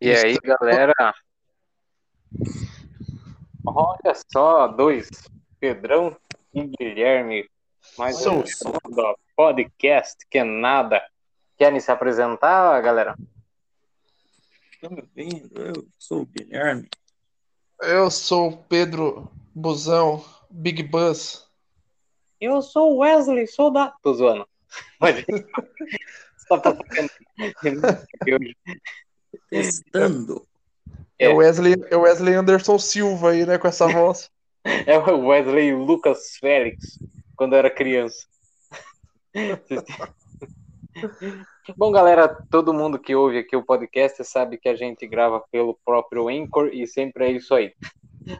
E aí, galera? Olha só, dois, Pedrão e Guilherme, mais um do podcast que é nada. Querem se apresentar, galera? Tá me ouvindo? Eu sou o Guilherme. Eu sou o Pedro Busão, Big Buzz. Eu sou o Wesley, sou da. Tô zoando. Só pra Testando. É. o Wesley, é o Wesley Anderson Silva aí, né, com essa voz. É o Wesley Lucas Félix, quando era criança. Bom, galera, todo mundo que ouve aqui o podcast sabe que a gente grava pelo próprio Anchor e sempre é isso aí.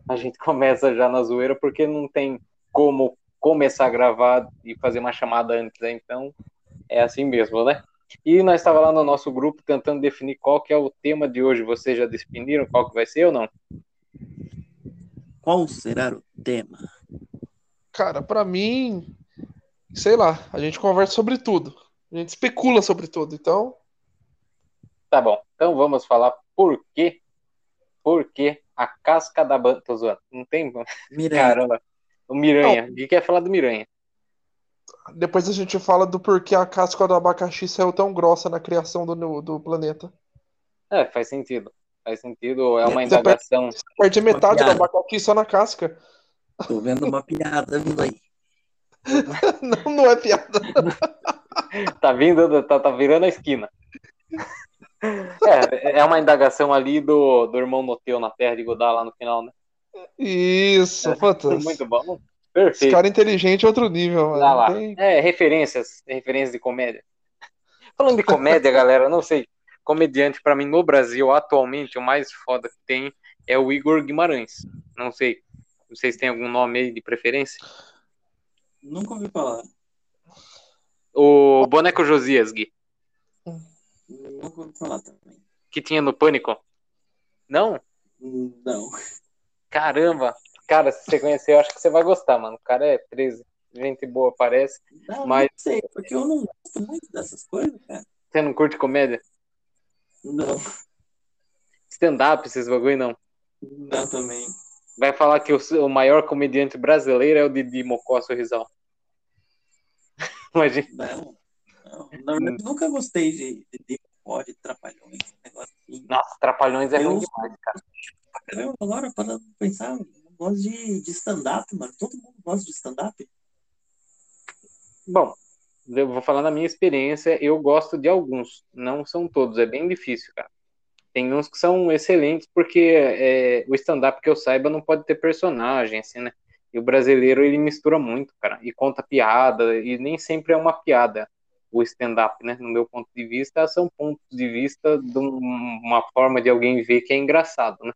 A gente começa já na zoeira porque não tem como começar a gravar e fazer uma chamada antes, né? então é assim mesmo, né? E nós estava lá no nosso grupo tentando definir qual que é o tema de hoje. Vocês já definiram qual que vai ser ou não? Qual será o tema? Cara, para mim, sei lá, a gente conversa sobre tudo. A gente especula sobre tudo, então. Tá bom. Então vamos falar por quê? Por que a casca da banana. Tô zoando. Não tem. Miranha. Caramba. O Miranha. O que quer falar do Miranha? Depois a gente fala do porquê a casca do abacaxi saiu tão grossa na criação do, do planeta. É, faz sentido. Faz sentido. É uma indagação. Você perde metade do abacaxi só na casca. Tô vendo uma piada vindo aí. não, não é piada. tá vindo, tá, tá virando a esquina. É, é uma indagação ali do, do irmão Noteu na Terra de Godá lá no final, né? Isso, é, fantástico. Muito bom. Perfeito. Esse cara inteligente é outro nível, mano. lá. Tem... É, referências, referências de comédia. Falando de comédia, galera, não sei. Comediante, para mim, no Brasil, atualmente, o mais foda que tem é o Igor Guimarães. Não sei. Vocês têm algum nome aí de preferência? Nunca ouvi falar. O Boneco Josias, Gui. Nunca ouvi falar também. Que tinha no Pânico? Não? Não. Caramba, Cara, se você conhecer, eu acho que você vai gostar, mano. O cara é 13. Gente boa, parece. Não, mas... não sei, porque eu não gosto muito dessas coisas, cara. Você não curte comédia? Não. Stand-up, esses bagulho, não? Não, também. Vai falar que o, o maior comediante brasileiro é o Didi Mocó Sorrisal. Imagina. Não, não. Na verdade, nunca gostei de Didi Mocó, de Trapalhões, negócio assim. Nossa, Trapalhões é eu... ruim demais, cara. Eu, agora, para pensar, gosto de, de stand-up, mano. Todo mundo gosta de stand-up. Bom, eu vou falar na minha experiência, eu gosto de alguns, não são todos, é bem difícil, cara. Tem uns que são excelentes, porque é, o stand-up que eu saiba não pode ter personagem, assim, né? E o brasileiro, ele mistura muito, cara, e conta piada, e nem sempre é uma piada o stand-up, né? No meu ponto de vista, são pontos de vista de uma forma de alguém ver que é engraçado, né?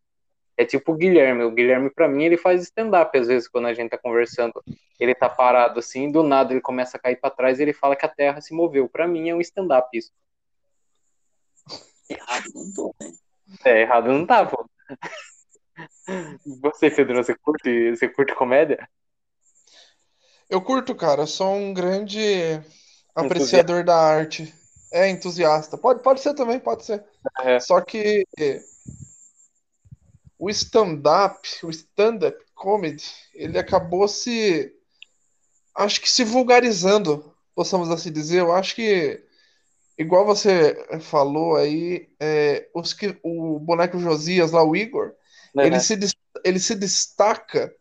É tipo o Guilherme. O Guilherme, para mim, ele faz stand-up às vezes quando a gente tá conversando. Ele tá parado assim, do nada ele começa a cair para trás e ele fala que a Terra se moveu. Para mim é um stand-up isso. Errado não tô, né? É, errado não tá, pô. Você, Pedro, você curte, você curte comédia? Eu curto, cara. Eu sou um grande apreciador entusiasta. da arte. É entusiasta. Pode, pode ser também, pode ser. É. Só que o stand-up, o stand-up comedy, ele acabou se. Acho que se vulgarizando, possamos assim dizer. Eu acho que, igual você falou aí, é, os que, o boneco Josias lá, o Igor, uhum. ele, se, ele se destaca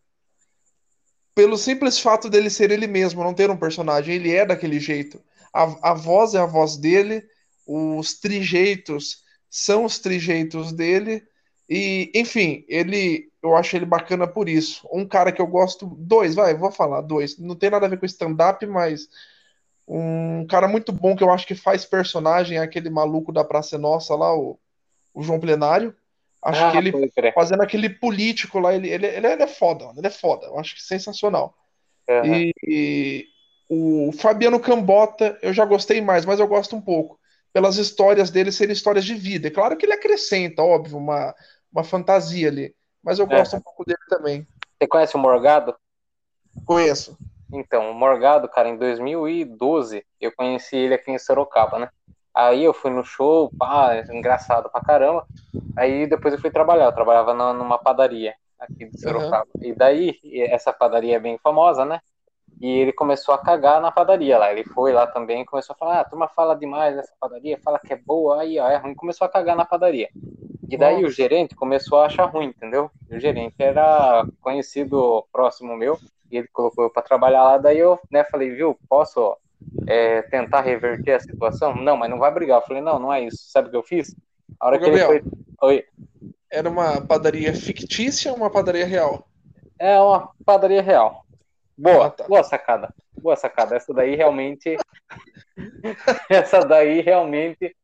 pelo simples fato dele ser ele mesmo, não ter um personagem. Ele é daquele jeito. A, a voz é a voz dele, os trejeitos são os trejeitos dele e, enfim, ele, eu acho ele bacana por isso. Um cara que eu gosto, dois, vai, vou falar, dois. Não tem nada a ver com stand-up, mas um cara muito bom que eu acho que faz personagem é aquele maluco da Praça Nossa lá, o, o João Plenário. Acho ah, que ele fazendo aquele político lá, ele, ele, ele, é foda, ele é foda, eu acho que sensacional. Uhum. E, e, o Fabiano Cambota, eu já gostei mais, mas eu gosto um pouco. Pelas histórias dele serem histórias de vida. É claro que ele acrescenta, óbvio, uma, uma fantasia ali. Mas eu gosto é. um pouco dele também. Você conhece o Morgado? Conheço. Então, o Morgado, cara, em 2012, eu conheci ele aqui em Sorocaba, né? Aí eu fui no show, pá, engraçado pra caramba. Aí depois eu fui trabalhar, eu trabalhava na- numa padaria aqui de Sorocaba. E daí, essa padaria é bem famosa, né? E ele começou a cagar na padaria lá. Ele foi lá também e começou a falar: ah, a turma fala demais dessa padaria, fala que é boa, aí ó, é ruim. Começou a cagar na padaria. E daí o gerente começou a achar ruim, entendeu? O gerente era conhecido próximo meu, e ele colocou eu pra trabalhar lá. Daí eu né, falei: viu, posso é, tentar reverter a situação? Não, mas não vai brigar. Eu falei: não, não é isso. Sabe o que eu fiz? A hora Ô, que ele foi. Gabriel. Oi. Era uma padaria fictícia ou uma padaria real? É uma padaria real. Boa, Ah, tá. boa sacada. Boa sacada. Essa daí realmente. Essa daí realmente.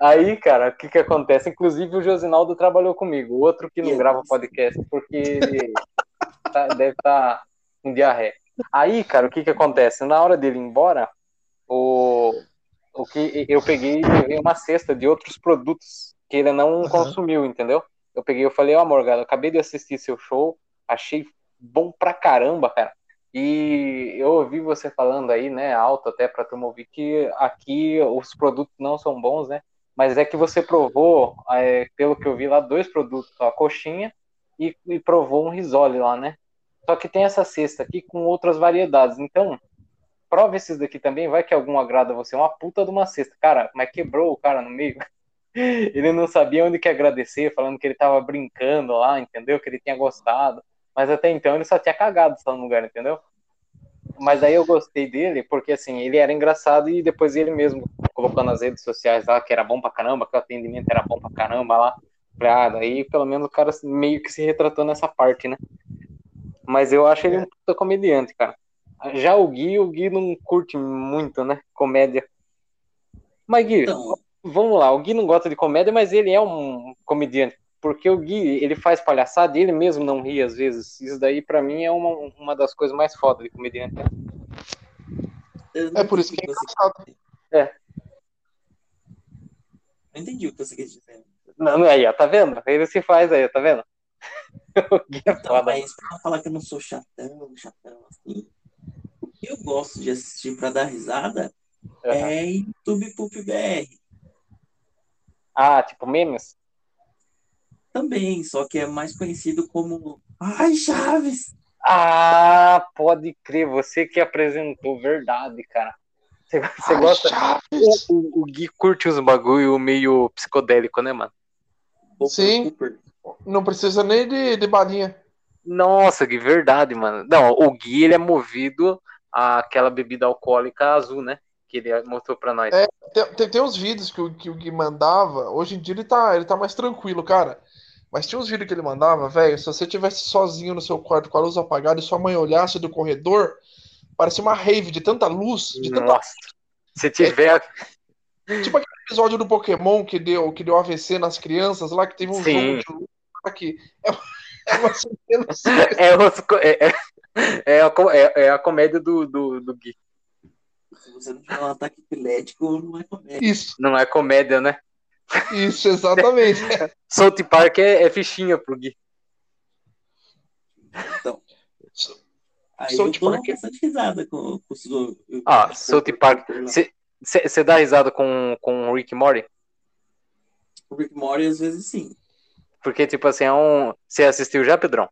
Aí, cara, o que que acontece? Inclusive o Josinaldo trabalhou comigo, o outro que não grava podcast, porque ele tá- deve estar com diarreia. Aí, cara, o que que acontece? Na hora dele ir embora, o, o que eu peguei levei uma cesta de outros produtos que ele não Aham. consumiu, entendeu? Eu peguei e falei, ó, Morgado, eu acabei de assistir seu show, achei bom pra caramba, cara. E eu ouvi você falando aí, né, alto até pra turma ouvir que aqui os produtos não são bons, né? Mas é que você provou, é, pelo que eu vi lá, dois produtos, a coxinha e, e provou um risole lá, né? Só que tem essa cesta aqui com outras variedades. Então, prova esses daqui também, vai que algum agrada você. Uma puta de uma cesta. Cara, mas quebrou o cara no meio. Ele não sabia onde que agradecer, falando que ele tava brincando lá, entendeu? Que ele tinha gostado. Mas até então ele só tinha cagado só no lugar, entendeu? Mas aí eu gostei dele, porque assim, ele era engraçado e depois ele mesmo colocou nas redes sociais lá que era bom pra caramba, que o atendimento era bom pra caramba lá. Falei, ah, daí pelo menos o cara meio que se retratou nessa parte, né? Mas eu acho ele um puta comediante, cara. Já o Gui, o Gui não curte muito, né? Comédia. Mas Gui, Então, vamos lá, o Gui não gosta de comédia, mas ele é um comediante. Porque o Gui, ele faz palhaçada e ele mesmo não ri às vezes. Isso daí, pra mim, é uma, uma das coisas mais fodas de comediante. É por isso que é engraçado. É. Não entendi o que você quis dizer. Não, não, aí, ó, tá vendo? Ele se faz aí, tá vendo? o Gui é Então, foda. mas pra falar que eu não sou chatão, chatão assim, o que eu gosto de assistir pra dar risada Aham. é YouTube Pup BR. Ah, tipo memes? Também, só que é mais conhecido como Ai, Chaves! Ah, pode crer, você que apresentou, verdade, cara. Você, você Ai, gosta. Chaves! O, o, o Gui curte os bagulho meio psicodélico, né, mano? Sim. Cooper. Não precisa nem de, de balinha. Nossa, que verdade, mano. Não, o Gui, ele é movido àquela bebida alcoólica azul, né? Que ele mostrou pra nós. É. Tem, tem, tem uns vídeos que o, que o Gui mandava. Hoje em dia ele tá, ele tá mais tranquilo, cara. Mas tinha uns vídeos que ele mandava, velho. Se você tivesse sozinho no seu quarto com a luz apagada e sua mãe olhasse do corredor, parecia uma rave de tanta luz, de tanta. Nossa. Se tiver. Tipo aquele episódio do Pokémon que deu, que deu AVC nas crianças lá, que teve um Sim. jogo de luz que é, é uma cena assim. É, os co- é, é, é a, é- é a comédia do, do, do Gui. Se você não tiver um ataque epilético, não é comédia. Isso, Não é comédia, né? Isso, exatamente. South Park é, é fichinha pro Gui. Então, aí South eu Park é- bastante risada com, com os do- Ah, com South Park. Você dá risada com, com o Rick Morty? O Rick Morty, às vezes, sim. Porque, tipo assim, é um. Você assistiu já, Pedrão?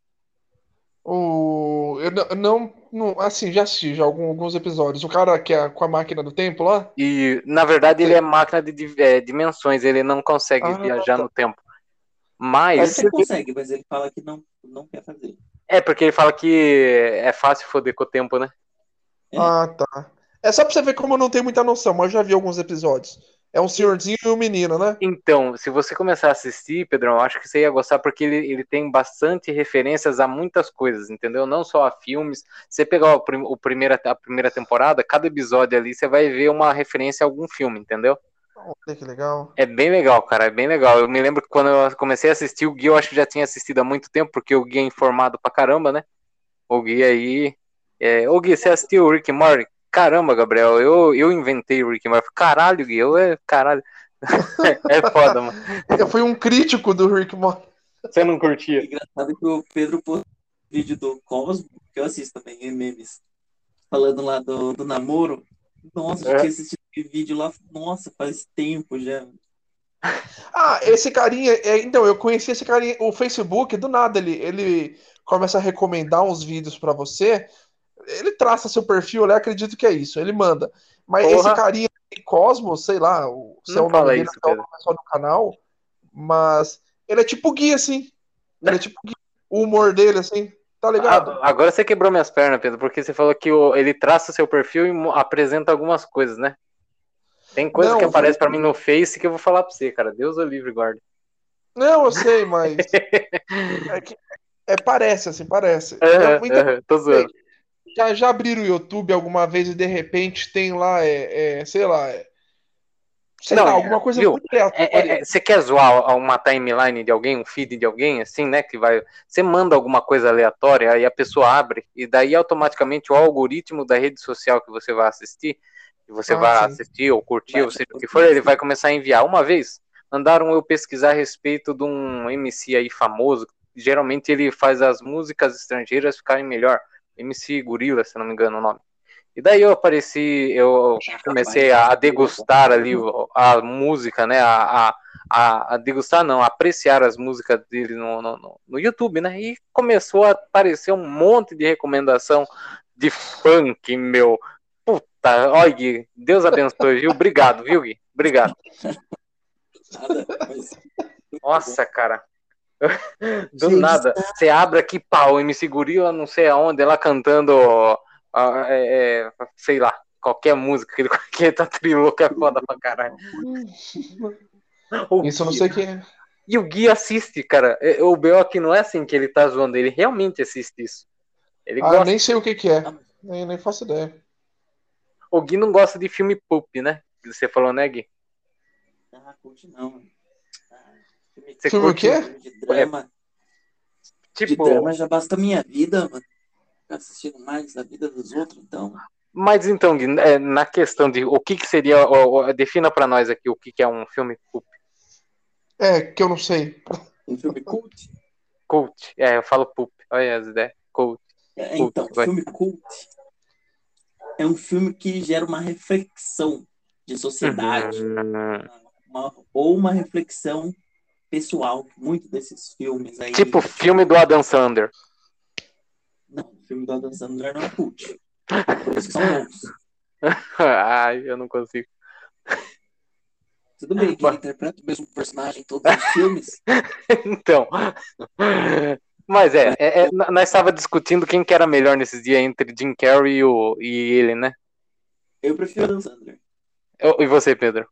O, eu não- não, assim, já assisti já algum- alguns episódios. O cara que é com a máquina do tempo lá, E, na verdade, ele é máquina de é, dimensões, ele não consegue Ah, viajar tá. no tempo. Ele Mas. até consegue, mas ele fala que não, não quer fazer. É porque ele fala que é fácil foder com o tempo, né? É. Ah, tá. É só pra você ver como eu não tenho muita noção, mas eu já vi alguns episódios. É um senhorzinho e um menino, né? Então, se você começar a assistir, Pedrão, eu acho que você ia gostar porque ele, ele tem bastante referências a muitas coisas, entendeu? Não só a filmes. Você pegar o, o primeira, a primeira temporada, cada episódio ali, você vai ver uma referência a algum filme, entendeu? Olha que legal. É bem legal, cara, é bem legal. Eu me lembro que quando eu comecei a assistir, o Gui eu acho que já tinha assistido há muito tempo, porque o Gui é informado pra caramba, né? O Gui aí. É... Ô Gui, você assistiu o Rick Morty? Caramba, Gabriel, eu, eu inventei o Rick Morty. Caralho, Gui, eu é. Caralho. é foda, mano. Eu fui um crítico do Rick Morty. Você não curtia? Engraçado que o Pedro postou um vídeo do Cosmo, que eu assisto também, em memes, falando lá do, do namoro. Nossa, eu É. tinha assistido aquele vídeo lá, nossa, faz tempo já. Ah, esse carinha, é, então, eu conheci esse carinha, o Facebook, do nada, ele, ele começa a recomendar uns vídeos pra você, ele traça seu perfil, eu acredito que é isso, ele manda. Mas Porra. esse carinha, Cosmos, sei lá, o, se é o nome dele, é o só do canal, mas ele é tipo Gui, assim. Ele é tipo Gui. O humor dele, assim, tá ligado? Ah, agora você quebrou minhas pernas, Pedro, porque você falou que o- ele traça seu perfil e apresenta algumas coisas, né? Tem coisa Não, que eu aparece falei- pra mim no Face que eu vou falar pra você, cara. Deus o livre, guarda. Não, eu sei, mas. é, que- é, parece, assim, parece. Eu- aham, Tô zoando. Já, já abriram o YouTube alguma vez e de repente tem lá, é, é, sei lá, é, sei Não, lá, alguma coisa viu? muito aleatória. É, é, é, você quer zoar uma timeline de alguém, um feed de alguém, assim, né? Que vai. Você manda alguma coisa aleatória, aí a pessoa abre, e daí automaticamente o algoritmo da rede social que você vai assistir, que você Ah, vai sim. assistir ou curtir, Vai ou seja o que for, ele vai começar a enviar. Uma vez, mandaram eu pesquisar a respeito de um MC aí famoso. Geralmente ele faz as músicas estrangeiras ficarem melhor. MC Gorila, se não me engano o nome. E daí eu apareci, eu comecei a degustar ali o- a música, né? A, a, a, degustar, não, a apreciar as músicas dele no, no, no- YouTube, né? E começou a aparecer um monte de recomendação de funk, meu. Puta, olha, Gui, Deus abençoe, viu? Obrigado, viu, Gui? Obrigado. Nossa, cara. Do Gente, nada. Você abre aqui, pau, MC Gorila, não sei aonde, lá cantando, é, é, sei lá, qualquer música que ele, que tá trilouco é foda pra caralho. O Isso eu não sei quem é. E o Gui assiste, cara. É, O B.O. aqui não é assim que ele tá zoando, ele realmente assiste isso. Ele Ah, gosta. nem sei o que que é. Nem, nem faço ideia. O Gui não gosta de filme poop, né? Você falou, né, Gui? Ah, curte não. mano. Filme, Você Filme o quê? filme de drama. De Tipo, drama já basta a minha vida, mano. Ficar assistindo mais da vida dos outros, então. mas então, Gui, é, na questão de o que, que seria. ó, ó, defina pra nós aqui o que, que é um filme poop. É, que eu não sei. Um filme cult. Cult. É, eu falo poop. Olha as ideias. Cult. É, Cult, então, vai. filme cult é um filme que gera uma reflexão de sociedade. Hum, uma- ou uma reflexão pessoal. Muito desses filmes aí. tipo filme do Adam Sandler. Não, filme do Adam Sandler não é cult. Por isso que são bons. Ai, eu não consigo. Tudo bem que ele interpreta o mesmo personagem em todos os filmes. Então. Mas é, é, é, nós estava discutindo quem que era melhor nesses dias entre Jim Carrey e, o, e ele, né? Eu prefiro o Adam Sandler. Eu- E você, Pedro?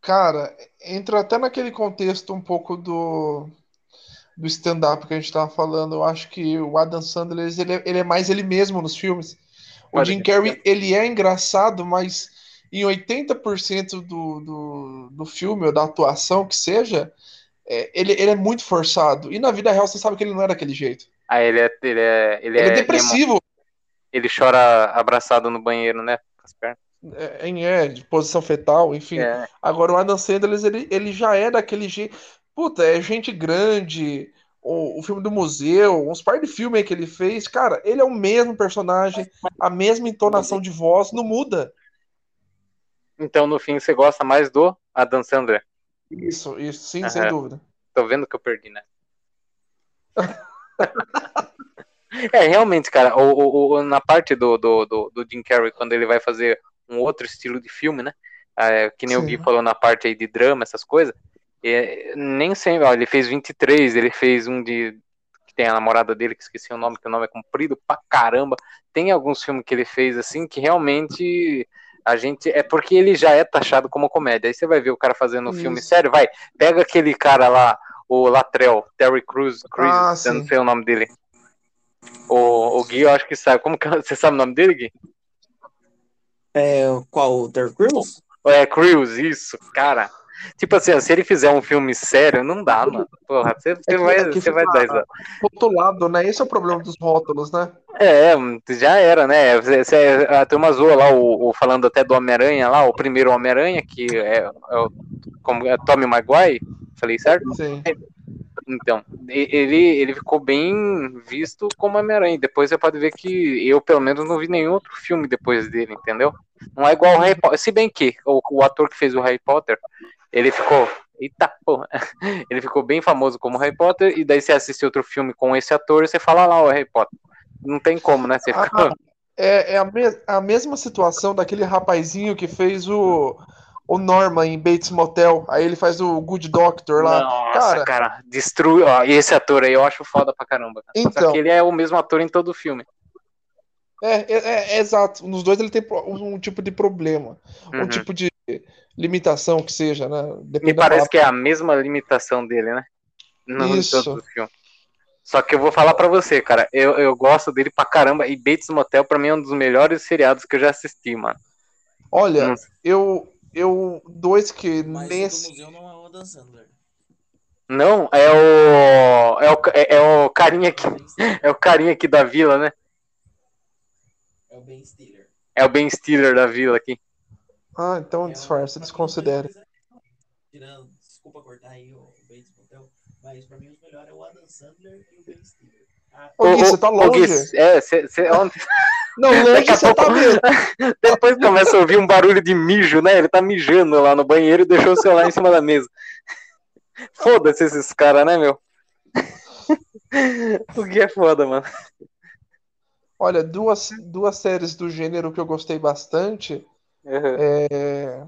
Cara, entra até naquele contexto um pouco do, do stand-up que a gente tava falando. Eu acho que o Adam Sandler, ele é, ele é mais ele mesmo nos filmes. O Pode Jim. Carrey, ele é engraçado, mas em 80% do, do, do filme ou da atuação que seja, é, ele, ele é muito forçado. E na vida real você sabe que ele não é daquele jeito. Ah, ele é. Ele é, ele Ele é é depressivo, Ele chora abraçado no banheiro, né? Com as pernas. É, em- é, de posição fetal, enfim. É. Agora o Adam Sandler, ele, ele já é daquele jeito. Puta, é gente grande. O, o filme do museu, uns par de filmes aí que ele fez, cara, ele é o mesmo personagem, a mesma entonação de voz, não muda. Então, no fim, você gosta mais do Adam Sandler. Isso, isso, sim, Aham. sem dúvida. Tô vendo que eu perdi, né? é, realmente, cara, o, o- o- na parte do, do, do, do Jim Carrey, quando ele vai fazer um outro estilo de filme, né? É, que nem o Sim. Gui falou na parte aí de drama, essas coisas. é, nem sempre, ó, ele fez 23, ele fez um de. que tem a namorada dele, que esqueci o nome, que o nome é comprido pra caramba. Tem alguns filmes que ele fez assim que realmente a gente. É porque ele já é taxado como comédia. Aí você vai ver o cara fazendo um filme sério, vai, pega aquele cara lá, o Latrell, Terry Crews, Crews Ah, eu não sei o nome dele. O, o Gui, eu acho que sabe. Como que é? você sabe o nome dele, Gui? É, qual? O Terry Crews? É, Crews, isso, cara. Tipo assim, se ele fizer um filme sério, não dá, mano. Porra, você, você É que- vai, é você vai dar. Rotulado, né? Esse é o problema dos rótulos, né? É, já era, né? Você, você, a turma zoou lá, o, o- falando até do Homem-Aranha lá, o primeiro Homem-Aranha, que é, é o como, é Tommy Maguire, falei certo? Sim. Então, ele, ele ficou bem visto como Homem-Aranha. Depois você pode ver que eu, pelo menos, não vi nenhum outro filme depois dele, entendeu? Não é igual o Harry Potter. Se bem que o, o ator que fez o Harry Potter, ele ficou. Eita porra! Ele ficou bem famoso como Harry Potter, e daí você assiste outro filme com esse ator e você fala lá, o Harry Potter. Não tem como, né? Você fica. Ah, é, é a, me- a mesma situação daquele rapazinho que fez o, o Norman em Bates Motel. Aí ele faz o Good Doctor lá. Nossa, cara, cara, destrui. Ó, e esse ator aí eu acho foda pra caramba. Cara. Só Então. que ele é o mesmo ator em todo o filme. é, é- é- é exato. Nos dois ele tem um tipo de problema. Um Uhum. tipo de limitação que seja, né? Me Depende da parece que é a mesma limitação dele, né? No Isso. todo o filme. Só que eu vou falar pra você, cara. Eu, eu gosto dele pra caramba. E Bates Motel, pra mim, é um dos melhores seriados que eu já assisti, mano. Olha, Hum. eu, eu. Dois que Mas o do nesse. museu não é o Adam Sandler. Não, é o. É o, é, é o carinha que. É o o carinha aqui da vila, né? É o Ben Stiller. É o Ben Stiller da vila aqui. Ah, então É, disfarça, mim, desconsidere. é- Tirando, desculpa cortar aí o Bates Motel, mas pra mim os melhores é o Adam Sandler e o Ben Stiller. Ah, Ô, Gui, você tá ô, Gui, longe. é, cê, cê, ontem- Não, a você tá pouco- mesmo. depois começa a ouvir um barulho de mijo, né? Ele tá mijando lá no banheiro e deixou o celular em cima da mesa. Foda-se esses caras, né, meu? o Gui é foda, mano. Olha, duas, duas séries do gênero que eu gostei bastante Uhum. é,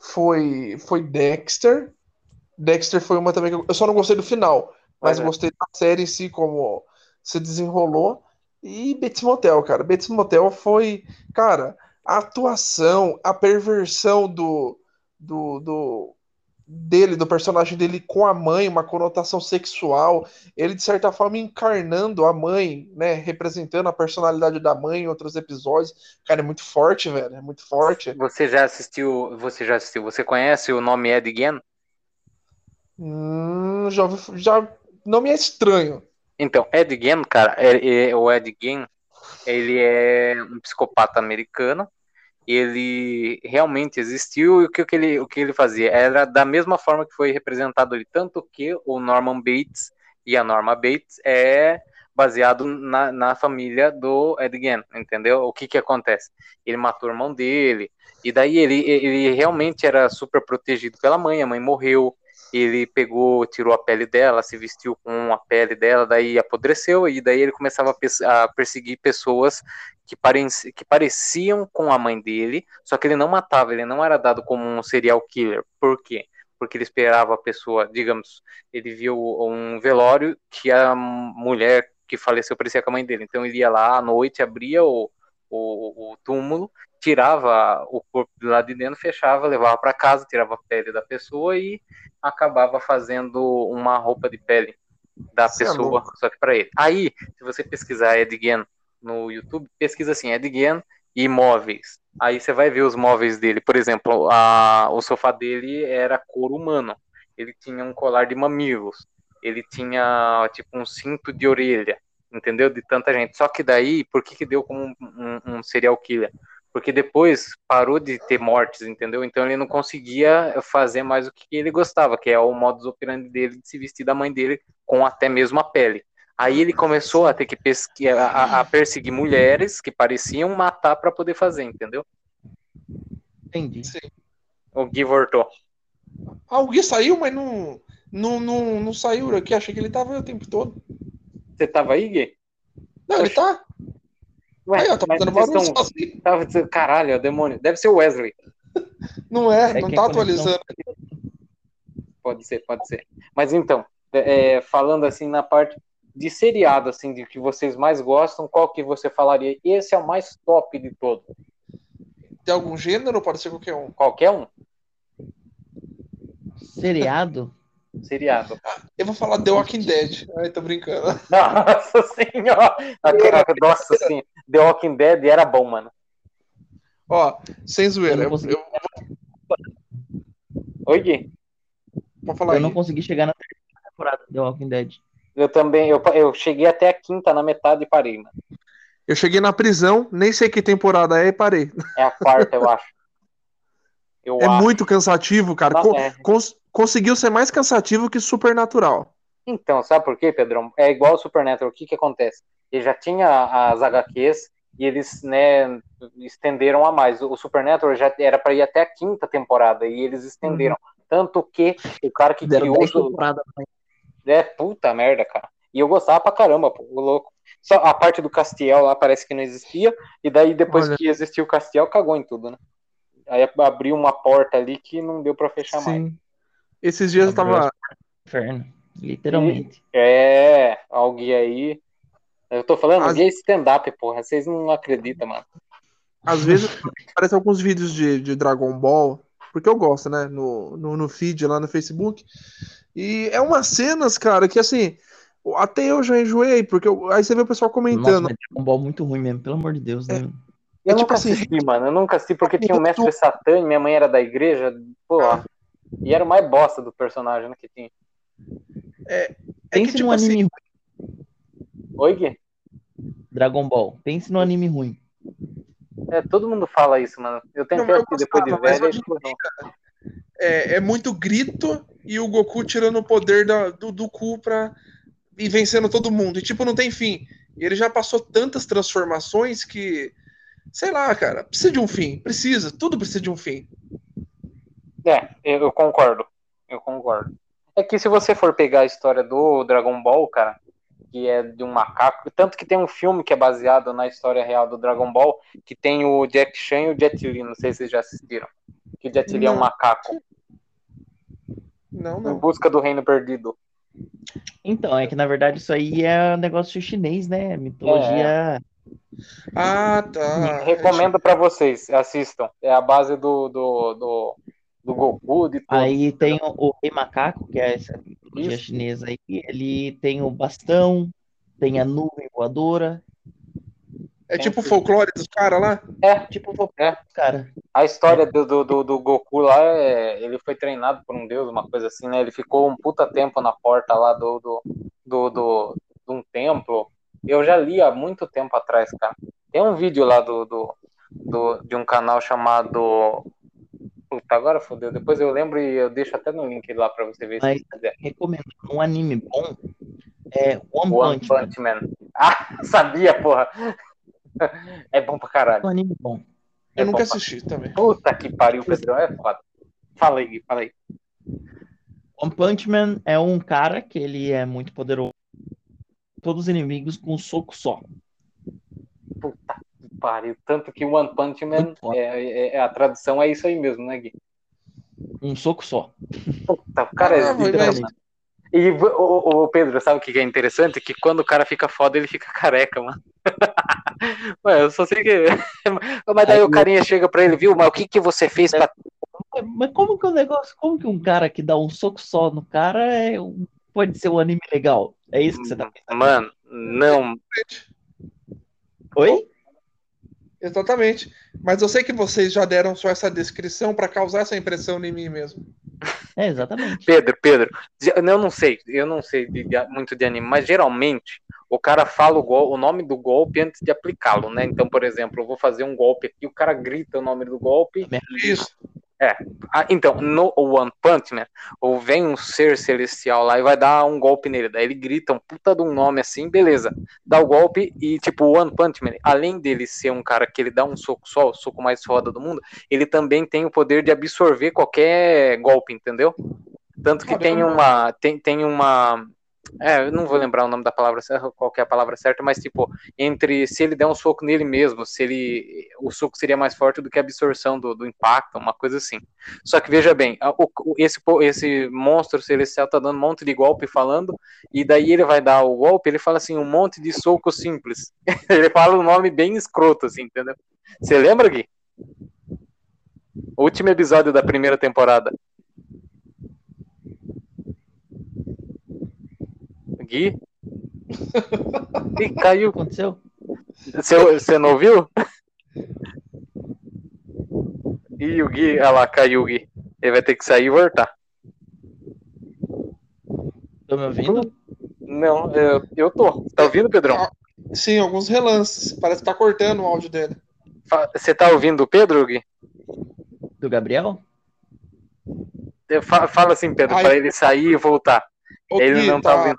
foi, foi Dexter. Dexter foi uma também que eu, eu só não gostei do final, mas Uhum. gostei da série em si, como se desenrolou. E Bates Motel, cara. Bates Motel foi, cara, a atuação, a perversão do, do, do dele, do personagem dele com a mãe, uma conotação sexual, ele de certa forma encarnando a mãe, né, representando a personalidade da mãe em outros episódios. Cara, é muito forte, velho, é muito forte. Você já assistiu, você já assistiu, você conhece o nome Ed Gein? Hum, já, já não me é estranho. Então, Ed Gein, cara, é, é- o Ed Gein, ele é um psicopata americano. Ele realmente existiu e o que, o que ele, o que ele fazia era da mesma forma que foi representado ali, tanto que o Norman Bates e a Norma Bates é baseado na, na família do Ed Gein, entendeu? O que que acontece? Ele matou o irmão dele e daí ele, ele realmente era super protegido pela mãe, a mãe morreu, ele pegou, tirou a pele dela, se vestiu com a pele dela, daí apodreceu, e daí ele começava a, perseguir pessoas que, pareci- que pareciam com a mãe dele, só que ele não matava, ele não era dado como um serial killer. Por quê? Porque ele esperava a pessoa, digamos, ele viu um velório que a mulher que faleceu parecia com a mãe dele, então ele ia lá à noite, abria o, o, o túmulo, tirava o corpo de lá de dentro, fechava, levava para casa, tirava a pele da pessoa e acabava fazendo uma roupa de pele da Cê é pessoa, louco. só que para ele. Aí, se você pesquisar Ed Gein no YouTube, pesquisa assim, Ed Gein e móveis. Aí você vai ver os móveis dele. Por exemplo, a, o sofá dele era couro humano. Ele tinha um colar de mamilos. Ele tinha tipo um cinto de orelha, entendeu? De tanta gente. Só que daí, por que, que deu como um, um- um serial killer? Porque depois parou de ter mortes, entendeu? Então ele não conseguia fazer mais o que ele gostava, que é o modus operandi dele de se vestir da mãe dele com até mesmo a pele. Aí ele começou a ter que pesqui- a, a- perseguir mulheres que pareciam matar para poder fazer, entendeu? Entendi. O Gui voltou. Ah, o Gui saiu, mas não, não, não, não saiu aqui. Achei que ele tava aí o tempo todo. Você tava aí, Gui? Não, ele tá. Ué, Aí, ó, tá mas fazendo barulho estão- sozinho. tava dizendo, caralho, é demônio. Deve ser o Wesley. Não é, É não tá atualizando. Pode ser, pode ser. Mas então, é, falando assim na parte de seriado, assim, de que vocês mais gostam, qual que você falaria? Esse é o mais top de todo. Tem algum gênero? Pode ser qualquer um. Qualquer um? Seriado? Seriado. Eu vou falar The Walking Dead. Ai, tô brincando. Nossa senhora! Aquela- Nossa senhora. The Walking Dead era bom, mano. Ó, sem Eu zoeira. não Eu, consegui, eu, Oi, Gui. vou falar eu aí. não consegui chegar na terceira temporada de The Walking Dead. Eu também, eu, eu cheguei até a quinta na metade e parei, mano. Eu cheguei na prisão, nem sei que temporada é e parei. É a quarta, eu acho. Eu É acho. muito cansativo, cara. Nossa, Co- é. cons- conseguiu ser mais cansativo que Supernatural. Então, sabe por quê, Pedrão? É igual o Supernatural. O que que acontece? Ele já tinha as HQs e eles, né, estenderam a mais. O Supernatural já era para ir até a quinta temporada e eles estenderam. Tanto que o cara que Deram criou 10 o- temporadas também. é puta merda, cara. E eu gostava pra caramba, pô, o louco. Só a parte do Castiel lá parece que não existia, e daí depois Olha. que existiu o Castiel, cagou em tudo, né? Aí abriu uma porta ali que não deu pra fechar mais. Sim. Esses dias eu tava. Inferno. Literalmente. É, alguém aí. Eu tô falando, As- gay stand-up, porra. Vocês não acreditam, mano. Às vezes aparecem alguns vídeos de, de Dragon Ball, porque eu gosto, né? No, no, no feed lá no Facebook. E é umas cenas, cara, que assim, até eu já enjoei, porque eu- aí você vê o pessoal Nossa, comentando. mas Dragon Ball muito ruim mesmo, pelo amor de Deus, né? Eu É tipo nunca assim, assisti, mano. Eu nunca assisti porque tinha o eu Mestre tô- Satã e minha mãe era da igreja. Pô, Ah. e era o mais bosta do personagem né, que tinha. é que, Pense tipo num assim, anime ruim, Oi, Gui? Dragon Ball. Pense num anime ruim. É, todo mundo fala isso, mano. Eu tentei Não, eu assistir depois de gostava, mas velho e não. é, é muito grito e o Goku tirando o poder da- do, do cu pra. e vencendo todo mundo. E tipo, não tem fim. E ele já passou tantas transformações que. Sei lá, cara, precisa de um fim. Precisa, tudo precisa de um fim. É, eu eu concordo. Eu concordo. É que se você for pegar a história do Dragon Ball, cara, que é de um macaco, tanto que tem um filme que é baseado na história real do Dragon Ball, que tem o Jack Chan e o Jet Li, não sei se vocês já assistiram. Que o Jet Li é um Não. macaco, Não, em não. busca do reino perdido. Então, é que na verdade isso aí é um negócio chinês, né? Mitologia. Ah, tá. Recomendo pra vocês, assistam. É a base do, do, do, do Goku, de tudo. Aí tem o, o Rei Macaco, que é essa mitologia Isso. chinesa aí. Ele tem o bastão, tem a nuvem voadora. É tipo o folclore dos caras lá? É, Tipo, vou- É. cara. A história do, do, do, do Goku lá, é, ele foi treinado por um deus, uma coisa assim, né? Ele ficou um puta tempo na porta lá do, do, do, do, de um templo. Eu já li há muito tempo atrás, cara. Tem um vídeo lá do, do, do, de um canal chamado. Puta, agora fodeu. Depois eu lembro e eu deixo até no link lá pra você ver Mas- se quiser. Recomendo. Um anime bom é One One Punch Man. Punch Man. Ah, sabia, porra. É bom pra caralho. Um anime bom. É Eu nunca bom pra- assisti também. Puta que pariu, Pedrão. É foda. Fala aí, Gui, fala aí. One Punch Man é um cara que ele é muito poderoso. Todos os inimigos com um soco só. Pariu. Tanto que o One Punch Man, é, é- é- a tradução é isso aí mesmo, né, Gui? Um soco só. Puta, o cara é Ah, literalmente. E o, Pedro, sabe o que é interessante? Que quando o cara fica foda, ele fica careca, mano. Ué, eu só sei que. Mas daí Aí o carinha chega pra ele, viu? Mas o que que você fez pra. Mas- Mas como que o negócio, como que um cara que dá um soco só no cara é um- pode ser um anime legal? É isso que você tá pensando? Mano, não. Oi? Exatamente. Mas eu sei que vocês já deram só essa descrição pra causar essa impressão em mim mesmo. É, exatamente. Pedro, Pedro, eu não sei, eu não sei de- de- muito de anime, mas geralmente o cara fala o, gol- o nome do golpe antes de aplicá-lo, né? Então, por exemplo, eu vou fazer um golpe aqui, o cara grita o nome do golpe. Isso. Ah, então, no One Punch Man, ou vem um ser celestial lá e vai dar um golpe nele. Daí ele grita um puta de um nome assim, beleza. Dá o golpe e, tipo, o One Punch Man, além dele ser um cara que ele dá um soco só, o soco mais foda do mundo, ele também tem o poder de absorver qualquer golpe, entendeu? Tanto que tem uma. Tem, tem uma. É, eu não vou lembrar o nome da palavra qual que é a palavra certa, mas tipo, entre se ele der um soco nele mesmo, se ele. O soco seria mais forte do que a absorção do, do impacto, uma coisa assim. Só que veja bem, o- o- esse, esse monstro celestial tá dando um monte de golpe falando, e daí ele vai dar o golpe, ele fala assim, um monte de soco simples. ele fala um nome bem escroto, assim, entendeu? Você lembra, Gui? Último episódio da primeira temporada. Gui? Ih, caiu. O que aconteceu? Você, você não ouviu? Ih, o Gui, olha lá, caiu o Gui. Ele vai ter que sair e voltar. Tô me ouvindo? Não, eu, eu tô. Tá ouvindo, Pedrão? Sim, alguns relances. Parece que tá cortando o áudio dele. Você tá ouvindo o Pedro, Gui? Do Gabriel? Eu fa- Fala assim, Pedro, Ai. pra ele sair e voltar. Ele Gui, não tá ouvindo.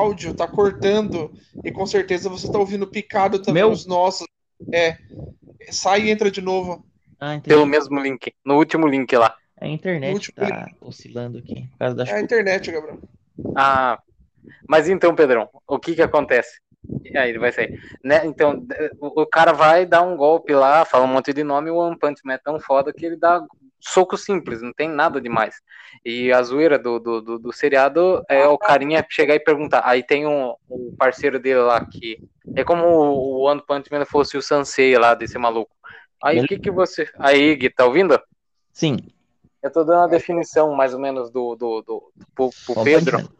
Áudio tá cortando e com certeza você tá ouvindo picado também Meu? os nossos. Sai e entra de novo. Ah. Pelo mesmo link. No último link lá. A internet tá oscilando aqui por causa da É a internet, Gabriel. Ah, mas então, Pedrão, o que que acontece? Aí ele vai sair. Né? Então, o cara vai dar um golpe lá, fala um monte de nome, e o One Punch Man é tão foda que ele dá soco simples, não tem nada demais. E a zoeira do, do, do, do seriado é o carinha chegar e perguntar. Aí tem um, o parceiro dele lá que é como o One Punch Man fosse o Sansei lá desse maluco. Aí o que que você. Aí, Gui, tá ouvindo? Sim. Eu tô dando a definição mais ou menos do, do, do, One Pedro.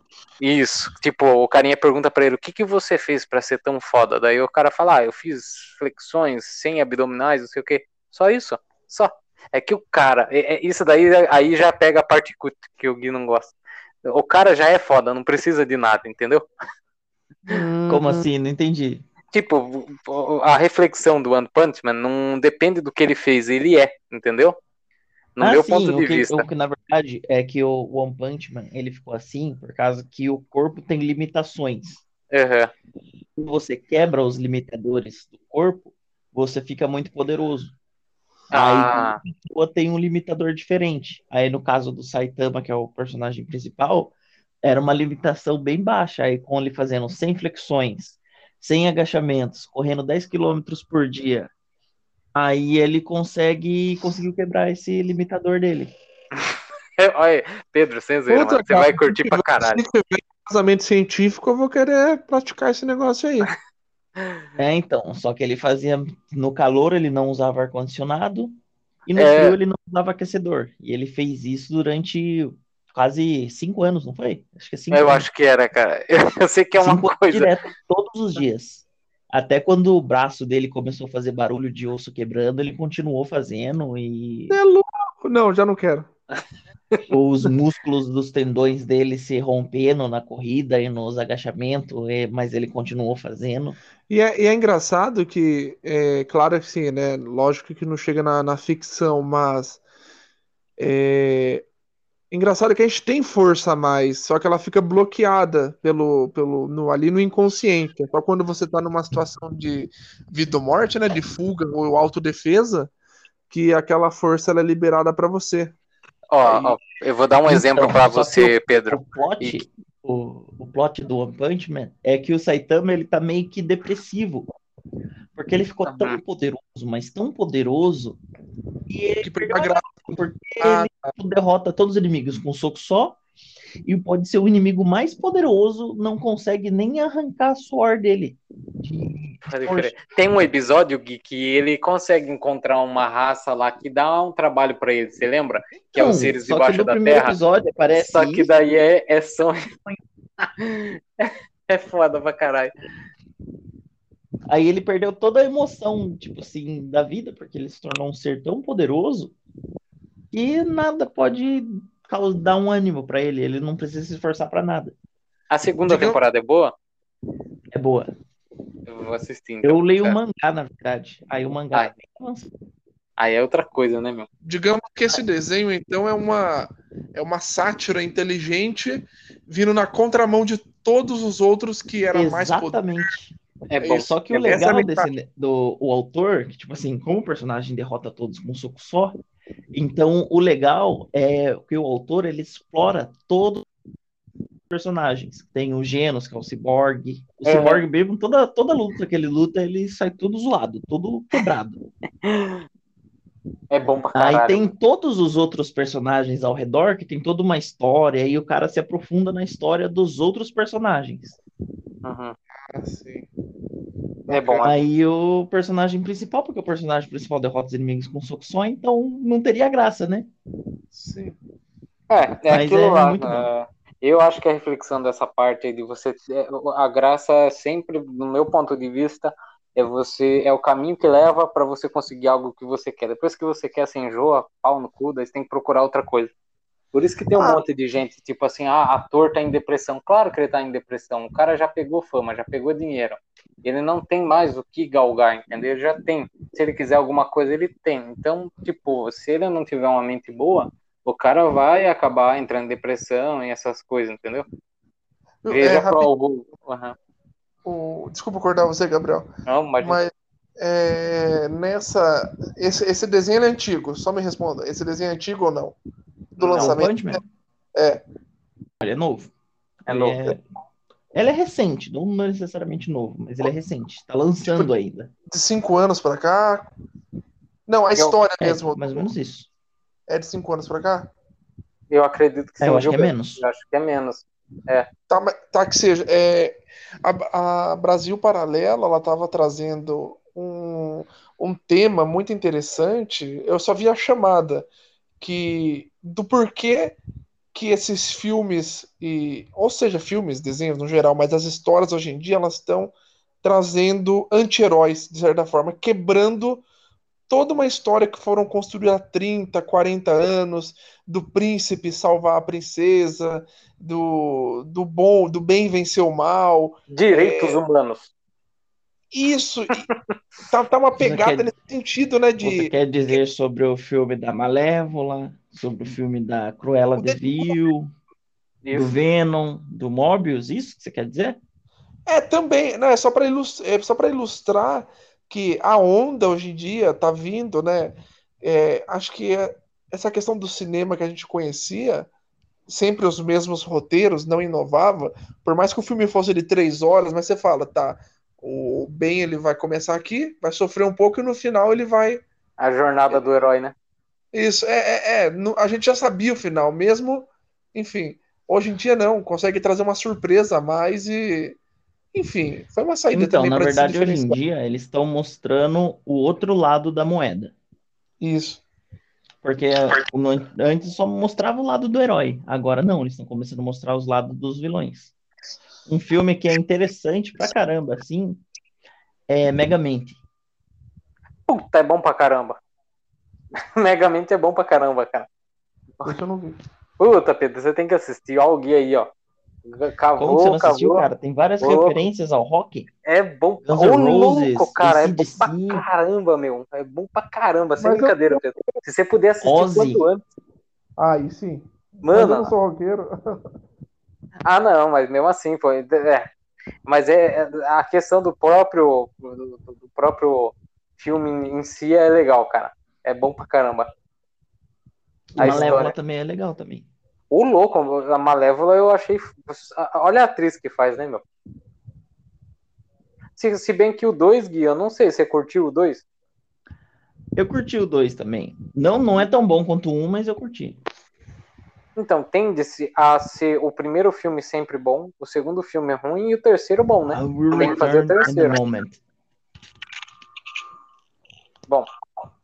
Isso, tipo, o carinha pergunta pra ele, o que que você fez pra ser tão foda? Daí o cara fala, ah, eu fiz flexões sem abdominais, não sei o quê. Só isso, só. É que o cara, é- é- isso daí aí já pega a parte que o- que o Gui não gosta. O cara já é foda, não precisa de nada, entendeu? Como assim? Não entendi. Tipo, o- a reflexão do One Punch Man não depende do que ele fez, ele é, entendeu? No ah, meu sim, ponto o de que, vista. o que na verdade é que o One Punch Man, ele ficou assim por causa que o corpo tem limitações. Aham. Quando você quebra os limitadores do corpo, você fica muito poderoso. Ah, Aí tem um limitador diferente. Aí no caso do Saitama, que é o personagem principal, era uma limitação bem baixa. Aí com ele fazendo 100 flexões, 100 agachamentos, correndo 10 km por dia, aí ele consegue conseguiu quebrar esse limitador dele. olha, Pedro, sem zoeira, Puta, mano, você cara, vai curtir pra caralho. Se tiver casamento científico, eu vou querer praticar esse negócio aí. É, então, só que ele fazia no calor ele não usava ar condicionado e no É. frio ele não usava aquecedor. E ele fez isso durante quase cinco anos, não foi? Acho que é cinco Eu anos. acho que era, cara. Eu sei que é uma Cinco coisa. direto, todos os dias. Até quando o braço dele começou a fazer barulho de osso quebrando, ele continuou fazendo e É louco. Não, já não quero. os músculos dos tendões dele se rompendo na corrida e nos agachamentos, e- mas ele continuou fazendo. E é, e é engraçado que, é, claro que sim, né? Lógico que não chega na, na ficção, mas é engraçado que a gente tem força a mais, só que ela fica bloqueada pelo, pelo no, ali no inconsciente. Só quando você tá numa situação de vida ou morte, né? De fuga ou autodefesa, que aquela força ela é liberada para você. Ó, ó, eu vou dar um Então, exemplo que você, O Pedro. plot, o, o plot do One Punch Man é que o Saitama ele tá meio que depressivo. Porque ele ficou tão poderoso, mas tão poderoso, e ele porque Ah, ele derrota todos os inimigos com um soco só, e pode ser o inimigo mais poderoso, não consegue nem arrancar a suor dele. De. Tem um episódio, Gui, que ele consegue encontrar uma raça lá que dá um trabalho pra ele, você lembra? Que é Então, os seres só que debaixo da terra. episódio aparece Só que isso, daí é, é só. É foda pra caralho. Aí ele perdeu toda a emoção, tipo assim, da vida, porque ele se tornou um ser tão poderoso que nada pode caus- dar um ânimo pra ele. Ele não precisa se esforçar pra nada. A segunda temporada é boa? É boa. Eu vou assistir. Então. Eu leio o É. mangá, na verdade. Aí o mangá Ai. é. Aí é outra coisa, né, meu? Digamos que esse desenho, então, é uma, é uma sátira inteligente vindo na contramão de todos os outros que era mais. Exatamente. É bom. Só que o É legal desse do o autor, que, tipo assim, como o personagem derrota todos com um soco só, então o legal é que o autor ele explora todos os personagens. Tem o Genos, que é o Cyborg. O Uhum. Cyborg mesmo, toda, toda luta que ele luta, ele sai todo zoado, todo quebrado. É bom pra Aí caralho. tem todos os outros personagens ao redor que tem toda uma história, e o cara se aprofunda na história dos outros personagens. Uhum. Sim. É bom. Aí o personagem principal, porque o personagem principal derrota os inimigos com um soco só, então não teria graça, né? Sim. É, é Mas aquilo é lá. muito bom. é, eu acho que a reflexão dessa parte aí de você. A graça é sempre, no meu ponto de vista, é você. É o caminho que leva pra você conseguir algo que você quer. Depois que você quer, você enjoa, pau no cu, daí você tem que procurar outra coisa. Por isso que tem um Ah. monte de gente, tipo assim, ah, ator tá em depressão. Claro que ele tá em depressão. O cara já pegou fama, já pegou dinheiro. Ele não tem mais o que galgar, entendeu? Ele já tem. Se ele quiser alguma coisa, ele tem. Então, tipo, se ele não tiver uma mente boa, o cara vai acabar entrando em depressão e essas coisas, entendeu? É, Veja rapidinho, pro. Uhum. o- Desculpa cortar você, Gabriel. Não, mas Mas é, nessa. Esse, esse desenho é antigo, só me responda. Esse desenho é antigo ou não? Do Não, lançamento. Bunchman? É. Ele é novo. É Ele novo. é- Ele é recente, não necessariamente novo, mas ele é recente. Tá lançando ainda. De cinco anos pra cá. Não, a história É, mesmo mais ou menos isso. é de cinco anos pra cá? Eu acredito que É, sim, eu acho que é menos. Eu acho que é menos. Tá, mas- tá que seja. É, a, a Brasil Paralelo, ela estava trazendo um, um tema muito interessante. Eu só vi a chamada que do porquê que esses filmes e, ou seja, filmes, desenhos no geral, mas as histórias hoje em dia elas estão trazendo anti-heróis de certa forma, quebrando toda uma história que foram construídas há 30, 40 anos do príncipe salvar a princesa, do, do bom, do bem vencer o mal. Direitos humanos. Isso, e tá, tá uma Você pegada quer- nesse sentido, né? Você De quer dizer sobre o filme da Malévola, sobre o filme da Cruella O de Vil, do. Venom, do Morbius? Isso que você quer dizer? É, também, né? Só para ilustrar, é, só para ilustrar que a onda hoje em dia tá vindo, né? É, acho que é- essa questão do cinema que a gente conhecia, sempre os mesmos roteiros, não inovava. Por mais que o filme fosse de três horas, mas você fala, tá? O Ben ele vai começar aqui, vai sofrer um pouco e no final ele vai. A jornada do herói, né? Isso, é, é, é, no- a gente já sabia o final, mesmo, enfim. Hoje em dia não, consegue trazer uma surpresa a mais e, enfim, foi uma saída Então, também na para verdade, hoje em dia, eles estão mostrando o outro lado da moeda. Isso. Porque no- antes só mostrava o lado do herói. Agora não, eles estão começando a mostrar os lados dos vilões. Um filme que é interessante pra caramba, assim, é Megamente. Puta, é bom pra caramba. Megamente é bom pra caramba, cara. Eu não ver. Puta, Pedro, você tem que assistir. Ó, o guia aí, ó. Cavou, Como você não assistiu, cavou. cara? Tem várias referências ao rock. É bom Guns Ô, N' Roses, louco, cara. É bom AC/DC. pra caramba, meu. É bom pra caramba. Sem Mas eu- brincadeira, Pedro. Se você puder assistir Ozzy. quanto antes. Ah, aí sim. Mas eu não Mano, sou roqueiro. ah, não, mas mesmo assim, pô. É. Mas é, é- a questão do próprio, do, do próprio filme em si é legal, cara. É bom pra caramba. A Malévola história. também é legal também. O louco, a Malévola eu achei. Olha a atriz que faz, né, meu? Se, se bem que o 2, Gui, eu não sei, você curtiu o 2? Eu curti o 2 também. Não, não é tão bom quanto o 1, um, mas eu curti. Então, tende-se a ser o primeiro filme sempre bom, o segundo filme é ruim e o terceiro bom, né? Tem que fazer o terceiro. moment.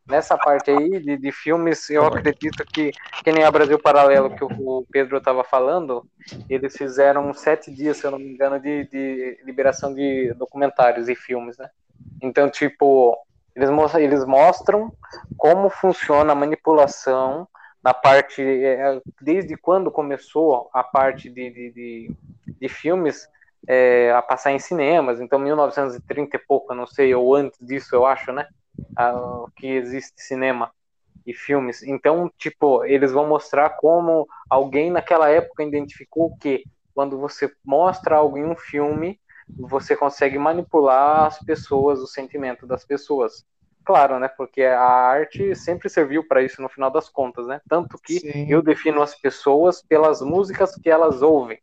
Nessa parte aí de, de filmes, eu acredito que, que nem a Brasil Paralelo que o, o Pedro estava falando, eles fizeram sete dias, se eu não me engano, de, de liberação de documentários e filmes, né? Então, tipo, eles mostram, eles mostram como funciona a manipulação na parte, é, desde quando começou a parte de, de, de, de filmes é, a passar em cinemas, então 1930 e pouco, eu não sei, ou antes disso, eu acho, né? Ah, que existe cinema e filmes. Então, tipo, eles vão mostrar como alguém naquela época identificou que quando você mostra algo em um filme, você consegue manipular as pessoas, o sentimento das pessoas. Claro, né? Porque a arte sempre serviu para isso no final das contas, né? Tanto que Sim. eu defino as pessoas pelas músicas que elas ouvem.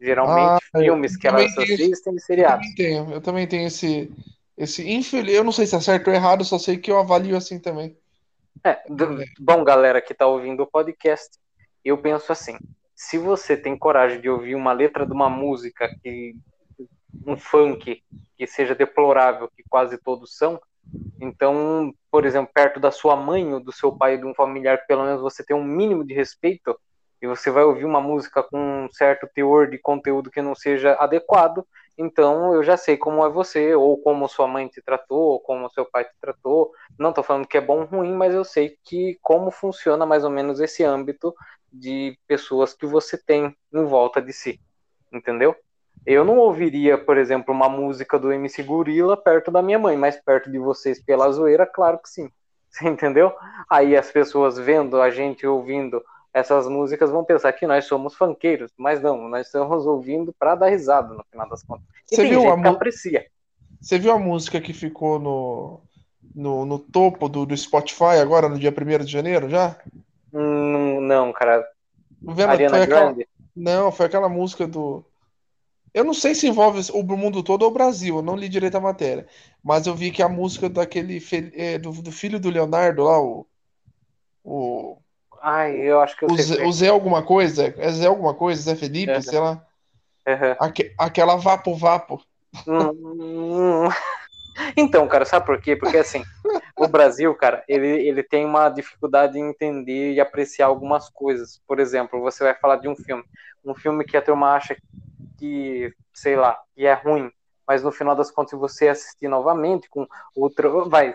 Geralmente, Ah, filmes que elas assistem e Eu seriados. também tenho, eu também tenho esse, esse infeliz, eu não sei se é certo ou errado, só sei que eu avalio assim também. É, bom, galera que tá ouvindo o podcast, eu penso assim: se você tem coragem de ouvir uma letra de uma música que um funk que seja deplorável, que quase todos são, então, por exemplo, perto da sua mãe ou do seu pai ou de um familiar, pelo menos você tem um mínimo de respeito e você vai ouvir uma música com um certo teor de conteúdo que não seja adequado, então eu já sei como é você, ou como sua mãe te tratou, ou como seu pai te tratou. Não estou falando que é bom ou ruim, mas eu sei que como funciona mais ou menos esse âmbito de pessoas que você tem em volta de si, entendeu? Eu não ouviria, por exemplo, uma música do MC Gorila perto da minha mãe, mas perto de vocês pela zoeira, claro que sim. Você entendeu? Aí as pessoas vendo a gente ouvindo essas músicas vão pensar que nós somos funkeiros, mas não, nós estamos ouvindo para dar risada no final das contas. E Você viu a que aprecia. Você viu a música que ficou no, no, no topo do, do Spotify agora, no dia 1 de janeiro, já? Hum, não, cara. Vendo, Ariana foi aquela, Grande. não, foi aquela música do. Eu não sei se envolve o mundo todo ou o Brasil, eu não li direito a matéria. Mas eu vi que a música daquele é, do, do filho do Leonardo lá, o, o, Ai, eu acho que eu o, sei. Zé, qual o Zé alguma coisa, é Zé alguma coisa, Zé Felipe, É. sei lá. é. Aham. Aque- aquela Vapo Vapo. Hum, Então, cara, sabe por quê? Porque assim, o Brasil, cara, ele, ele tem uma dificuldade em entender e apreciar algumas coisas. Por exemplo, você vai falar de um filme, um filme que a turma acha que, sei lá, que é ruim, mas no final das contas você assistir novamente com outro, vai.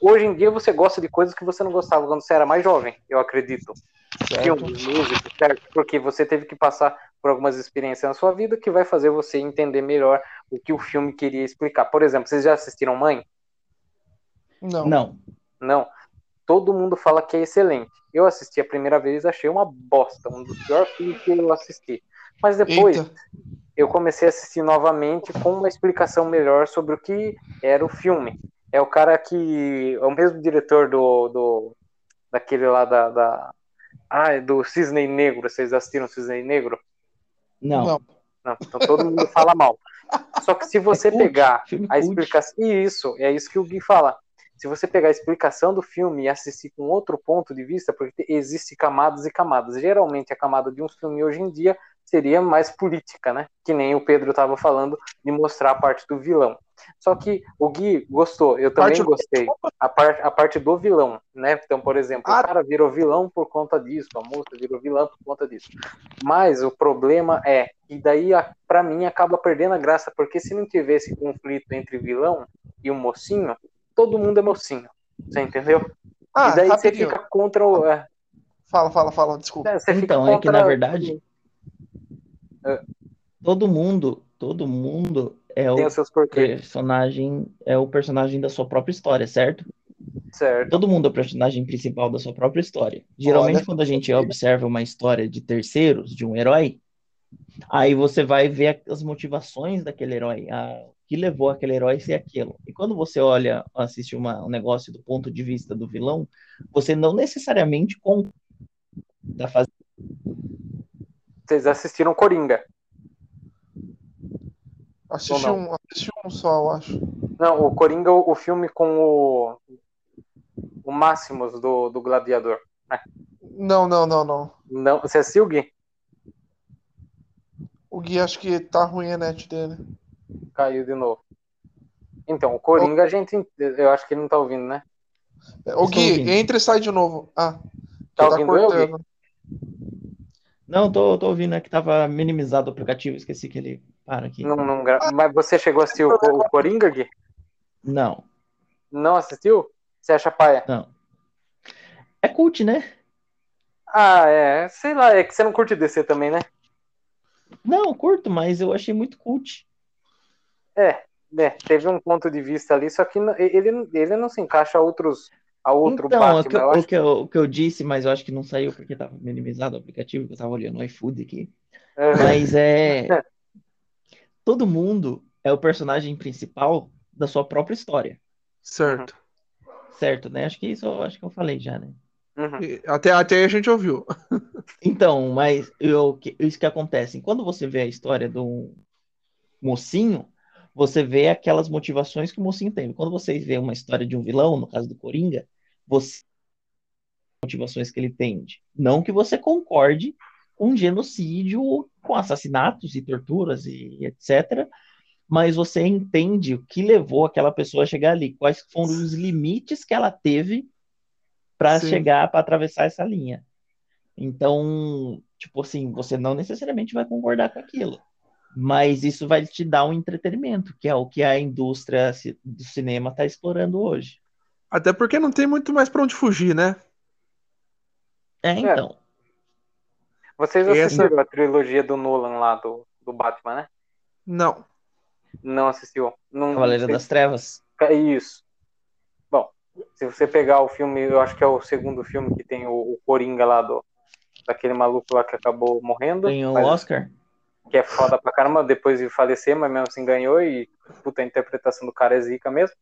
Hoje em dia você gosta de coisas que você não gostava quando você era mais jovem, eu acredito. Certo? Filme, música, certo? Porque você teve que passar por algumas experiências na sua vida que vai fazer você entender melhor o que o filme queria explicar. Por exemplo, vocês já assistiram Mãe? Não. Não. Não. Todo mundo fala que é excelente. Eu assisti a primeira vez, achei uma bosta, um dos piores filmes que eu assisti. Mas depois Eita. Eu comecei a assistir novamente com uma explicação melhor sobre o que era o filme. É o cara que. É o mesmo diretor do. do daquele lá da. da ah, do Cisne Negro. Vocês assistiram Cisne Negro? Não. Não. Não, então todo mundo fala mal. Só que se você É cult, pegar filme a cult. explicação. Isso, é isso que o Gui fala. Se você pegar a explicação do filme e assistir com outro ponto de vista, porque existe camadas e camadas. Geralmente a camada de um filme hoje em dia seria mais política, né? Que nem o Pedro estava falando de mostrar a parte do vilão. Só que o Gui gostou, eu também Parte- gostei. A, par, a parte do vilão, né? Então, por exemplo, Ah. o cara virou vilão por conta disso, a moça virou vilã por conta disso. Mas o problema é que daí, a- pra mim, acaba perdendo a graça, porque se não tivesse conflito entre vilão e o mocinho, todo mundo é mocinho. Você entendeu? Ah, e daí você rapidinho. fica contra o. é, Fala, fala, fala, desculpa. é, você Então, é que contra- na verdade, todo mundo, todo mundo é o Tem os seus porquês, personagem, é o personagem da sua própria história, certo? certo? Todo mundo é o personagem principal da sua própria história. Geralmente, Olha. quando a gente observa uma história de terceiros, de um herói, aí você vai ver as motivações daquele herói, a- que levou aquele herói a ser aquilo. E quando você olha, assiste uma- um negócio do ponto de vista do vilão, você não necessariamente com tá fazendo Vocês assistiram Coringa. Assisti um, assisti um só, eu acho. Não, o Coringa, o, o filme com o. O Máximos do, do Gladiador. Não, não, não, não. Não, você assistiu, Gui? O Gui acho que tá ruim a net dele. Caiu de novo. Então, o Coringa, a gente. Eu acho que ele não tá ouvindo, né? O Estou Gui, ouvindo. entra e sai de novo. Ah, Tá tá ouvindo eu, Gui? Não, tô, tô ouvindo, é que tava minimizado o aplicativo, esqueci que ele para aqui. Não, não gra- Mas você chegou a assistir o, o Coringa, Gui? Não, Não assistiu? Você acha paia? não. É cult, né? Ah, é. Sei lá, é que você não curte DC também, né? Não, curto, mas eu achei muito cult. É, é, teve um ponto de vista ali, só que ele, ele não se encaixa a outros a outro Então, Batman. o que, eu- eu o, que eu, o que eu disse, mas eu acho que não saiu porque tava minimizado o aplicativo, que eu tava olhando o iFood aqui. É, Mas é. Todo mundo é o personagem principal da sua própria história, Certo. certo, né? Acho que isso eu acho que eu falei já, né? uhum. Até, até aí a gente ouviu. Então, mas eu, que- isso que acontece, quando você vê a história do mocinho, você vê aquelas motivações que o mocinho tem. Quando você vê uma história de um vilão, no caso do Coringa, você motivações que ele tem. Não que você concorde com genocídio, com assassinatos e torturas e etc. Mas você entende o que levou aquela pessoa a chegar ali, quais foram os limites que ela teve para chegar, para atravessar essa linha. Então, tipo assim, você não necessariamente vai concordar com aquilo, mas isso vai te dar um entretenimento, que é o que a indústria do cinema está explorando hoje. Até porque não tem muito mais pra onde fugir, né? É, então. Vocês Essa- assistiram a trilogia do Nolan lá, do, do Batman, né? Não. Não assistiu? Não, Cavaleiro sei- das Trevas. É Isso. Bom, se você pegar o filme, eu acho que é o segundo filme que tem o, o Coringa lá do daquele maluco lá que acabou morrendo. Tem o mas- Oscar. que é foda pra caramba depois de falecer, mas mesmo assim ganhou e puta, a interpretação do cara é zica mesmo.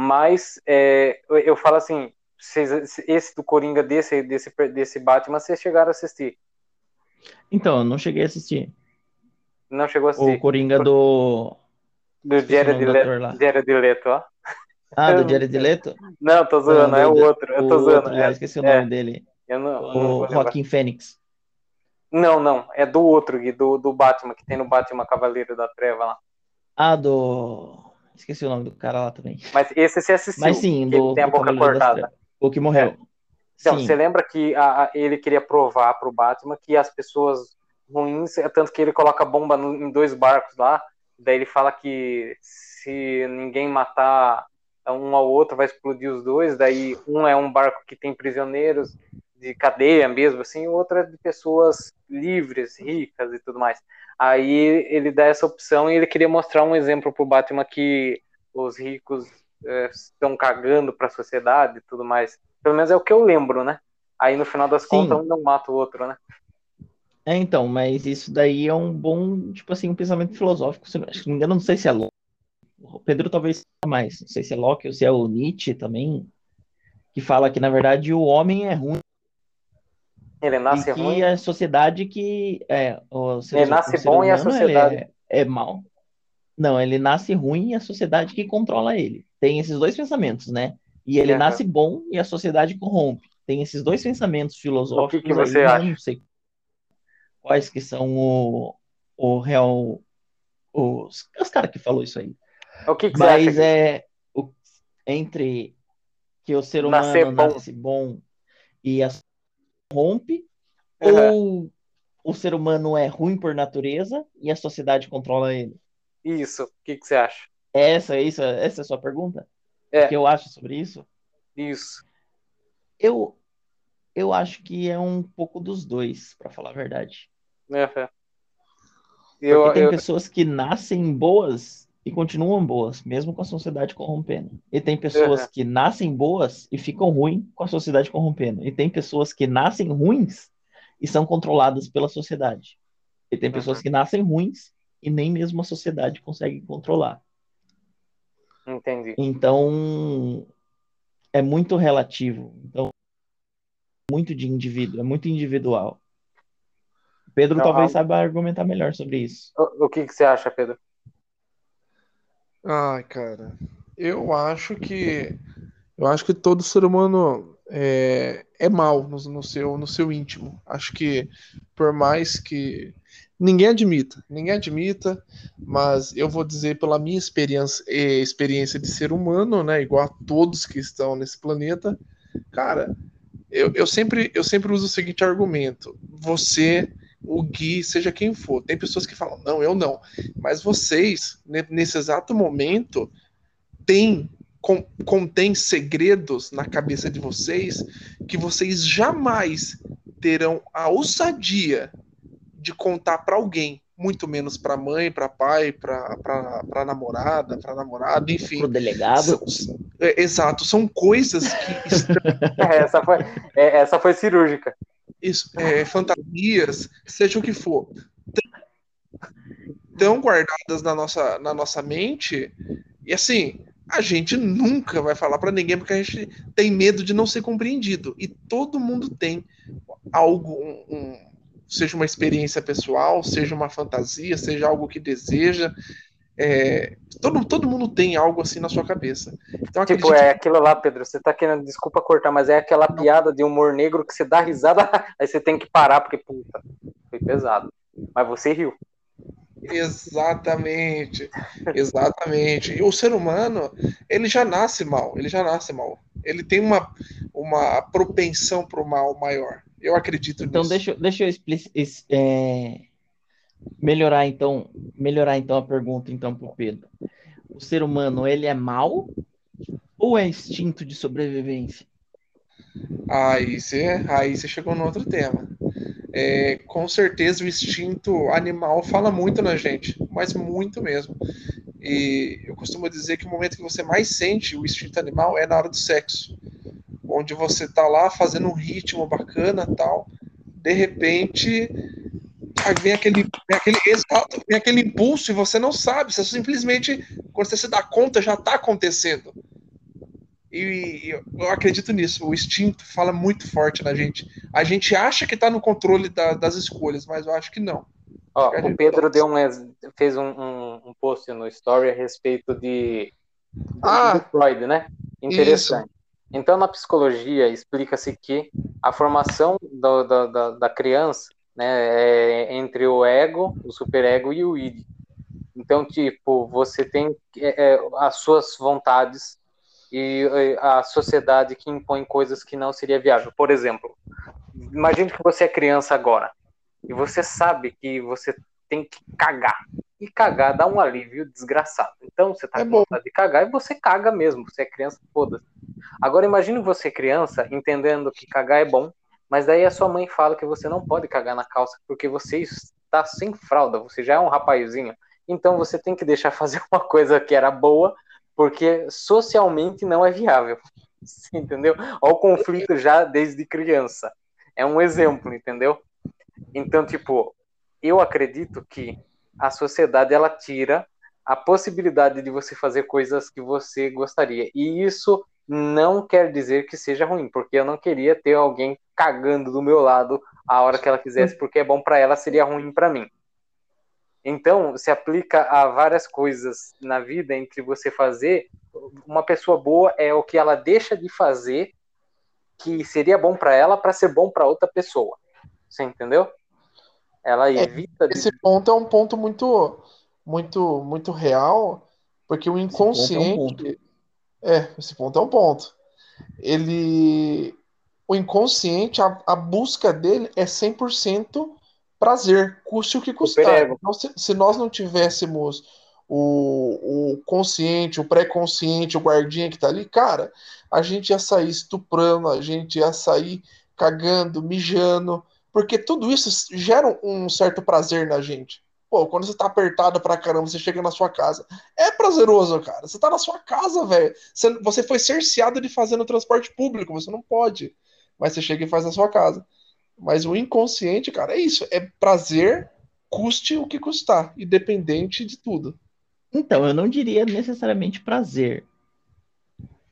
Mas é, eu, eu falo assim, vocês, esse do Coringa desse, desse, desse Batman, vocês chegaram a assistir? Então, eu não cheguei a assistir. Não chegou a assistir? O Coringa do. Do Jared. Leto, Jared Leto, ó. Ah, do Jared Leto? Não, tô zoando, Não, é o outro, eu tô o zoando. outro, é, ah, esqueci o é, nome dele. eu não, O. Joaquim Fênix. Não, não, é do outro, Gui, do, do Batman, que tem no Batman Cavaleiro da Treva lá. Ah, do. Esqueci o nome do cara lá também. Mas esse você assistiu, Mas sim, do, tem a boca cortada. O que morreu. Então, sim. você lembra que a- a- ele queria provar pro Batman que as pessoas ruins, é tanto que ele coloca bomba no- em dois barcos lá, daí ele fala que se ninguém matar um ao outro vai explodir os dois, daí um é um barco que tem prisioneiros de cadeia mesmo, assim, o outro é de pessoas livres, ricas e tudo mais. Aí ele dá essa opção e ele queria mostrar um exemplo pro Batman que os ricos é, estão cagando para a sociedade e tudo mais. Pelo menos é o que eu lembro, né? Aí no final das Sim. contas um não mata o outro, né? É, então, mas isso daí é um bom, tipo assim, um pensamento filosófico. Se não se não me engano, não sei se é Locke. O Pedro talvez mais. Não sei se é Locke ou se é o Nietzsche também, que fala que, na verdade, o homem é ruim Ele nasce e que ruim. a sociedade que é o ser, Ele nasce o ser bom e a humano, ele sociedade- é, é mal. Não, ele nasce ruim e a sociedade que controla ele. Tem esses dois pensamentos, né? E ele nasce bom e a sociedade corrompe. Tem esses dois pensamentos filosóficos O que que você aí, eu acha? não sei quais que são o, o real os, os caras que falou isso aí. O que, que você acha? Mas é o, entre que o ser humano Nascer bom. nasce bom e a corrompe, Aham. ou o ser humano é ruim por natureza e a sociedade controla ele? Isso, o que, que você acha? Essa, isso, essa é a sua pergunta? É. O que eu acho sobre isso? Isso. Eu, eu acho que é um pouco dos dois, para falar a verdade. Aham. Porque Eu, tem eu, pessoas que nascem boas e continuam boas, mesmo com a sociedade corrompendo. E tem pessoas Aham. que nascem boas e ficam ruins com a sociedade corrompendo. E tem pessoas que nascem ruins e são controladas pela sociedade. E tem pessoas Uhum. que nascem ruins e nem mesmo a sociedade consegue controlar. entendi. Então, é muito relativo. Então, muito de indivíduo, é muito individual. Pedro Não, talvez a- saiba argumentar melhor sobre isso. O, o que, que você acha, Pedro? Ai, cara, eu acho que eu acho que todo ser humano é, é mal no, no seu no seu íntimo. Acho que por mais que ninguém admita, ninguém admita, mas eu vou dizer pela minha experiência, eh, experiência de ser humano, né, igual a todos que estão nesse planeta, cara, eu, eu sempre eu sempre uso o seguinte argumento: você o Gui, seja quem for. Tem pessoas que falam, não, eu não. Mas vocês, ne- nesse exato momento, têm, con- contém segredos na cabeça de vocês que vocês jamais terão a ousadia de contar para alguém, muito menos para mãe, para pai, para namorada, para namorado, enfim. Pro delegado, São- é, exato, são coisas que estão essa, foi, é, essa foi cirúrgica. É, fantasias, seja o que for, tão guardadas na nossa, na nossa mente, e assim, a gente nunca vai falar pra ninguém porque a gente tem medo de não ser compreendido. E todo mundo tem algo, um- um- seja uma experiência pessoal, seja uma fantasia, seja algo que deseja. É, todo, todo mundo tem algo assim na sua cabeça. Então, Tipo, é aquilo lá, Pedro. Você tá querendo, desculpa cortar, mas é aquela piada de humor negro que você dá risada, aí você tem que parar, porque, puta, foi pesado. Mas você riu. Exatamente, exatamente. E o ser humano, ele já nasce mal, ele já nasce mal. Ele tem uma, uma propensão para o mal maior. Eu acredito Então nisso. deixa, eu- deixa eu expli- es- é, melhorar então, melhorar então a pergunta então pro Pedro. O ser humano, ele é mau ou é instinto de sobrevivência? Aí você, aí você chegou no outro tema. É, com certeza o instinto animal fala muito na gente, mas muito mesmo. E eu costumo dizer que o momento que você mais sente o instinto animal é na hora do sexo, onde você tá lá fazendo um ritmo bacana tal, de repente vem aquele, vem aquele exato, vem aquele impulso e você não sabe. Você simplesmente, quando você se dá conta, já está acontecendo. E eu acredito nisso. O instinto fala muito forte na gente. A gente acha que está no controle da, das escolhas, mas eu acho que não. Ó, o Pedro deu um, fez um, um, um, post no story a respeito de, ah, Freud, né? Interessante. Isso. Então, na psicologia, explica-se que a formação do, do, da, da criança né, é entre o ego, o superego e o id. Então, tipo, você tem é, é, as suas vontades e a sociedade que impõe coisas que não seria viável. Por exemplo, imagine que você é criança agora e você sabe que você tem que cagar. E cagar dá um alívio desgraçado. Então você tá é com vontade de cagar e você caga mesmo. Você é criança, foda-se. Agora imagine você criança entendendo que cagar é bom, mas daí a sua mãe fala que você não pode cagar na calça porque você está sem fralda, você já é um rapazinho. Então você tem que deixar fazer uma coisa que era boa porque socialmente não é viável. entendeu? Olha o conflito já desde criança. É um exemplo, entendeu? Então, tipo, eu acredito que a sociedade ela tira a possibilidade de você fazer coisas que você gostaria. E isso não quer dizer que seja ruim, porque eu não queria ter alguém cagando do meu lado a hora que ela quisesse, porque é bom para ela, seria ruim para mim. Então, se aplica a várias coisas na vida entre você fazer. Uma pessoa boa é o que ela deixa de fazer que seria bom para ela para ser bom para outra pessoa. Você entendeu? Ela é, evita. É, esse ponto é um ponto muito, muito, muito real, porque o inconsciente. É, esse ponto é um ponto. Ele. O inconsciente, a, a busca dele é 100% prazer, custe o que custar. Então, se, se, nós não tivéssemos o, o consciente, o pré-consciente, o guardinha que tá ali, cara, a gente ia sair estuprando, a gente ia sair cagando, mijando, porque tudo isso gera um certo prazer na gente. Pô, quando você tá apertado pra caramba, você chega na sua casa. É prazeroso, cara. Você tá na sua casa, velho. Você, você foi cerceado de fazer no transporte público, você não pode. Mas você chega e faz na sua casa. Mas o inconsciente, cara, é isso. É prazer, custe o que custar, independente de tudo. Então, eu não diria necessariamente prazer.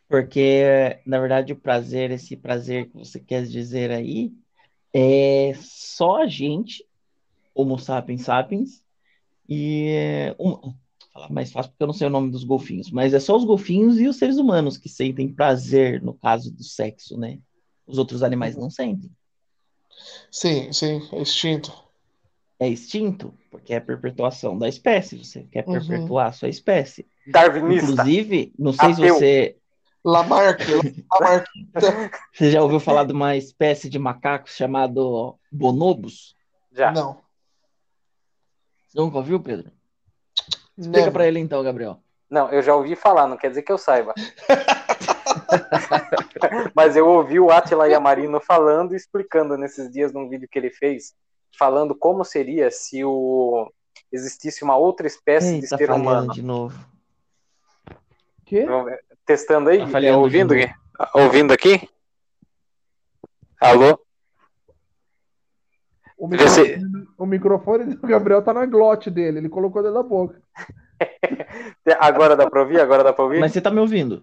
Porque, na verdade, o prazer, esse prazer que você quer dizer aí, é só a gente, Homo sapiens sapiens, e um, falar mais fácil porque eu não sei o nome dos golfinhos, mas é só os golfinhos e os seres humanos que sentem prazer no caso do sexo, né? Os outros animais não sentem. Sim, sim, é extinto. É extinto, porque é a perpetuação da espécie. Você quer uhum. perpetuar a sua espécie. Darwinista. Inclusive, não sei Ateu. se você. Lamarck, Lamarck. Você já ouviu falar de uma espécie de macaco chamado bonobos? Já. Não. Nunca ouviu, Pedro? Explica para ele então, Gabriel. Não, eu já ouvi falar, não quer dizer que eu saiba. Mas eu ouvi o Atila Yamarino falando e explicando nesses dias num vídeo que ele fez, falando como seria se o existisse uma outra espécie Eita, de ser humano. de novo. Que? Testando aí? Tá ouvindo aqui? Ouvindo aqui? Alô? O microfone, o microfone do Gabriel tá na glote dele, ele colocou dentro da boca. Agora dá pra ouvir? Agora dá pra ouvir? Mas você tá me ouvindo?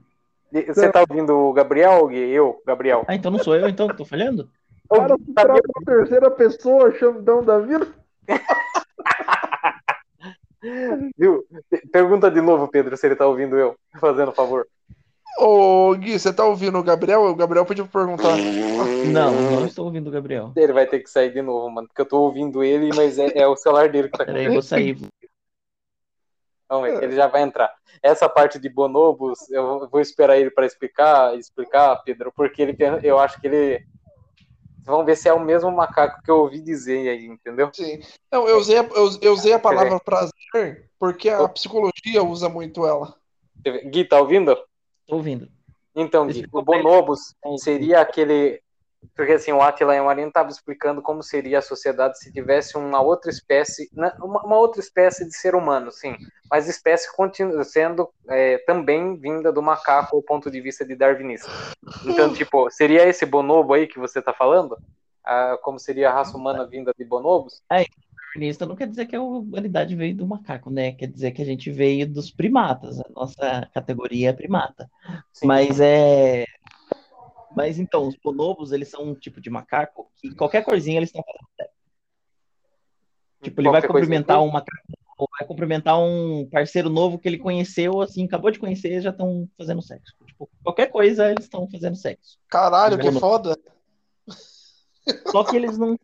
Você tá ouvindo o Gabriel ou eu, Gabriel? Ah, então não sou eu, então, que tô falhando? Cara, tu trata uma terceira pessoa, chamando da vida. Viu? Pergunta de novo, Pedro, se ele tá ouvindo eu, fazendo favor. Ô, Gui, você tá ouvindo o Gabriel? O Gabriel pediu pra perguntar. Não, não estou ouvindo o Gabriel. Ele vai ter que sair de novo, mano, porque eu tô ouvindo ele, mas é, é o celular dele que tá Peraí, eu vou sair. Não, ele já vai entrar. Essa parte de bonobos, eu vou esperar ele para explicar, explicar, Pedro, porque ele, eu acho que ele Vamos ver se é o mesmo macaco que eu ouvi dizer aí, entendeu? Sim. Não, eu usei, a, eu, eu usei a palavra prazer porque a psicologia usa muito ela. Gui, tá ouvindo? Tô ouvindo. Então, Gui, o bonobos seria aquele porque assim, o Attila Marino estava explicando como seria a sociedade se tivesse uma outra espécie, uma, outra espécie de ser humano, sim, mas espécie continua sendo é, também vinda do macaco ao ponto de vista de darwinista. Então, tipo, seria esse bonobo aí que você está falando? Ah, como seria a raça humana vinda de bonobos? É, modernista não quer dizer que a humanidade veio do macaco, né? Quer dizer que a gente veio dos primatas. A nossa categoria é primata. Sim. Mas é. Mas então, os bonobos, eles são um tipo de macaco que qualquer coisinha eles estão fazendo sexo. Tipo, ele vai cumprimentar um macaco, ou vai cumprimentar um parceiro novo que ele conheceu, assim, acabou de conhecer, já estão fazendo sexo. Tipo, qualquer coisa eles estão fazendo sexo. Caralho, que foda. Só que eles não.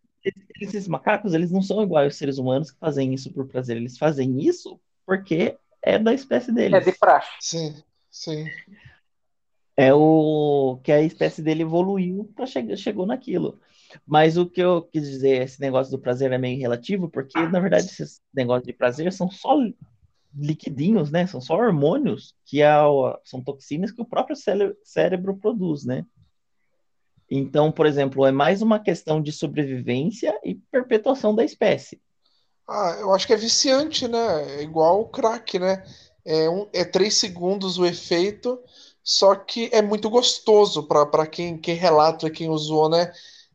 Esses macacos, eles não são iguais aos seres humanos que fazem isso por prazer. Eles fazem isso porque é da espécie É deles. de praxe. Sim, sim. É o que a espécie dele evoluiu para chegar, chegou naquilo. Mas o que eu quis dizer, esse negócio do prazer é meio relativo, porque na verdade esses negócios de prazer são só liquidinhos, né? São só hormônios que é são toxinas que o próprio cére- cérebro produz, né? Então, por exemplo, é mais uma questão de sobrevivência e perpetuação da espécie. Ah, eu acho que é viciante, né? É igual o crack, né? É, um, é três segundos o efeito, só que é muito gostoso para quem, quem relata, quem usou, né?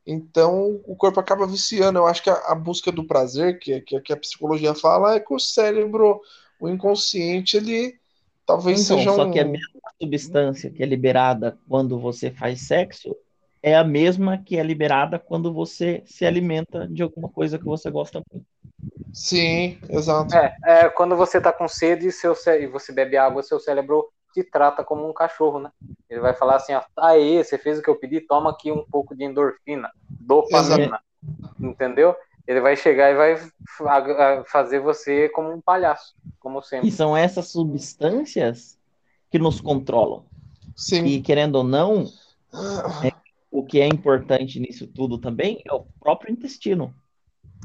Então o corpo acaba viciando. Eu acho que a, a busca do prazer, que, que, que a psicologia fala, é que o cérebro, o inconsciente, ele talvez Então, seja só um. que a mesma substância que é liberada quando você faz sexo é a mesma que é liberada quando você se alimenta de alguma coisa que você gosta muito. Sim, exato. É, é, quando você tá com sede seu cé- e você bebe água, seu cérebro te trata como um cachorro, né? Ele vai falar assim, ó, aê, você fez o que eu pedi, toma aqui um pouco de endorfina, dopamina, entendeu? Ele vai chegar e vai fazer você como um palhaço, como sempre. E são essas substâncias que nos controlam. Sim. E querendo ou não, o que é importante nisso tudo também é o próprio intestino.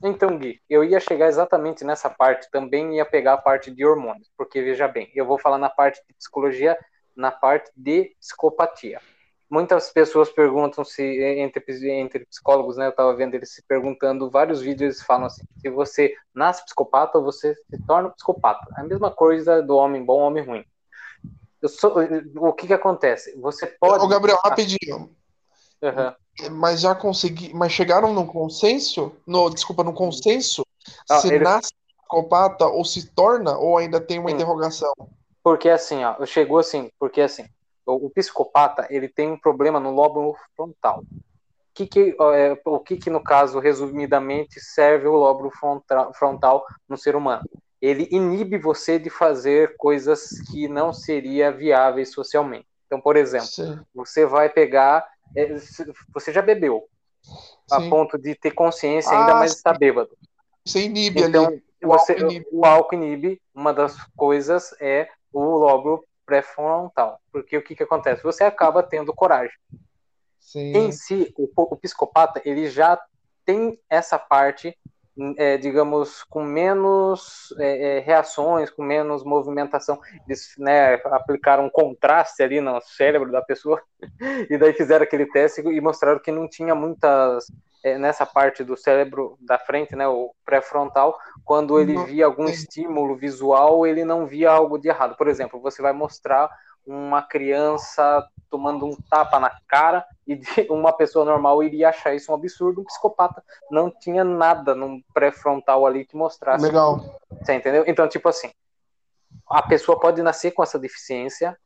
Então, Gui, eu ia chegar exatamente nessa parte, também ia pegar a parte de hormônios, porque veja bem, eu vou falar na parte de psicologia, na parte de psicopatia. Muitas pessoas perguntam se, entre, entre psicólogos, né, eu estava vendo eles se perguntando, vários vídeos eles falam assim, se você nasce psicopata ou você se torna psicopata. É a mesma coisa do homem bom, homem ruim. Eu sou- o que que acontece? Você pode... Ô, Gabriel, rapidinho. Aham. Mas já consegui. Mas chegaram num consenso? No, desculpa, num consenso? Ah, se eles- nasce psicopata ou se torna, ou ainda tem uma Sim. interrogação? Porque assim, ó, chegou assim, porque assim, o, o psicopata, ele tem um problema no lóbulo frontal. O que que, é, o que que, no caso, resumidamente, serve o lóbulo frontal, no ser humano? Ele inibe você de fazer coisas que não seria viáveis socialmente. Então, por exemplo, Sim, você vai pegar, você já bebeu, a sim. ponto de ter consciência ainda, Ah, mas está bêbado. Você inibe Então, ali. O você, álcool inibe. o álcool inibe, uma das coisas é o lóbulo pré-frontal. Porque o que, que acontece? Você acaba tendo coragem. Sim. Em si, o, o psicopata, ele já tem essa parte, é, digamos, com menos é, é, reações, com menos movimentação. Eles né, aplicaram um contraste ali no cérebro da pessoa e daí fizeram aquele teste e mostraram que não tinha muitas é, nessa parte do cérebro da frente, né, o pré-frontal, quando ele via algum estímulo visual, ele não via algo de errado. Por exemplo, você vai mostrar uma criança tomando um tapa na cara e uma pessoa normal iria achar isso um absurdo, um psicopata não tinha nada no pré-frontal ali que mostrasse Legal. você entendeu? Então, tipo assim, a pessoa pode nascer com essa deficiência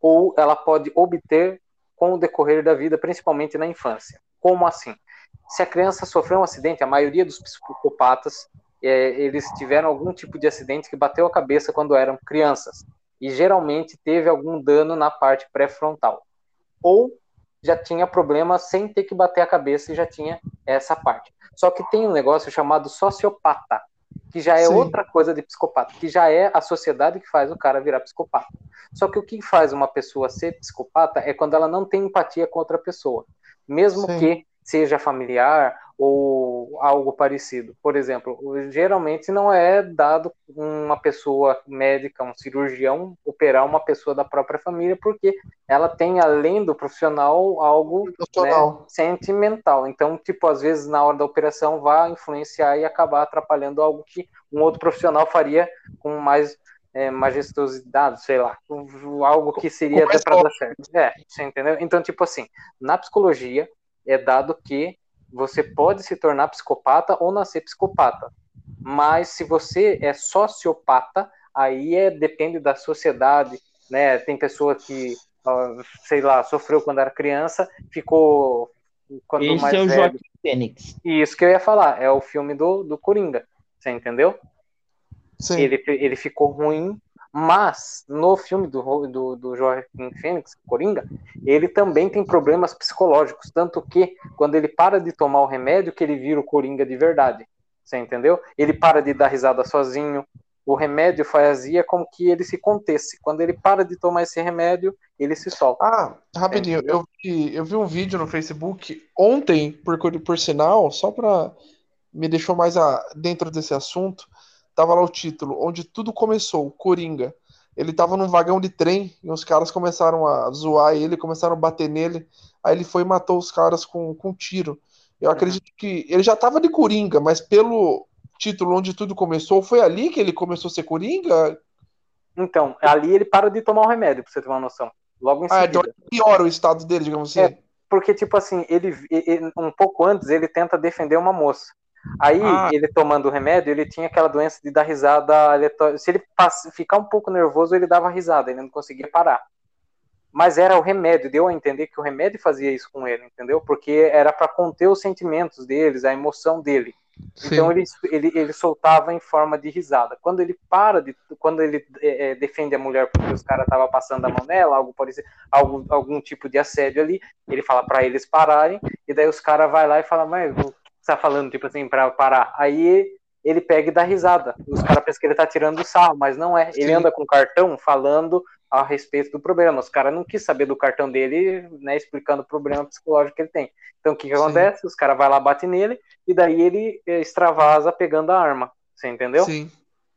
ou ela pode obter com o decorrer da vida, principalmente na infância. Como assim? Se a criança sofreu um acidente, a maioria dos psicopatas, é, eles tiveram algum tipo de acidente que bateu a cabeça quando eram crianças. E geralmente teve algum dano na parte pré-frontal. Ou já tinha problema sem ter que bater a cabeça e já tinha essa parte. Só que tem um negócio chamado sociopata, que já é Sim. outra coisa de psicopata, que já é a sociedade que faz o cara virar psicopata. Só que o que faz uma pessoa ser psicopata é quando ela não tem empatia com outra pessoa, mesmo Sim. que seja familiar ou algo parecido. Por exemplo, geralmente não é dado uma pessoa médica, um cirurgião, operar uma pessoa da própria família, porque ela tem, além do profissional, algo Emocional. sentimental. Então, tipo, às vezes na hora da operação vai influenciar e acabar atrapalhando algo que um outro profissional faria com mais é, majestosidade, sei lá, algo que seria até para dar certo. É, você entendeu? Então, tipo assim, na psicologia é dado que você pode se tornar psicopata ou nascer psicopata. Mas se você é sociopata, aí é depende da sociedade, né? Tem pessoa que, sei lá, sofreu quando era criança, ficou quanto Esse mais é o velho. Joaquim Fênix. E isso que eu ia falar, é o filme do, do Coringa, você entendeu? Sim. Ele, ele ficou ruim, mas no filme do, do, do Joaquim Fênix, Coringa, ele também tem problemas psicológicos, tanto que quando ele para de tomar o remédio, que ele vira o Coringa de verdade, você entendeu? Ele para de dar risada sozinho, o remédio fazia com que ele se contesse. Quando ele para de tomar esse remédio, ele se solta. Ah, rapidinho, eu vi, eu vi um vídeo no Facebook ontem, por, por sinal, só pra me deixou mais a- dentro desse assunto, tava lá o título, onde tudo começou, Coringa. Ele tava num vagão de trem e os caras começaram a zoar ele, começaram a bater nele, aí ele foi e matou os caras com, com um tiro. Eu acredito que ele já tava de Coringa, mas pelo título onde tudo começou, foi ali que ele começou a ser Coringa? Então, ali ele para de tomar o remédio, pra você ter uma noção. Logo em Ah, seguida. então piora o estado dele, digamos assim. É. Porque, tipo assim, ele, ele- um pouco antes ele tenta defender uma moça. Aí, Ah. ele tomando o remédio, ele tinha aquela doença de dar risada aleatória. Se ele ficar um pouco nervoso, ele dava risada, ele não conseguia parar. Mas era o remédio, deu a entender que o remédio fazia isso com ele, entendeu? Porque era para conter os sentimentos deles, a emoção dele. Então ele, ele, ele soltava em forma de risada. Quando ele para de. Quando ele é, é, defende a mulher porque os caras estavam passando a mão nela, algo ser, algo, algum tipo de assédio ali, ele fala para eles pararem, e daí os caras vai lá e fala, mas que você tá falando, tipo assim, pra parar? Aí ele pega e dá risada. Os caras pensam que ele tá tirando sarro, mas não é. Ele Sim. anda com o cartão falando a respeito do problema. Os caras não quis saber do cartão dele, né, explicando o problema psicológico que ele tem. Então o que, que Sim. acontece? Os caras vai lá, bate nele, e daí ele eh, extravasa pegando a arma. Você entendeu? Sim.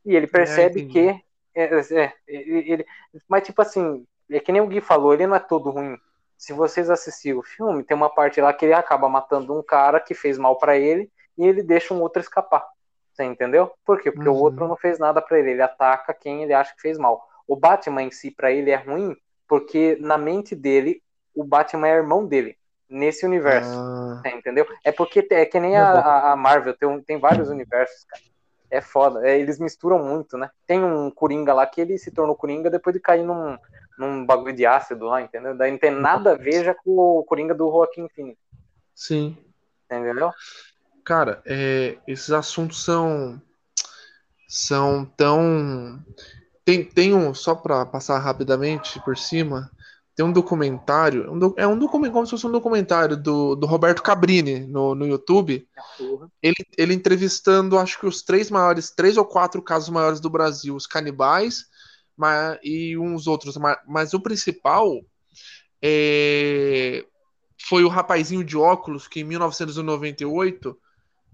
E ele percebe entendi. que. É, é, ele- mas, tipo assim, é que nem o Gui falou, ele não é todo ruim. Se vocês assistirem o filme, tem uma parte lá que ele acaba matando um cara que fez mal pra ele e ele deixa um outro escapar. Você entendeu? Por quê? Porque Uhum. o outro não fez nada pra ele. Ele ataca quem ele acha que fez mal. O Batman em si, pra ele, é ruim porque na mente dele, o Batman é irmão dele. Nesse universo. Ah, É, entendeu? É porque é que nem a, a- Marvel, tem, tem vários universos, cara. É foda. É, eles misturam muito, né? Tem um Coringa lá que ele se tornou Coringa depois de cair num, num bagulho de ácido lá, entendeu? Daí não tem nada a ver já com o Coringa do Joaquim Phoenix, sim. entendeu? Cara, é, esses assuntos são são tão tem, tem um só para passar rapidamente por cima tem um documentário um do- é um documentário como se fosse um documentário do, do Roberto Cabrini no, no YouTube ele, ele entrevistando acho que os três maiores três ou quatro casos maiores do Brasil os canibais ma- e uns outros ma- mas o principal é, foi o rapazinho de óculos que em 1998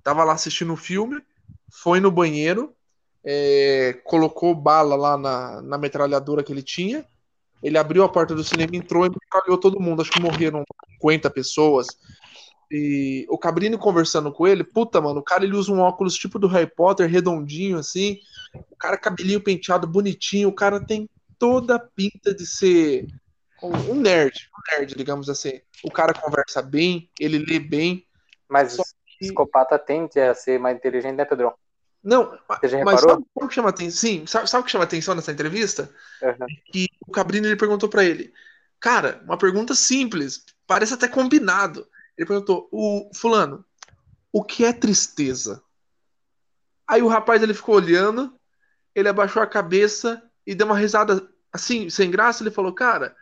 tava lá assistindo o filme, foi no banheiro, é, colocou bala lá na, na metralhadora que ele tinha, ele abriu a porta do cinema, entrou e metralhou todo mundo, acho que morreram 50 pessoas. E o Cabrini conversando com ele, puta, mano, o cara ele usa um óculos tipo do Harry Potter, redondinho assim, o cara cabelinho penteado, bonitinho, o cara tem toda a pinta de ser um nerd, um nerd, digamos assim. O cara conversa bem, ele lê bem, Mas Só psicopata tende a ser mais inteligente, né, Pedrão? Não, mas sabe o que chama atenção? Sim, sabe, sabe o que chama atenção nessa entrevista? Uhum. Que o Cabrini ele perguntou pra ele, cara, uma pergunta simples, parece até combinado. Ele perguntou, o fulano, o que é tristeza? Aí o rapaz ele ficou olhando, ele abaixou a cabeça e deu uma risada assim, sem graça, ele falou, cara,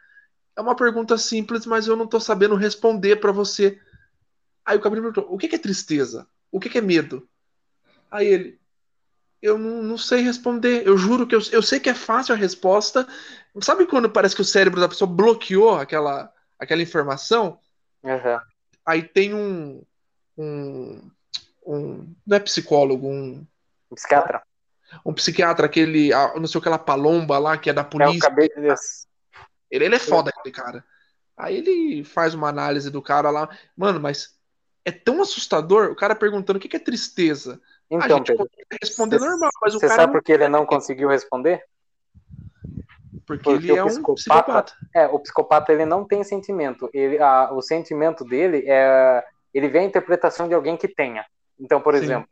é uma pergunta simples, mas eu não tô sabendo responder pra você. Aí o Cabrini perguntou, o que é tristeza? O que que é medo? Aí ele, eu não, não sei responder. Eu juro que eu, eu sei que é fácil a resposta. Sabe quando parece que o cérebro da pessoa bloqueou aquela, aquela informação? Uhum. Aí tem um, um, um- Não é psicólogo, um, Psiquiatra. Um psiquiatra, aquele. Não sei o que, aquela palomba lá, que é da É polícia. cabelo. Ele, ele é foda, aquele cara. Aí ele faz uma análise do cara lá. Mano, mas é tão assustador o cara perguntando o que que é tristeza. a Então, gente Pedro, responder cê- normal, mas o você cara sabe não por que ele não conseguiu responder? Porque, Porque ele é um psicopata- psicopata. É, o psicopata ele não tem sentimento. Ele, a- o sentimento dele é ele vê a interpretação de alguém que tenha. Então, por Sim. exemplo,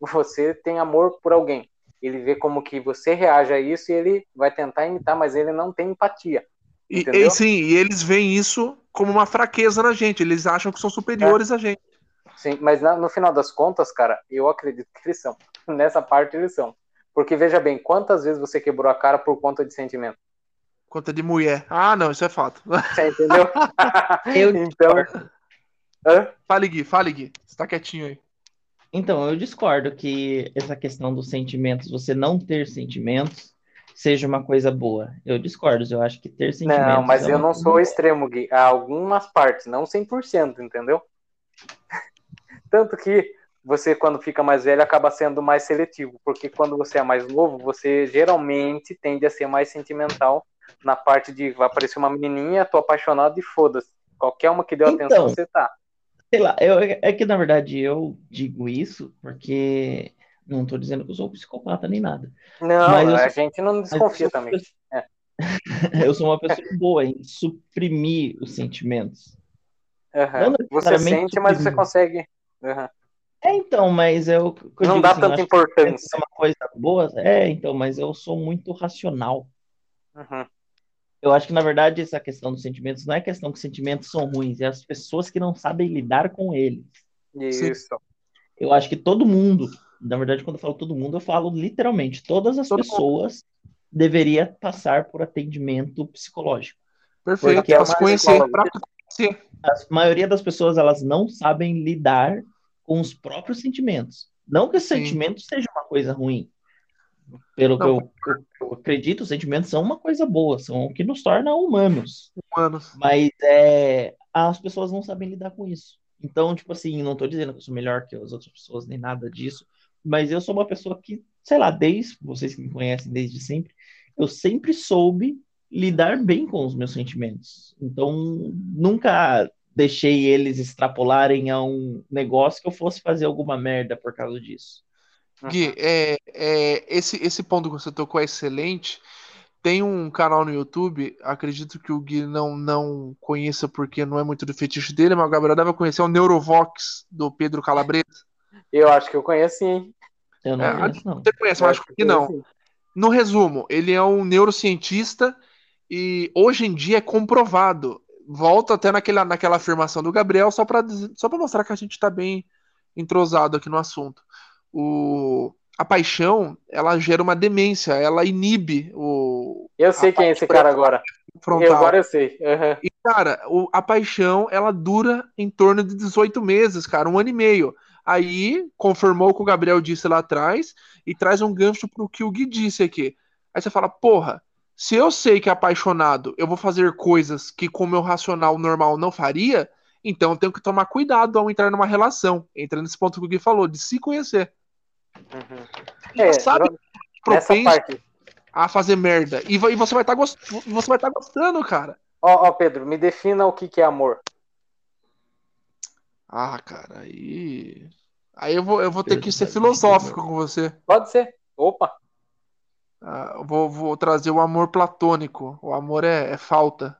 você tem amor por alguém. Ele vê como que você reage a isso e ele vai tentar imitar, mas ele não tem empatia. E, Entendeu? e sim, e eles veem isso como uma fraqueza na gente. Eles acham que são superiores a gente. Sim, mas na- no final das contas, cara, eu acredito que eles são. Nessa parte eles são. Porque veja bem, quantas vezes você quebrou a cara por conta de sentimento? Conta de mulher. Ah, não, isso é fato. Você entendeu? Eu então. Hã? fale, Gui, fale, Gui. Você tá quietinho aí. Então, eu discordo que essa questão dos sentimentos, você não ter sentimentos, seja uma coisa boa. Eu discordo, eu acho que ter sentimentos. Não, mas é eu não sou boa. extremo, Gui. Há algumas partes, não 100%, entendeu? Tanto que você, quando fica mais velho, acaba sendo mais seletivo, porque quando você é mais novo, você geralmente tende a ser mais sentimental na parte de vai aparecer uma menininha, tô apaixonado e foda-se. Qualquer uma que deu Então, atenção, você tá. Sei lá, eu, é que na verdade eu digo isso porque não tô dizendo que eu sou um psicopata nem nada. Não, eu a sou- gente não desconfia sou também. pessoa- É. Eu sou uma pessoa boa em suprimir os sentimentos. Não Você sente, mas você consegue. Aham. É, então, mas eu, eu Não dá assim, tanta importância. é uma coisa boa. É, então, mas eu sou muito racional. Uhum. Eu acho que, na verdade, essa questão dos sentimentos não é questão que sentimentos são ruins, é as pessoas que não sabem lidar com eles. Isso. Eu acho que todo mundo, na verdade, quando eu falo todo mundo, eu falo literalmente, todas as Todo mundo. pessoas deveriam passar por atendimento psicológico. Perfeito. Porque é se uma conhecer. conhecer. A maioria das pessoas, elas não sabem lidar com os próprios sentimentos. Não que os Sim. sentimentos seja uma coisa ruim. Pelo que Não. eu, eu- eu acredito, os sentimentos são uma coisa boa, são o que nos torna humanos. Humanos. Mas é, as pessoas não sabem lidar com isso. Então, tipo assim, não tô dizendo que eu sou melhor que as outras pessoas, nem nada disso, mas eu sou uma pessoa que, sei lá, desde vocês que me conhecem desde sempre, eu sempre soube lidar bem com os meus sentimentos. Então, nunca deixei eles extrapolarem a um negócio que eu fosse fazer alguma merda por causa disso. Gui, é, é, esse, esse ponto que você tocou é excelente. Tem um canal no YouTube, acredito que o Gui não, não conheça porque não é muito do fetiche dele, mas o Gabriel deve conhecer é o Neurovox do Pedro Calabresa. Eu acho que eu conheço sim. Eu não É, conheço, não. Você conhece, mas acho que não. No resumo, ele é um neurocientista e hoje em dia é comprovado. Volta até naquela, naquela afirmação do Gabriel, só para só para mostrar que a gente está bem entrosado aqui no assunto. O, a paixão, ela gera uma demência, ela inibe o Eu sei quem é esse cara agora. Eu, agora eu sei. Aham. E, cara, o- a paixão, ela dura em torno de 18 meses, cara, um ano e meio. Aí, confirmou o que o Gabriel disse lá atrás e traz um gancho pro que o Gui disse aqui. Aí você fala, porra, se eu sei que é apaixonado, eu vou fazer coisas que com o meu racional normal não faria, então eu tenho que tomar cuidado ao entrar numa relação. Entra nesse ponto que o Gui falou, de se conhecer. Uhum. Já É, sabe nessa propenso parte. a fazer merda. E, e você vai estar você vai estar gostando, cara. Ó, ó, Pedro, me defina o que, que é amor. Ah, cara, aí. Aí eu vou, eu vou ter que ser filosófico com você. Pode ser. Opa. Ah, eu vou, vou trazer o amor platônico. O amor é, é falta.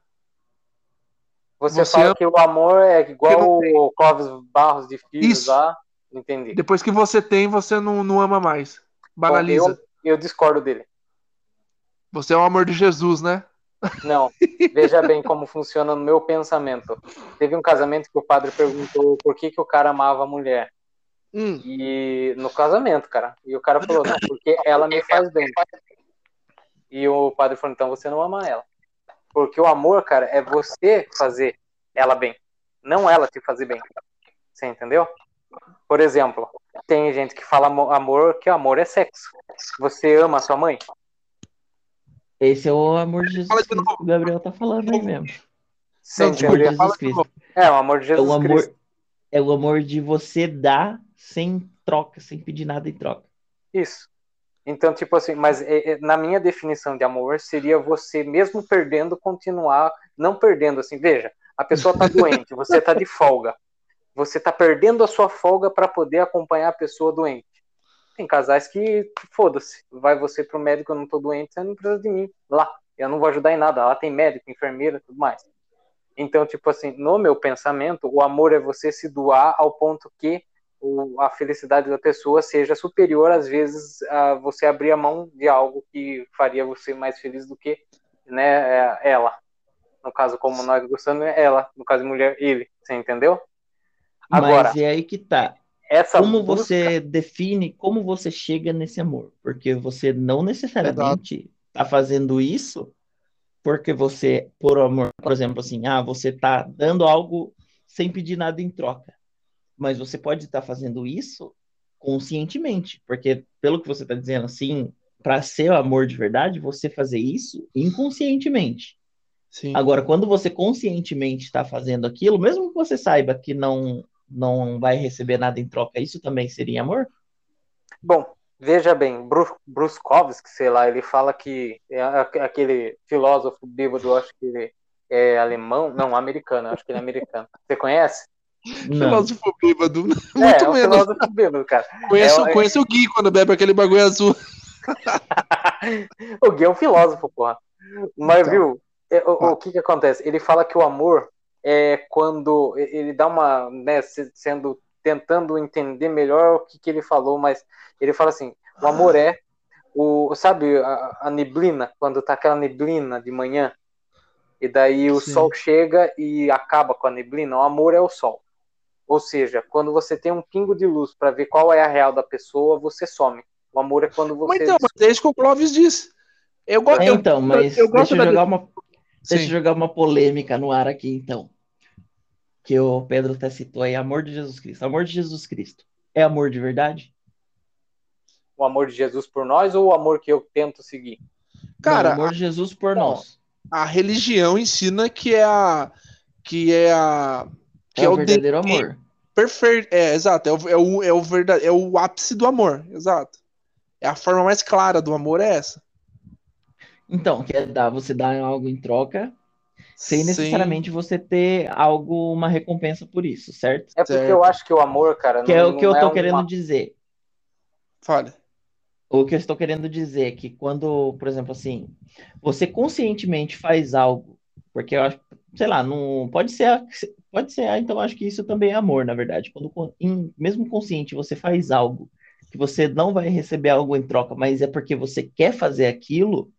Você, Você fala ama- que o amor é igual o Clóvis Barros de Filhos Isso. lá. Entendi. Depois que você tem, você não, não ama mais. Bom, Banaliza. eu, eu discordo dele. Você é o amor de Jesus, né? Não, veja bem como funciona no meu pensamento. Teve um casamento que o padre perguntou por que, que o cara amava a mulher. Hum, E no casamento, cara. E o cara falou, não, porque ela me faz bem. E o padre falou, então você não ama ela. Porque o amor, cara, é você fazer ela bem, não ela te fazer bem. Você entendeu? Por exemplo, tem gente que fala amo- amor, que amor é sexo. Você ama a sua mãe? Esse é o amor de Jesus Fala de Cristo que o Gabriel tá falando aí mesmo. Você Não, amor de entendeu? Jesus Fala de Cristo. novo. É, o amor de É Jesus o amor, Cristo. é o amor de você dar sem troca, sem pedir nada em troca. Isso. Então, tipo assim, mas é, é, na minha definição de amor seria você mesmo perdendo continuar, não perdendo assim, veja, a pessoa tá doente, você tá de folga. Você tá perdendo a sua folga para poder acompanhar a pessoa doente. Tem casais que foda-se, vai você pro médico, eu não tô doente, você não precisa de mim. Lá, eu não vou ajudar em nada, lá tem médico, enfermeira, tudo mais. Então, tipo assim, no meu pensamento, o amor é você se doar ao ponto que a felicidade da pessoa seja superior, às vezes, a você abrir a mão de algo que faria você mais feliz do que né, é, ela. No caso, como nós gostamos, é ela. No caso mulher, ele. Você entendeu? Agora, Mas é aí que tá. Essa como busca... você define, como você chega nesse amor? Porque você não necessariamente está fazendo isso porque você, por amor, por exemplo, assim, ah, você está dando algo sem pedir nada em troca mas você pode estar fazendo isso conscientemente, porque pelo que você está dizendo, assim, para ser o amor de verdade, você fazer isso inconscientemente. Sim. Agora, quando você conscientemente está fazendo aquilo, mesmo que você saiba que não não vai receber nada em troca, isso também seria amor? Bom, veja bem, Bruskovski, sei lá, ele fala que é aquele filósofo bêbado, acho que ele é alemão, não, americano, acho que ele é americano. Você conhece? Filósofo bêbado. É, Muito é, um menos. filósofo bêbado, cara. Conheço, é, conheço é... o Gui quando bebe aquele bagulho azul. o Gui é um filósofo, porra. Mas, então. viu, é, o, o, que que acontece? Ele fala que o amor é quando ele dá uma, né, sendo, tentando entender melhor o que que ele falou, mas ele fala assim, o amor é o, sabe, a, a neblina, quando tá aquela neblina de manhã, e daí o Sim. sol chega e acaba com a neblina, o amor é o sol. Ou seja, quando você tem um pingo de luz para ver qual é a real da pessoa, você some. O amor é quando você. Mas então, mas é isso que o Clóvis disse. Eu gosto. É, então, mas eu, eu deixa, eu jogar uma, deixa eu jogar uma polêmica no ar aqui, então. Que o Pedro até citou aí, amor de Jesus Cristo. Amor de Jesus Cristo. É amor de verdade? O amor de Jesus por nós ou o amor que eu tento seguir? Cara, Não, o amor de Jesus por não, nós. A religião ensina que é a que é a que é, é o verdadeiro de... amor. Perfeito, é, exato, é o, é, o, é, o verdade, é o ápice do amor, exato. É a forma mais clara do amor, é essa. Então, que é dar, você dá algo em troca, sem necessariamente Sim. você ter algo, uma recompensa por isso, certo? É porque certo. eu acho que o amor, cara. Que não, é o que eu tô é querendo uma... dizer. Fale. O que eu estou querendo dizer é que quando, por exemplo, assim, você conscientemente faz algo, porque eu acho, sei lá, não pode ser Pode ser, ah, então acho que isso também é amor, na verdade. Quando, em, mesmo consciente, você faz algo que você não vai receber algo em troca, mas é porque você quer fazer aquilo,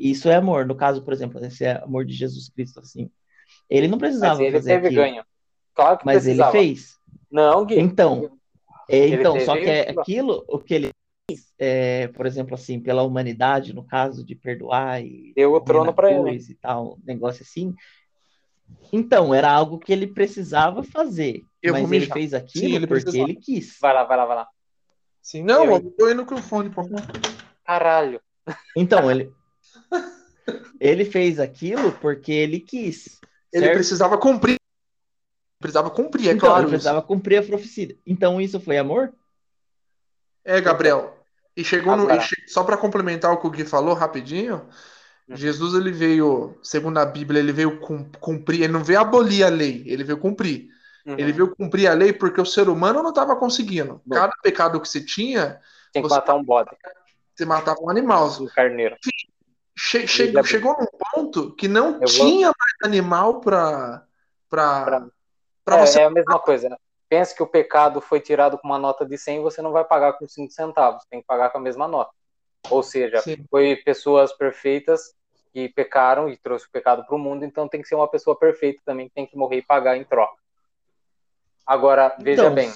isso é amor. No caso, por exemplo, esse é amor de Jesus Cristo, assim. Ele não precisava mas ele fazer teve aquilo. ganho. Claro que mas precisava. ele fez. Não, Gui. Então, é, então só que é aquilo, o que ele fez, é, por exemplo, assim, pela humanidade, no caso de perdoar e deu o trono para ele e tal, negócio assim, então, era algo que ele precisava fazer. Eu mas ele fez aquilo Sim, ele porque precisava. ele quis. Vai lá, vai lá, vai lá. Sim, não, eu, eu no microfone, por favor. Caralho. Então, ele. Ele fez aquilo porque ele quis. Ele certo? precisava cumprir. Precisava cumprir, é então, claro. Ele precisava cumprir a profecia. Então, isso foi amor? É, Gabriel. E chegou no. E che... Só para complementar o que o Gui falou rapidinho. Uhum. Jesus ele veio, segundo a Bíblia, ele veio cumprir, ele não veio abolir a lei, ele veio cumprir. Uhum. Ele veio cumprir a lei porque o ser humano não estava conseguindo. Bom. Cada pecado que você tinha. Tem que matar um bode. Você matava um animal. Um carneiro. Che, che, chegou num ponto que não Eu tinha vou... mais animal para. Para é, você. É a mesma coisa. Pensa que o pecado foi tirado com uma nota de 100, você não vai pagar com 5 centavos, tem que pagar com a mesma nota. Ou seja, Sim. foi pessoas perfeitas que pecaram e trouxe o pecado para o mundo, então tem que ser uma pessoa perfeita também que tem que morrer e pagar em troca. Agora, veja então... bem,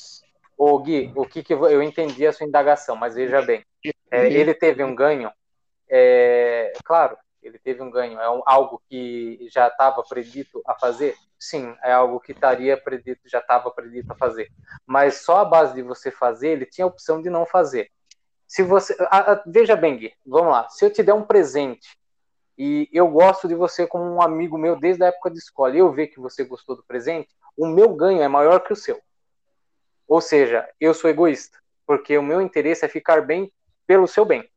o Gui, o que, que eu entendi a sua indagação, mas veja bem, é, ele teve um ganho, é, claro, ele teve um ganho, é um, algo que já estava predito a fazer? Sim, é algo que estaria predito, já estava predito a fazer. Mas só a base de você fazer, ele tinha a opção de não fazer. Se você, a, a, veja bem, Gui, vamos lá. Se eu te der um presente e eu gosto de você como um amigo meu desde a época de escola, e eu ver que você gostou do presente, o meu ganho é maior que o seu. Ou seja, eu sou egoísta, porque o meu interesse é ficar bem pelo seu bem.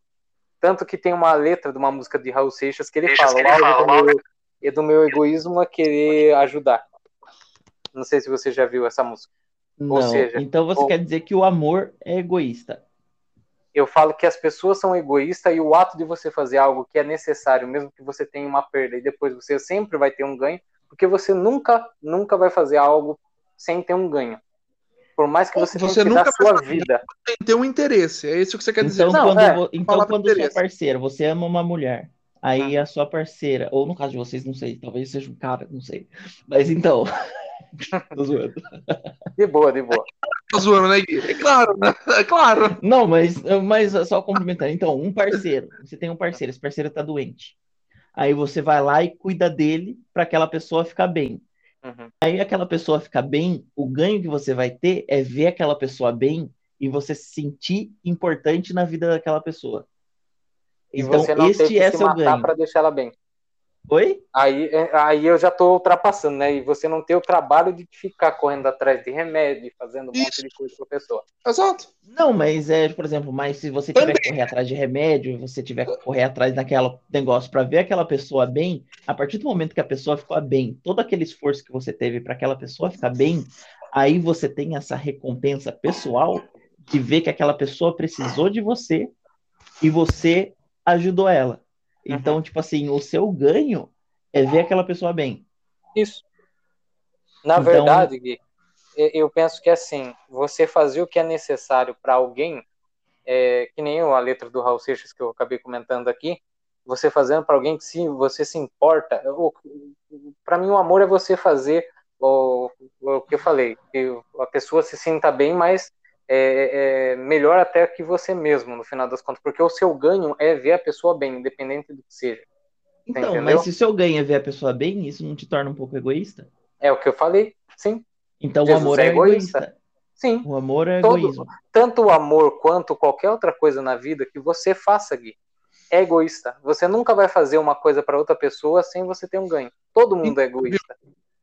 Tanto que tem uma letra de uma música de Raul Seixas que ele Seixas fala, que ele fala do, meu, é do meu egoísmo a querer ajudar. Não sei se você já viu essa música. Não, Ou seja, então você quer dizer que o amor é egoísta eu falo que as pessoas são egoístas e o ato de você fazer algo que é necessário, mesmo que você tenha uma perda e depois você sempre vai ter um ganho, porque você nunca, nunca vai fazer algo sem ter um ganho. Por mais que você, Você tenha que nunca sua vai saber. vida. Tem que ter um interesse. É isso que você quer dizer. Então, Não, quando, é, vo- então quando sua interesse. parceira, você ama uma mulher, aí Hum. a sua parceira, ou no caso de vocês, não sei, talvez seja um cara, não sei. Mas então. Tô zoando. De boa, de boa. Tô zoando, né, Gui? É claro, né? É claro. Não, mas, mas só complementar. Então, um parceiro. Você tem um parceiro, esse parceiro tá doente. Aí você vai lá e cuida dele para aquela pessoa ficar bem. Uhum. Aí aquela pessoa ficar bem, o ganho que você vai ter é ver aquela pessoa bem e você se sentir importante na vida daquela pessoa. E Então, você não ter este que é se seu matar ganho. para deixar ela bem. Oi? Aí, é- aí eu já tô ultrapassando, né? E você não ter o trabalho de ficar correndo atrás de remédio, fazendo um monte Isso. de coisa pra pessoa. Exato. Não, mas é, por exemplo, mas se você tiver que correr atrás de remédio, você tiver que correr atrás daquela negócio para ver aquela pessoa bem, a partir do momento que a pessoa ficou bem, todo aquele esforço que você teve para aquela pessoa ficar bem, aí você tem essa recompensa pessoal de ver que aquela pessoa precisou de você e você ajudou ela. Então, tipo assim, o seu ganho é ver aquela pessoa bem. Isso. Na Então- verdade, Gui, eu penso que assim, você fazer o que é necessário para alguém, é, que nem a letra do Raul Seixas que eu acabei comentando aqui, você fazendo para alguém que sim, você se importa. Para mim, o amor é você fazer o, o que eu falei, que a pessoa se sinta bem, mas é, é melhor até que você mesmo, no final das contas, porque o seu ganho é ver a pessoa bem, independente do que seja. Então, entendeu? mas se o seu ganho é ver a pessoa bem, isso não te torna um pouco egoísta? É o que eu falei, sim, Então, Jesus o amor é é egoísta. egoísta. sim. O amor é Todo- egoísmo. tanto o amor quanto qualquer outra coisa na vida que você faça, Gui, é egoísta. Você nunca vai fazer uma coisa para outra pessoa sem você ter um ganho. Todo mundo é egoísta.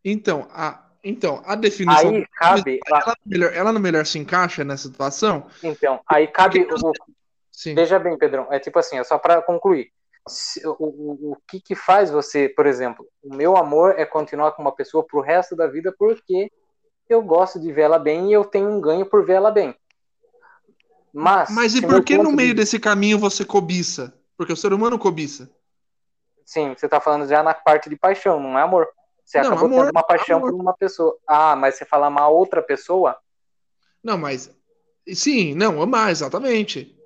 Então, a, então, a definição. Aí cabe, Ela, melhor, ela no melhor se encaixa nessa situação? então, aí cabe o, Sim. Veja bem, Pedrão, é tipo assim, é só para concluir. Se- o, o, o que que faz você, por exemplo, o meu amor é continuar com uma pessoa pro resto da vida porque eu gosto de ver ela bem e eu tenho um ganho por ver ela bem. Mas, Mas e por que no ponto de- meio desse caminho você cobiça? Porque o ser humano cobiça. Sim, você tá falando já na parte de paixão, não é amor. Você Não, acabou amor, tendo uma paixão amor. por uma pessoa. Ah, mas você fala amar outra pessoa? Não, mas. Sim, não, amar, exatamente.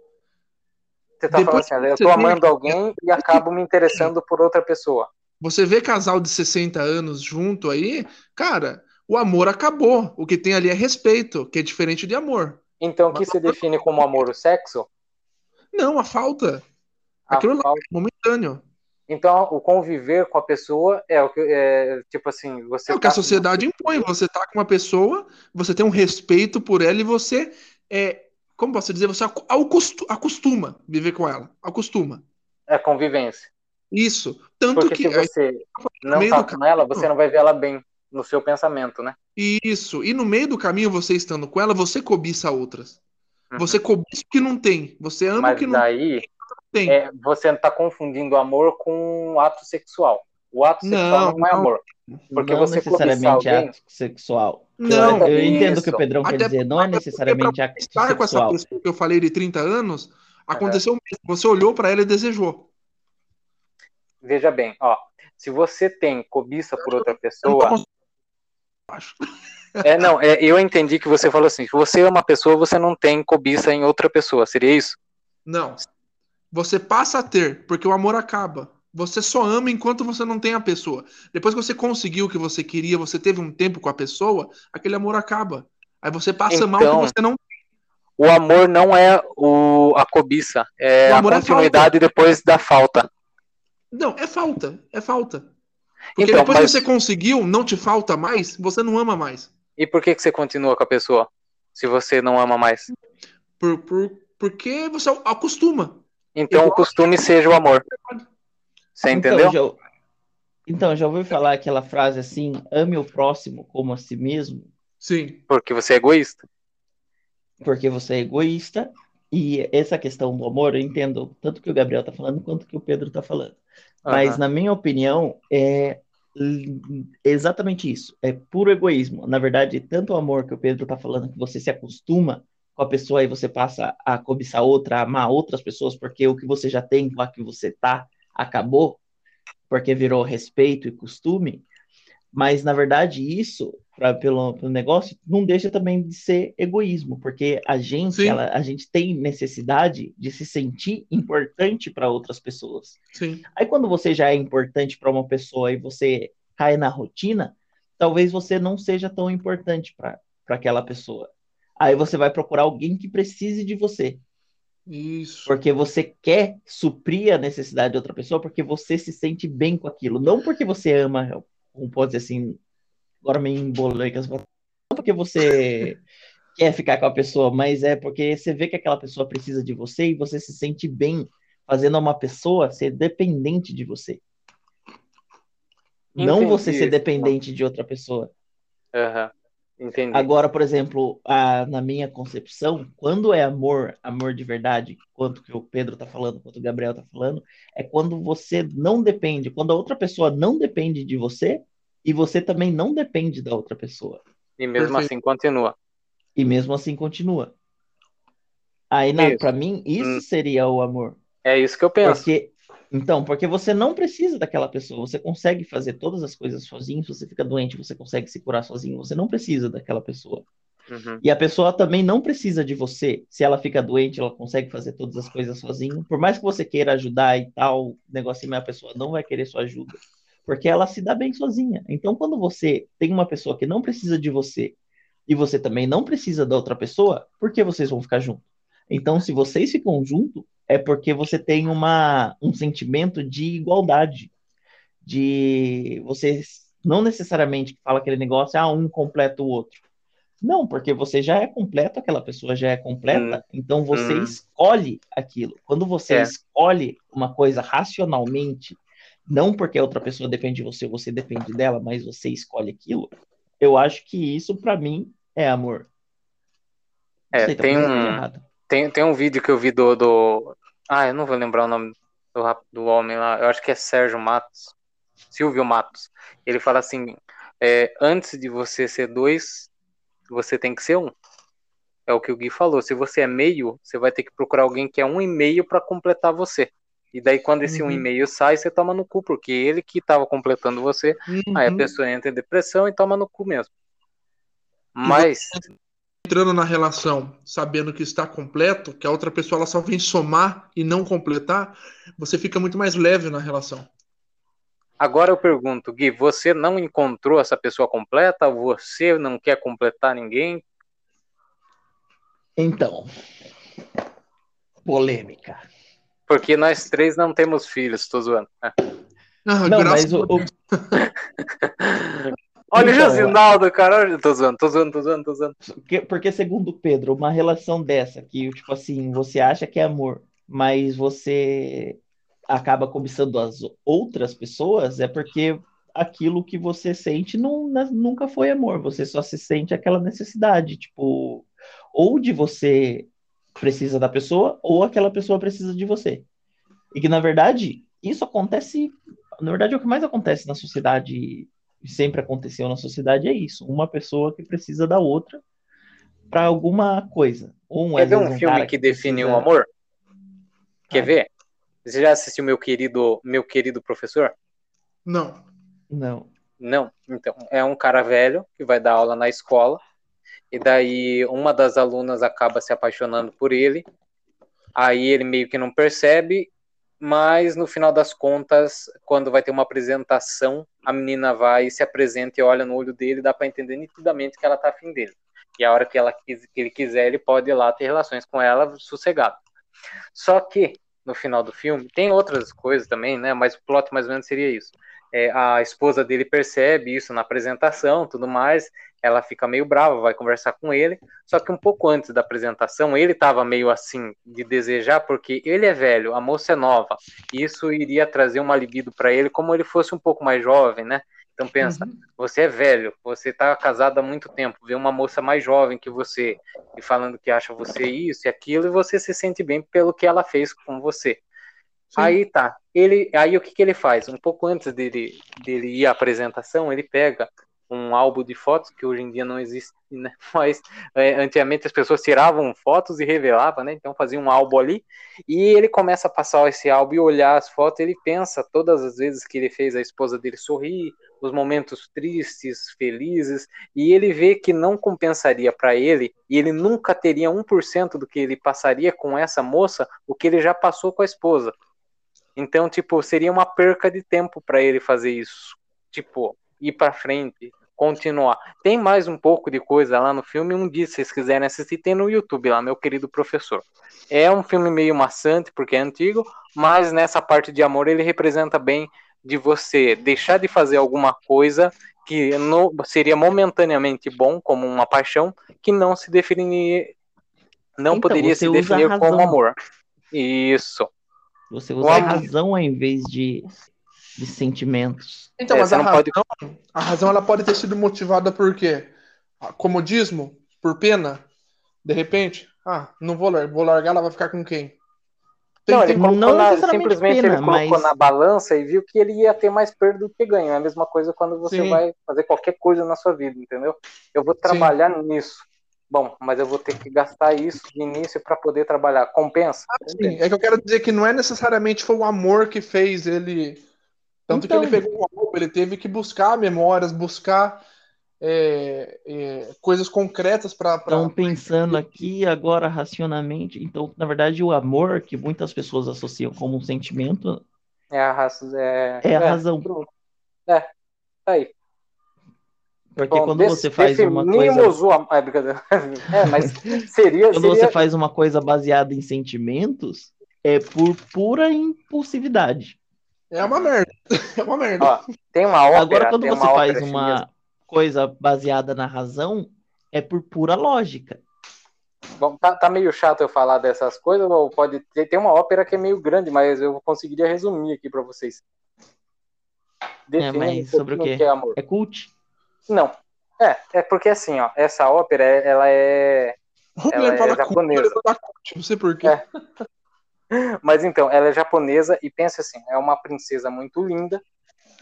Você tá Depois falando assim, eu você tô vê- amando alguém e acabo me interessando por outra pessoa. Você vê casal de 60 anos junto aí, cara, o amor acabou. O que tem ali é respeito, que é diferente de amor. Então, o que se define como amor? O sexo? Não, a falta. A Aquilo lá falta. é momentâneo. Então, o conviver com a pessoa é o que é tipo assim, você É o que a tá- sociedade impõe. Você tá com uma pessoa, você tem um respeito por ela e você é, como posso dizer, você acostuma viver com ela, acostuma. é convivência. Isso. Tanto Porque que se você não tá do com ela, você não vai ver ela bem no seu pensamento, né? isso. E no meio do caminho, você estando com ela, você cobiça outras. Uhum. Você cobiça o que não tem. Você ama o Mas que não daí tem. É, você tá confundindo amor com um ato sexual. O ato sexual Não, não, é não. amor. Porque não você necessariamente cobiçar alguém- ato sexual. Não, eu, eu entendo o que o Pedrão quer Até dizer, não é necessariamente ato Estar com essa sexual. pessoa que eu falei de 30 anos, aconteceu mesmo. Você olhou pra ela e desejou. Veja bem, ó, se você tem cobiça por outra pessoa, acho. é não, é, eu entendi que você falou assim, se você é uma pessoa, você não tem cobiça em outra pessoa, seria isso? Não. Você passa a ter, porque o amor acaba. Você só ama enquanto você não tem a pessoa. Depois que você conseguiu o que você queria, você teve um tempo com a pessoa, aquele amor acaba. Aí você passa a amar o Então, que você não O amor não é o, a cobiça, é a é continuidade depois da falta. Não, é falta. É falta. Porque Então, depois mas- que você conseguiu, não te falta mais, você não ama mais. E por que, que você continua com a pessoa? Se você não ama mais. Por, por, porque você acostuma. Então o costume seja o amor. Você entendeu? Então, já, então, já ouviu falar aquela frase assim, ame o próximo como a si mesmo? Sim. Porque você é egoísta. porque você é egoísta. E essa questão do amor, eu entendo tanto que o Gabriel tá falando quanto que o Pedro tá falando. Mas, Aham. na minha opinião, é exatamente isso. É puro egoísmo. Na verdade, tanto o amor que o Pedro tá falando, que você se acostuma com a pessoa e você passa a cobiçar outra, a amar outras pessoas, porque o que você já tem lá que você tá acabou, porque virou respeito e costume. Mas, na verdade, isso, pra, pelo, pelo negócio, não deixa também de ser egoísmo, porque a gente, ela, a gente tem necessidade de se sentir importante para outras pessoas. Sim. Aí, quando você já é importante para uma pessoa e você cai na rotina, talvez você não seja tão importante para aquela pessoa. Aí você vai procurar alguém que precise de você, Isso. porque você quer suprir a necessidade de outra pessoa, porque você se sente bem com aquilo, não porque você ama, como pode dizer assim, agora me embolei com as palavras, não porque você quer ficar com a pessoa, mas é porque você vê que aquela pessoa precisa de você e você se sente bem fazendo uma pessoa ser dependente de você. Não Entendi você ser dependente de outra pessoa. Aham. Entendi. Agora, por exemplo, a- na minha concepção, quando é amor, amor de verdade, quanto que o Pedro tá falando, quanto o Gabriel tá falando, é quando você não depende, quando a outra pessoa não depende de você e você também não depende da outra pessoa. E mesmo Perfeito. assim continua. E mesmo assim continua. Aí, pra mim, isso Hum. seria o amor. É isso que eu penso. Porque, então, porque você não precisa daquela pessoa, você consegue fazer todas as coisas sozinho, se você fica doente, você consegue se curar sozinho, você não precisa daquela pessoa. Uhum. E a pessoa também não precisa de você. Se ela fica doente, ela consegue fazer todas as coisas sozinha. Por mais que você queira ajudar e tal, negocinho, mas a pessoa não vai querer sua ajuda. Porque ela se dá bem sozinha. Então, quando você tem uma pessoa que não precisa de você e você também não precisa da outra pessoa, por que vocês vão ficar juntos? Então, se vocês ficam juntos, é porque você tem uma, um sentimento de igualdade. De vocês não necessariamente que fala aquele negócio, ah, um completa o outro. Não, porque você já é completo, aquela pessoa já é completa, então você Hum. escolhe aquilo. Quando você É. escolhe uma coisa racionalmente, não porque a outra pessoa depende de você, você depende dela, mas você escolhe aquilo, eu acho que isso pra mim é amor. É, sei, tem um- errado. Tem, tem um vídeo que eu vi do, do. Ah, eu não vou lembrar o nome do, do homem lá. Eu acho que é Sérgio Matos. Silvio Matos. Ele fala assim: é, antes de você ser dois, você tem que ser um. É o que o Gui falou. Se você é meio, você vai ter que procurar alguém que é um e meio para completar você. E daí, quando esse um Uhum. e meio sai, você toma no cu, porque ele que estava completando você. Aí a Uhum. pessoa entra em depressão e toma no cu mesmo. Mas, Entrando na relação, sabendo que está completo, que a outra pessoa ela só vem somar e não completar, você fica muito mais leve na relação. Agora eu pergunto, Gui, você não encontrou essa pessoa completa? Você não quer completar ninguém? Então, polêmica. Porque nós três não temos filhos, tô zoando. Ah, Não, graças mas o, Olha o Então, Josinaldo, cara. olha- Tô zoando, tô zoando, tô zoando, tô zoando. Porque, porque, segundo o Pedro, uma relação dessa, que, tipo assim, você acha que é amor, mas você acaba cobiçando as outras pessoas, é porque aquilo que você sente não, na- nunca foi amor, você só se sente aquela necessidade, tipo, ou de você precisa da pessoa, ou aquela pessoa precisa de você. E que, na verdade, isso acontece, na verdade, é o que mais acontece na sociedade sempre aconteceu na sociedade é isso. Uma pessoa que precisa da outra para alguma coisa. Um, Quer ver um um filme que define precisa- o amor? Quer Ah. ver? Você já assistiu meu querido, meu querido professor? Não. Não. Não. Então, é um cara velho que vai dar aula na escola. E daí uma das alunas acaba se apaixonando por ele. Aí ele meio que não percebe, mas no final das contas, quando vai ter uma apresentação, a menina vai e se apresenta e olha no olho dele, dá para entender nitidamente que ela tá afim dele. E a hora que, ela, que ele quiser, ele pode ir lá ter relações com ela sossegado. Só que no final do filme tem outras coisas também, né? Mas o plot mais ou menos seria isso. É, a esposa dele percebe isso na apresentação, tudo mais. Ela fica meio brava, vai conversar com ele. Só que um pouco antes da apresentação, ele estava meio assim de desejar, porque ele é velho, a moça é nova. E isso iria trazer uma libido para ele, como ele fosse um pouco mais jovem, né? Então pensa, Uhum. você é velho, você tá casado há muito tempo, vê uma moça mais jovem que você e falando que acha você isso e aquilo, e você se sente bem pelo que ela fez com você. Sim. Aí tá. Ele, aí o que, que ele faz? Um pouco antes dele, dele ir à apresentação, ele pega um álbum de fotos, que hoje em dia não existe, né? Mas é, antigamente as pessoas tiravam fotos e revelavam, né? Então fazia um álbum ali, e ele começa a passar esse álbum e olhar as fotos, ele pensa todas as vezes que ele fez a esposa dele sorrir, os momentos tristes, felizes, e ele vê que não compensaria para ele, e ele nunca teria 1% do que ele passaria com essa moça, o que ele já passou com a esposa. Então, tipo, seria uma perca de tempo para ele fazer isso. Tipo, ir para frente, continuar. Tem mais um pouco de coisa lá no filme, um dia, se vocês quiserem assistir, tem no YouTube lá, meu querido professor. É um filme meio maçante, porque é antigo, mas nessa parte de amor ele representa bem de você deixar de fazer alguma coisa que no, seria momentaneamente bom, como uma paixão, que não se definir, não Então, poderia se definir como amor. Isso. Você usa a razão ao invés de, de sentimentos. Então, É, mas a não razão, pode- a razão ela pode ter sido motivada por quê? Comodismo? Por pena? De repente? Ah, não vou largar, vou largar, ela vai ficar com quem? Tem, não, tem- ele colocou não na, simplesmente pena, ele colocou mas- na balança e viu que ele ia ter mais perda do que ganho. É a mesma coisa quando você Sim. vai fazer qualquer coisa na sua vida, entendeu? Eu vou trabalhar nisso. Bom, mas eu vou ter que gastar isso de início para poder trabalhar. Compensa? Sim, é que eu quero dizer que não é necessariamente foi o amor que fez ele. Tanto Então. que ele pegou o amor, ele teve que buscar memórias, buscar é, é, coisas concretas para. Então, pensando aqui agora racionalmente, então, na verdade, o amor, que muitas pessoas associam como um sentimento, É a raça. É, é a razão. pronto. É, tá aí. Porque Bom, quando você faz uma coisa. o É, brincadeira. É, mas seria. Quando seria... você faz uma coisa baseada em sentimentos, é por pura impulsividade. É uma merda. É uma merda. Ó, tem uma ópera. Agora, quando tem você uma faz uma chinesa. coisa baseada na razão, é por pura lógica. Bom, tá, tá meio chato eu falar dessas coisas, ou pode ter. Tem uma ópera que é meio grande, mas eu conseguiria resumir aqui para vocês. Defina mas um sobre o quê? que é amor. É cult. Não. É, é porque assim, ó, essa ópera, ela é. Ela é cult, japonesa. cult, não sei porquê. É. Mas então, ela é japonesa e pensa assim, é uma princesa muito linda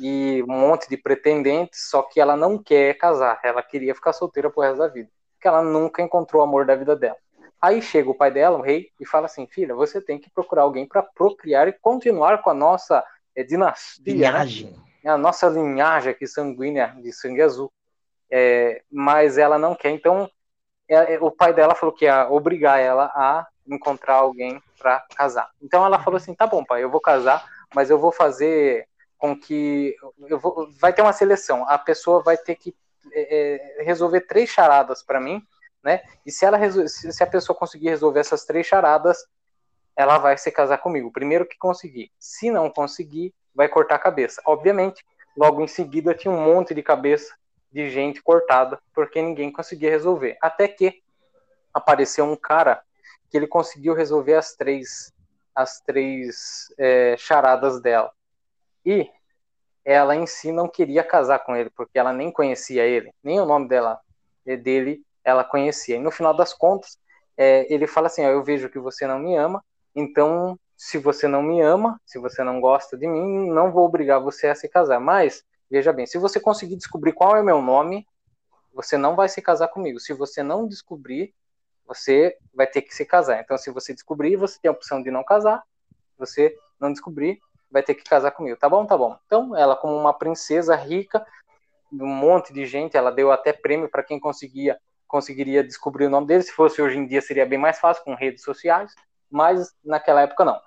e um monte de pretendentes, só que ela não quer casar, ela queria ficar solteira pro resto da vida, porque ela nunca encontrou o amor da vida dela. Aí chega o pai dela, o rei, e fala assim, filha, você tem que procurar alguém para procriar e continuar com a nossa é, dinastia, né? Linhagem. É a nossa linhagem aqui sanguínea de sangue azul. É, mas ela não quer, então é, é, o pai dela falou que ia obrigar ela a encontrar alguém para casar. Então ela falou assim: tá bom, pai, eu vou casar, mas eu vou fazer com que. Eu vou, vai ter uma seleção. A pessoa vai ter que é, é, resolver três charadas para mim, né? E se, ela resol- se se a pessoa conseguir resolver essas três charadas, ela vai se casar comigo. Primeiro que conseguir. Se não conseguir, vai cortar a cabeça. Obviamente, logo em seguida tinha um monte de cabeça de gente cortada, porque ninguém conseguia resolver. Até que apareceu um cara que ele conseguiu resolver as três, as três é, charadas dela. E ela em si não queria casar com ele, porque ela nem conhecia ele, nem o nome dela eh, dele ela conhecia. E no final das contas, é, ele fala assim: ó, eu vejo que você não me ama, então se você não me ama, se você não gosta de mim, não vou obrigar você a se casar. Mas veja bem, se você conseguir descobrir qual é meu nome, você não vai se casar comigo. Se você não descobrir, você vai ter que se casar. Então, se você descobrir, você tem a opção de não casar. Se você não descobrir, vai ter que casar comigo. Tá bom? Tá bom. Então, ela, como uma princesa rica, um monte de gente, ela deu até prêmio para quem conseguia conseguiria descobrir o nome dele. Se fosse hoje em dia, seria bem mais fácil com redes sociais, mas naquela época não.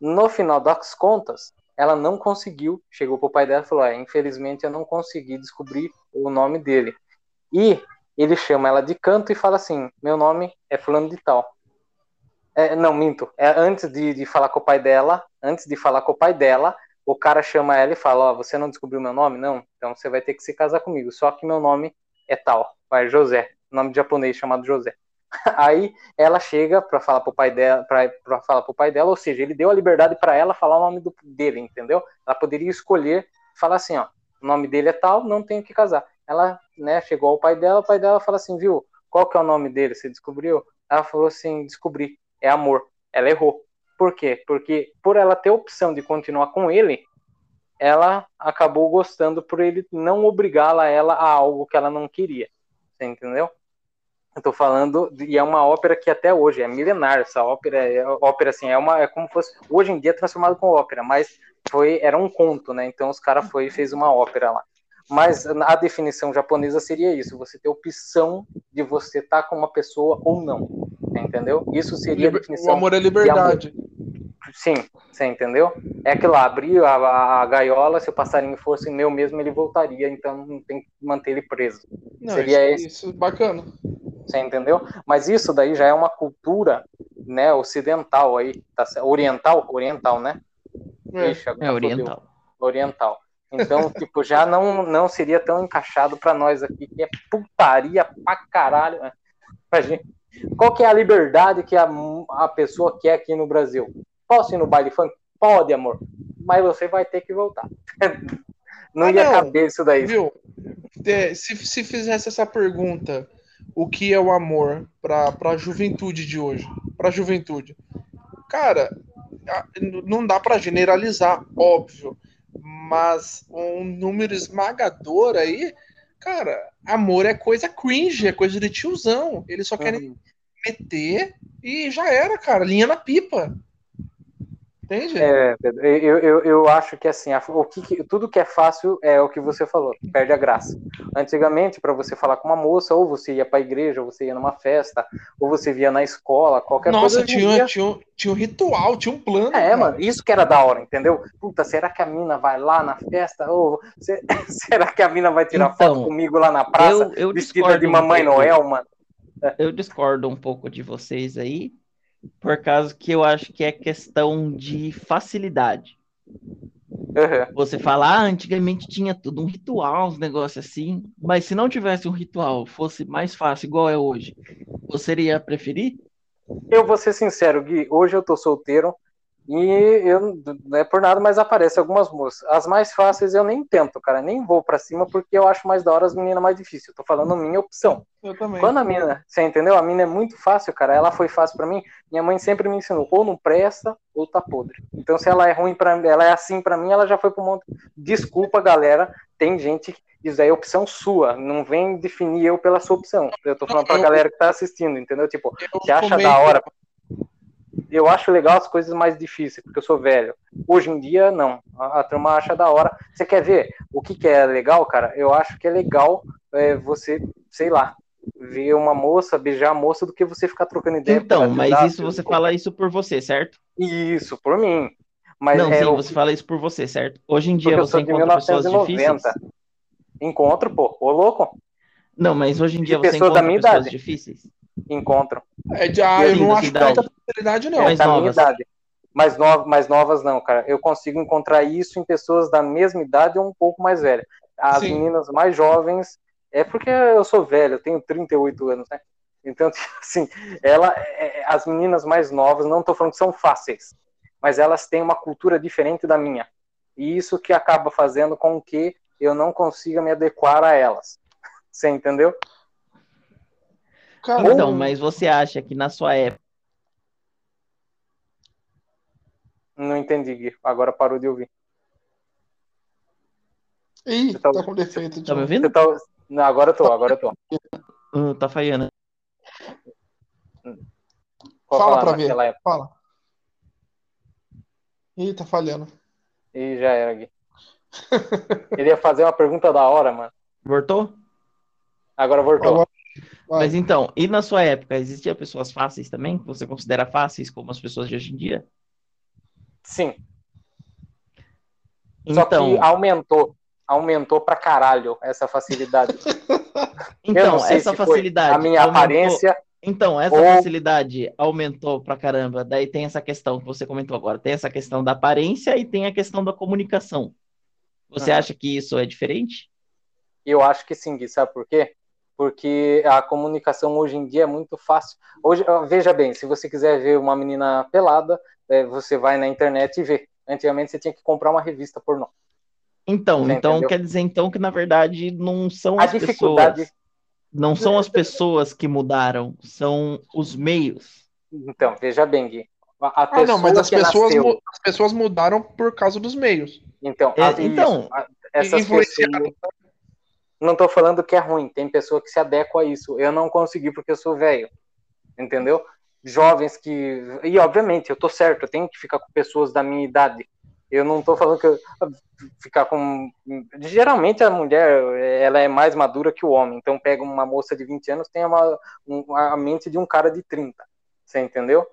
No final das contas, ela não conseguiu. Chegou pro pai dela e falou: é, infelizmente eu não consegui descobrir o nome dele. E ele chama ela de canto e fala assim: meu nome é fulano de tal. É, não, minto. É, antes de, de falar com o pai dela, antes de falar com o pai dela, o cara chama ela e fala: Ó, você não descobriu meu nome? Não, então você vai ter que se casar comigo. Só que meu nome é tal, vai José, nome de japonês chamado José. Aí ela chega para falar pro pai dela, para falar pro pai dela, ou seja, ele deu a liberdade para ela falar o nome do, dele, entendeu? Ela poderia escolher, falar assim, ó, o nome dele é tal, não tenho que casar. Ela, né, chegou ao pai dela, o pai dela fala assim, viu? Qual que é o nome dele? Você descobriu? Ela falou assim, descobri, é amor. Ela errou. Por quê? Porque por ela ter a opção de continuar com ele, ela acabou gostando por ele não obrigá-la ela a algo que ela não queria. Você entendeu? Tô falando, e é uma ópera que até hoje é milenar, essa ópera, é, ópera assim, é uma, é como fosse, hoje em dia é transformado com ópera, mas foi, era um conto, né, então os caras foi e fez uma ópera lá. Mas a definição japonesa seria isso: você ter opção de você estar com uma pessoa ou não. Entendeu? Isso seria a Liber- definição. O amor é liberdade. Sim, você entendeu? É aquilo lá, abrir a, a gaiola, se o passarinho fosse meu mesmo, ele voltaria, então não tem que manter ele preso. Não, Seria isso, isso é bacana. Você entendeu? Mas isso daí já é uma cultura, né, ocidental aí, tá oriental, oriental, né? É. Ixi, agora É fodeu. oriental. Oriental. Então, tipo, já não, não seria tão encaixado pra nós aqui, que é putaria pra caralho. né? Pra gente. Qual que é a liberdade que a, a pessoa quer aqui no Brasil? Posso ir no baile funk? Pode, amor. Mas você vai ter que voltar. Não Ah, ia não. caber isso daí. Viu? É, se, se fizesse essa pergunta, o que é o amor para a juventude de hoje? Para a juventude. Cara, não dá para generalizar, óbvio, mas um número esmagador aí, cara, amor é coisa cringe, é coisa de tiozão. Eles só querem Uhum. meter e já era, cara, linha na pipa. Entende? É, Pedro, eu, eu, eu acho que assim, a- o que, tudo que é fácil é o que você falou, perde a graça. Antigamente, para você falar com uma moça, ou você ia para a igreja, ou você ia numa festa, ou você via na escola, qualquer Nossa, coisa. em tinha, dia- tinha, um- tinha um ritual, tinha um plano. É, cara. mano, isso que era da hora, entendeu? Puta, será que a mina vai lá na festa? Ou se- será que a mina vai tirar Então, foto comigo lá na praça, Eu, eu vestida de um Mamãe pouco. Noel, mano? Eu discordo um pouco de vocês aí, por causa que eu acho que é questão de facilidade. Uhum. Você fala, ah, antigamente tinha tudo, um ritual, uns negócios assim, mas se não tivesse um ritual, fosse mais fácil, igual é hoje, você iria preferir? Eu vou ser sincero, Gui, hoje eu tô solteiro e eu não é por nada, mas aparece algumas moças. As mais fáceis eu nem tento, cara, nem vou pra cima porque eu acho mais da hora as meninas mais difíceis. Eu tô falando minha opção. Eu também. Quando a mina, você entendeu? A mina é muito fácil, cara. Ela foi fácil pra mim. Minha mãe sempre me ensinou, ou não presta, ou tá podre. Então, se ela é ruim para ela é assim pra mim, ela já foi pro monte. Desculpa, galera. Tem gente que isso aí é opção sua. Não vem definir eu pela sua opção. Eu tô falando pra Eu- galera que tá assistindo, entendeu? Tipo, você acha da hora? Eu acho legal as coisas mais difíceis, porque eu sou velho. Hoje em dia, não. A, a turma acha da hora. Você quer ver o que, que é legal, cara? Eu acho que é legal é, você, sei lá, ver uma moça, beijar a moça, do que você ficar trocando ideia. Então, mas isso você fala isso por você, certo? Isso, por mim. Mas Não, é sim, o você fala isso por você, certo? Hoje em dia porque você encontra pessoas difíceis? 1990. Encontro, pô. Ô, louco. Não, mas hoje em dia De você encontra pessoas idade. difíceis? Encontro. É de, ah, eu não acho tanta facilidade, não. É, Mais da minha novas. idade. Mais, no... mais novas não, cara. Eu consigo encontrar isso em pessoas da mesma idade ou um pouco mais velhas. As Sim. meninas mais jovens, é porque eu sou velho, eu tenho 38 anos, né? Então, assim, ela, é- as meninas mais novas, não tô falando que são fáceis, mas elas têm uma cultura diferente da minha. E isso que acaba fazendo com que eu não consiga me adequar a elas. Você entendeu? Cara, Então, mas você acha que na sua época, Não entendi, Gui. Agora parou de ouvir. Ih, Você tá- tá com defeito. tá me ouvindo? Você tá... Não, agora eu tô, agora eu tô. Ah, tá falhando. Pode Fala pra ver. naquela época. Fala. Ih, tá falhando. E já era, Gui. Ele ia fazer uma pergunta da hora, mano. Voltou? Agora voltou. Agora- Vai. Mas então, e na sua época, existiam pessoas fáceis também? Que você considera fáceis como as pessoas de hoje em dia? Sim. Só Então, que aumentou. Aumentou pra caralho essa facilidade. então essa facilidade a minha aumentou- aparência. Então, essa Ou- facilidade aumentou pra caramba. Daí tem essa questão que você comentou agora. Tem essa questão da aparência e tem a questão da comunicação. Você Aham. acha que isso é diferente? Eu acho que sim, Gui. Sabe por quê? Porque a comunicação hoje em dia é muito fácil. Hoje, veja bem, se você quiser ver uma menina pelada, é, você vai na internet e vê. Antigamente você tinha que comprar uma revista pornô. Então, Você então entendeu? quer dizer então que na verdade não são A as dificuldade- pessoas, não são as pessoas que mudaram, são os meios. Então, veja bem, Gui. Ah, não, mas as pessoas, nasceu- as pessoas mudaram por causa dos meios. Então, É, a- então, isso, a- essas pessoas. Não tô falando que é ruim, tem pessoa que se adequa a isso. Eu não consegui porque eu sou velho. Entendeu? Jovens que. E obviamente, eu tô certo, eu tenho que ficar com pessoas da minha idade. Eu não tô falando que eu, ficar com. Geralmente a mulher ela é mais madura que o homem. Então pega uma moça de 20 anos, tem uma, a mente de um cara de 30. Você entendeu?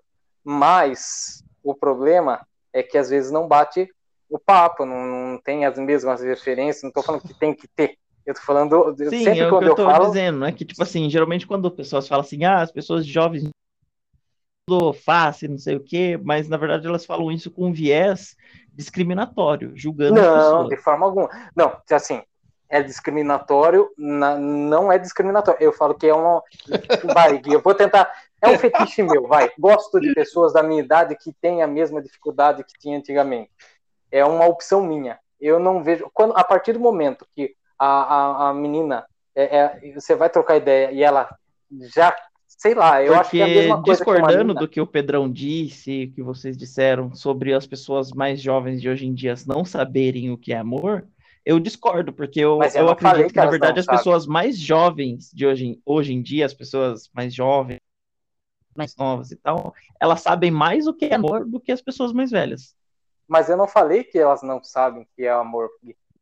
Mas o problema é que às vezes não bate o papo, não, não tem as mesmas referências. Não tô falando que tem que ter. Eu tô falando. Sim, sempre é o quando que eu eu tô falo. dizendo, né? Que, tipo assim, geralmente quando pessoas falam assim, ah, as pessoas jovens tudo fácil, não sei o quê, mas na verdade elas falam isso com viés discriminatório, julgando as Não, de forma alguma. Não, assim, é discriminatório, na- não é discriminatório. Eu falo que é um. Vai, eu vou tentar. É um fetiche meu, vai. Gosto de pessoas da minha idade que têm a mesma dificuldade que tinha antigamente. É uma opção minha. Eu não vejo. Quando, a partir do momento que a, a, a menina. é- é- você vai trocar ideia e ela já. Sei lá, eu acho que é a Porque mesma coisa que discordando menina. do que o Pedrão disse, que vocês disseram sobre as pessoas mais jovens de hoje em dia não saberem o que é amor, eu discordo, porque eu, eu eu acredito que que, na verdade, as pessoas mais jovens de hoje, hoje em dia, as pessoas mais jovens, mais novas e tal, elas sabem mais o que é amor do que as pessoas mais velhas. Mas eu não falei que elas não sabem que é amor.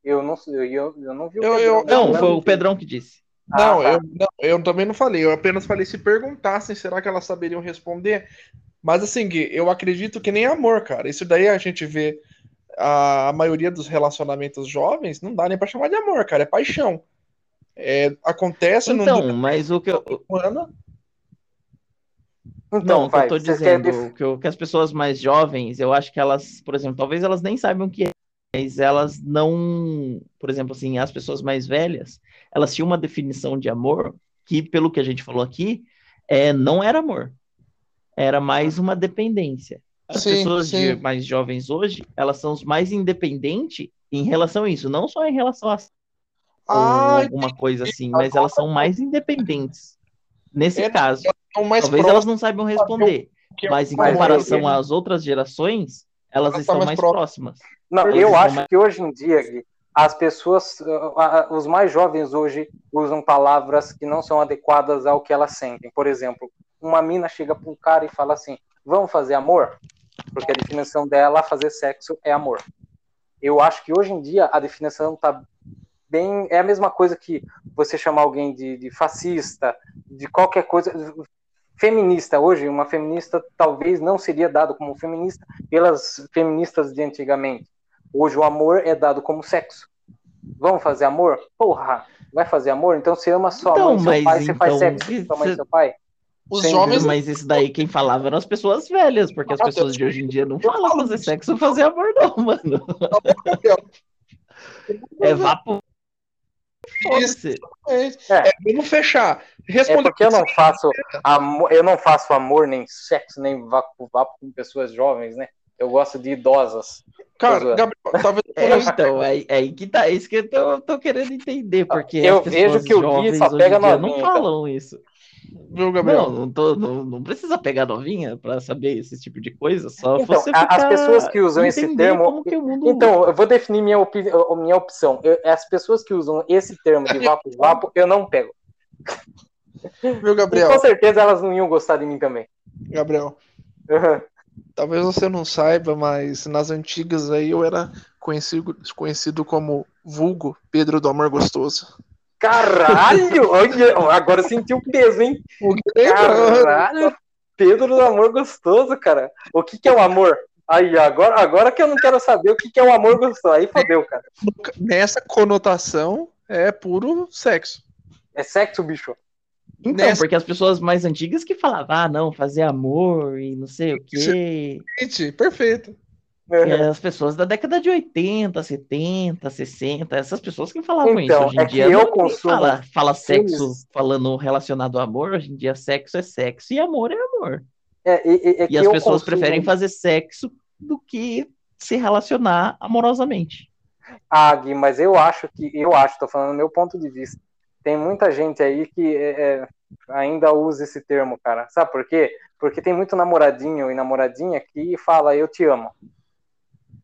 Eu não, eu, eu, eu não vi o Eu- Pedrão eu- Não, falando foi o Pedrão que disse. Não, Ah, tá. eu, não, eu também não falei. Eu apenas falei se perguntassem, será que elas saberiam responder? Mas assim, Gui, eu acredito que nem amor, cara. Isso daí a gente vê a, a maioria dos relacionamentos jovens, não dá nem pra chamar de amor, cara. É paixão. É, acontece Então, mas o que eu, ano. Então, Não, o que vai, eu tô dizendo, querem que, eu- que as pessoas mais jovens, eu acho que elas, por exemplo, talvez elas nem saibam o que é, elas não, por exemplo, assim, as pessoas mais velhas, elas tinham uma definição de amor que, pelo que a gente falou aqui, é, não era amor, era mais uma dependência. As Sim, pessoas sim. mais jovens hoje, elas são os mais independentes em relação a isso, não só em relação a Ah, alguma coisa assim, mas elas são mais independentes. Nesse caso, talvez elas próximo não saibam responder, eu- mas em Mas comparação às outras gerações, elas Elas estão estão mais mais próximas. próximas. Não, Eles eu acho mais- que hoje em dia, Gui, as pessoas, uh, uh, os mais jovens hoje usam palavras que não são adequadas ao que elas sentem. Por exemplo, uma mina chega para um cara e fala assim: vamos fazer amor? Porque a definição dela, fazer sexo, é amor. Eu acho que hoje em dia a definição tá bem. É a mesma coisa que você chamar alguém de, de fascista, de qualquer coisa. Feminista, hoje, uma feminista talvez não seria dado como feminista pelas feministas de antigamente. Hoje o amor é dado como sexo. Vamos fazer amor? Porra, vai fazer amor? Então você ama sua Então, mãe, seu pai, você faz então, sexo com sua mãe e seu pai? Os Sem jovens. Mas isso daí quem falava eram as pessoas velhas, porque as Ah, pessoas de hoje em dia não eu falam fazer isso. sexo ou fazer amor, não, mano. É vapo. Foda-se. É, é, vamos fechar. É Responde porque eu não faço amor, eu não faço amor nem sexo nem vapo vapo com pessoas jovens, né? Eu gosto de idosas. Cara, Gabriel, talvez É, então, é, é aí que tá, é isso que eu tô, tô querendo entender, porque Eu vejo que o Gui só pega dia não novinha, falam isso. viu, Gabriel? Não, não, tô, não, não precisa pegar novinha pra saber esse tipo de coisa, só Então, você a- as pessoas que usam esse termo- como que o mundo Então, eu vou definir minha, opi- minha opção. Eu- as pessoas que usam esse termo de vapo vapo, eu não pego. Viu, E Gabriel? com certeza elas não iam gostar de mim também. Gabriel, talvez você não saiba, mas nas antigas aí eu era conhecido, conhecido como vulgo Pedro do Amor Gostoso. Caralho! Olha, agora senti o peso, hein? Caralho! Pedro do amor gostoso, cara. O que, que é o amor? Aí, agora, agora que eu não quero saber o que, que é o amor gostoso. Aí fodeu, cara. Nessa conotação é puro sexo. É sexo, bicho. Então, Nessa- porque as pessoas mais antigas que falavam, ah, não, fazer amor e não sei o quê. Gente, perfeito. E as pessoas da década de 80, 70, 60, essas pessoas que falavam Então, isso. Hoje em é que dia eu consumo fala, fala sexo falando relacionado ao amor. Hoje em dia sexo é sexo e amor é amor. É, é que E as eu pessoas consumo- preferem fazer sexo do que se relacionar amorosamente. Ah, Gui, mas eu acho que, eu acho, tô falando do meu ponto de vista. Tem muita gente aí que é, é, ainda usa esse termo, cara. Sabe por quê? Porque tem muito namoradinho e namoradinha que fala eu te amo.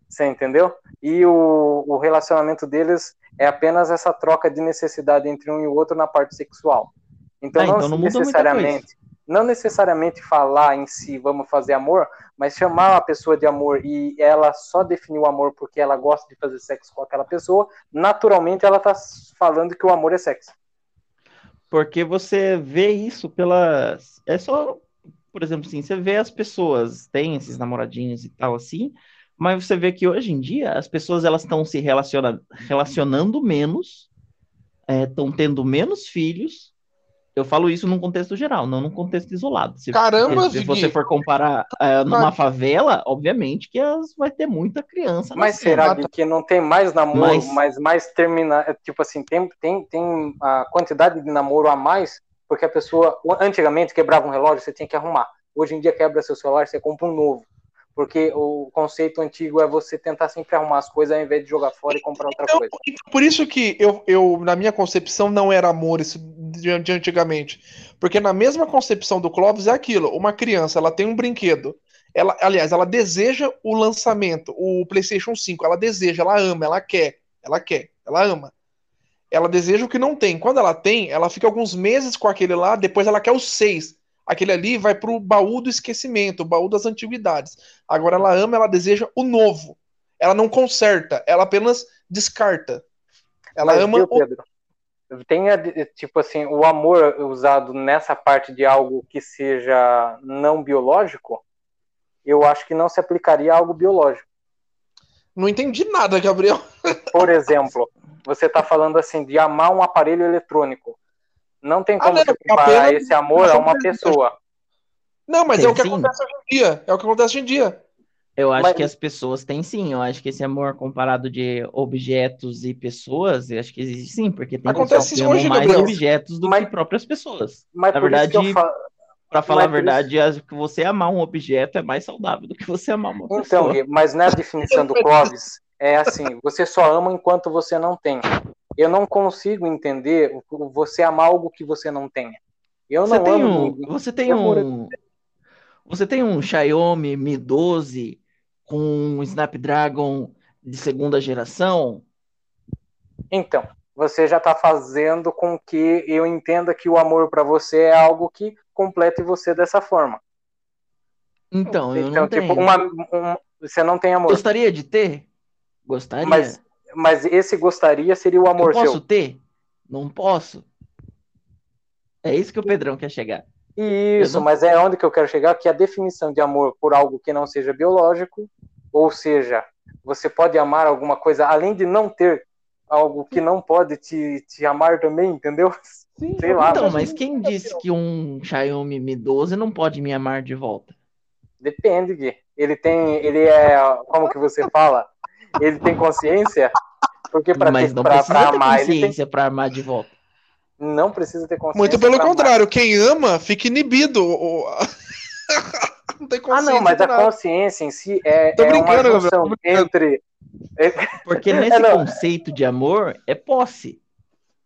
Você entendeu? E o, o relacionamento deles é apenas essa troca de necessidade entre um e o outro na parte sexual. Então, Ah, não, então não necessariamente. não necessariamente falar em si, vamos fazer amor, mas chamar a pessoa de amor e ela só definiu o amor porque ela gosta de fazer sexo com aquela pessoa, naturalmente ela tá falando que o amor é sexo. Porque você vê isso pelas. É só, por exemplo, assim, você vê as pessoas, têm esses namoradinhos e tal assim, mas você vê que hoje em dia as pessoas elas estão se relaciona... relacionando menos, estão tendo menos filhos. Eu falo isso num contexto geral, não num contexto isolado. Se, Caramba, se Ziggy. você for comparar eh, numa favela, obviamente que as, vai ter muita criança. Mas será Gui, que não tem mais namoro, Mas- mas mais termina, tipo assim, tem, tem, tem a quantidade de namoro a mais, porque a pessoa, antigamente quebrava um relógio, você tinha que arrumar. Hoje em dia quebra seu celular, você compra um novo. Porque o conceito antigo é você tentar sempre arrumar as coisas ao invés de jogar fora e comprar outra Então, coisa. por isso que eu, eu, na minha concepção, não era amor isso de, de antigamente. Porque na mesma concepção do Clóvis é aquilo: uma criança ela tem um brinquedo. Ela, aliás, ela deseja o lançamento, o PlayStation 5. Ela deseja, ela ama, ela quer, ela quer, ela ama. Ela deseja o que não tem. Quando ela tem, ela fica alguns meses com aquele lá, depois ela quer os seis. Aquele ali vai pro baú do esquecimento, o baú das antiguidades. Agora ela ama, ela deseja o novo. Ela não conserta, ela apenas descarta. Ela Mas, ama viu, o Pedro? Tem, a- tipo assim, o amor usado nessa parte de algo que seja não biológico, eu acho que não se aplicaria a algo biológico. Não entendi nada, Gabriel. Por exemplo, você está falando assim de amar um aparelho eletrônico. Não tem Ah, como não, você comparar apenas- esse amor a uma pessoa. Não, mas Tem é o que sim. acontece hoje em dia. É o que acontece hoje em dia. Eu acho Mas- que as pessoas têm sim. Eu acho que esse amor comparado de objetos e pessoas, eu acho que existe sim, porque tem Acontece pessoas que hoje, amam mais Gabriel. objetos do Mas- que próprias pessoas. Mas Na verdade, falo. Pra falar a Mas por verdade, acho que você amar um objeto é mais saudável do que você amar uma Então, pessoa. Gui, mas na definição do Clóvis, é assim: você só ama enquanto você não tem. Eu não consigo entender você amar algo que você não tenha. Eu Você não tem amo um, ninguém. você tem Amor, um, você tem um Xiaomi Mi 12 com um Snapdragon de segunda geração? Então, você já está fazendo com que eu entenda que o amor para você é algo que complete você dessa forma. Então, eu então, não tipo, tenho. uma, um- você não tem amor. Gostaria de ter? Gostaria. Mas, mas esse gostaria seria o amor eu posso seu. ter? Não posso. É isso que o Pedrão quer chegar. Isso, não- mas é onde que eu quero chegar, que a definição de amor por algo que não seja biológico, ou seja, você pode amar alguma coisa além de não ter algo que não pode te, te amar também, entendeu? Sei lá, Então, mas mas quem disse que um Xiaomi Mi 12 não pode me amar de volta? depende, Gui. Ele tem, ele é, como que você fala? Ele tem consciência? Porque para Mas não pra, precisa pra ter amar, ele tem, consciência pra amar de volta. não precisa ter consciência. Muito pelo pra amar. contrário, quem ama fica inibido. O- não tem Ah, consciência não, mas a nada. consciência em si é, Tô é uma brincando, junção tô entre Porque nesse não. conceito de amor é posse.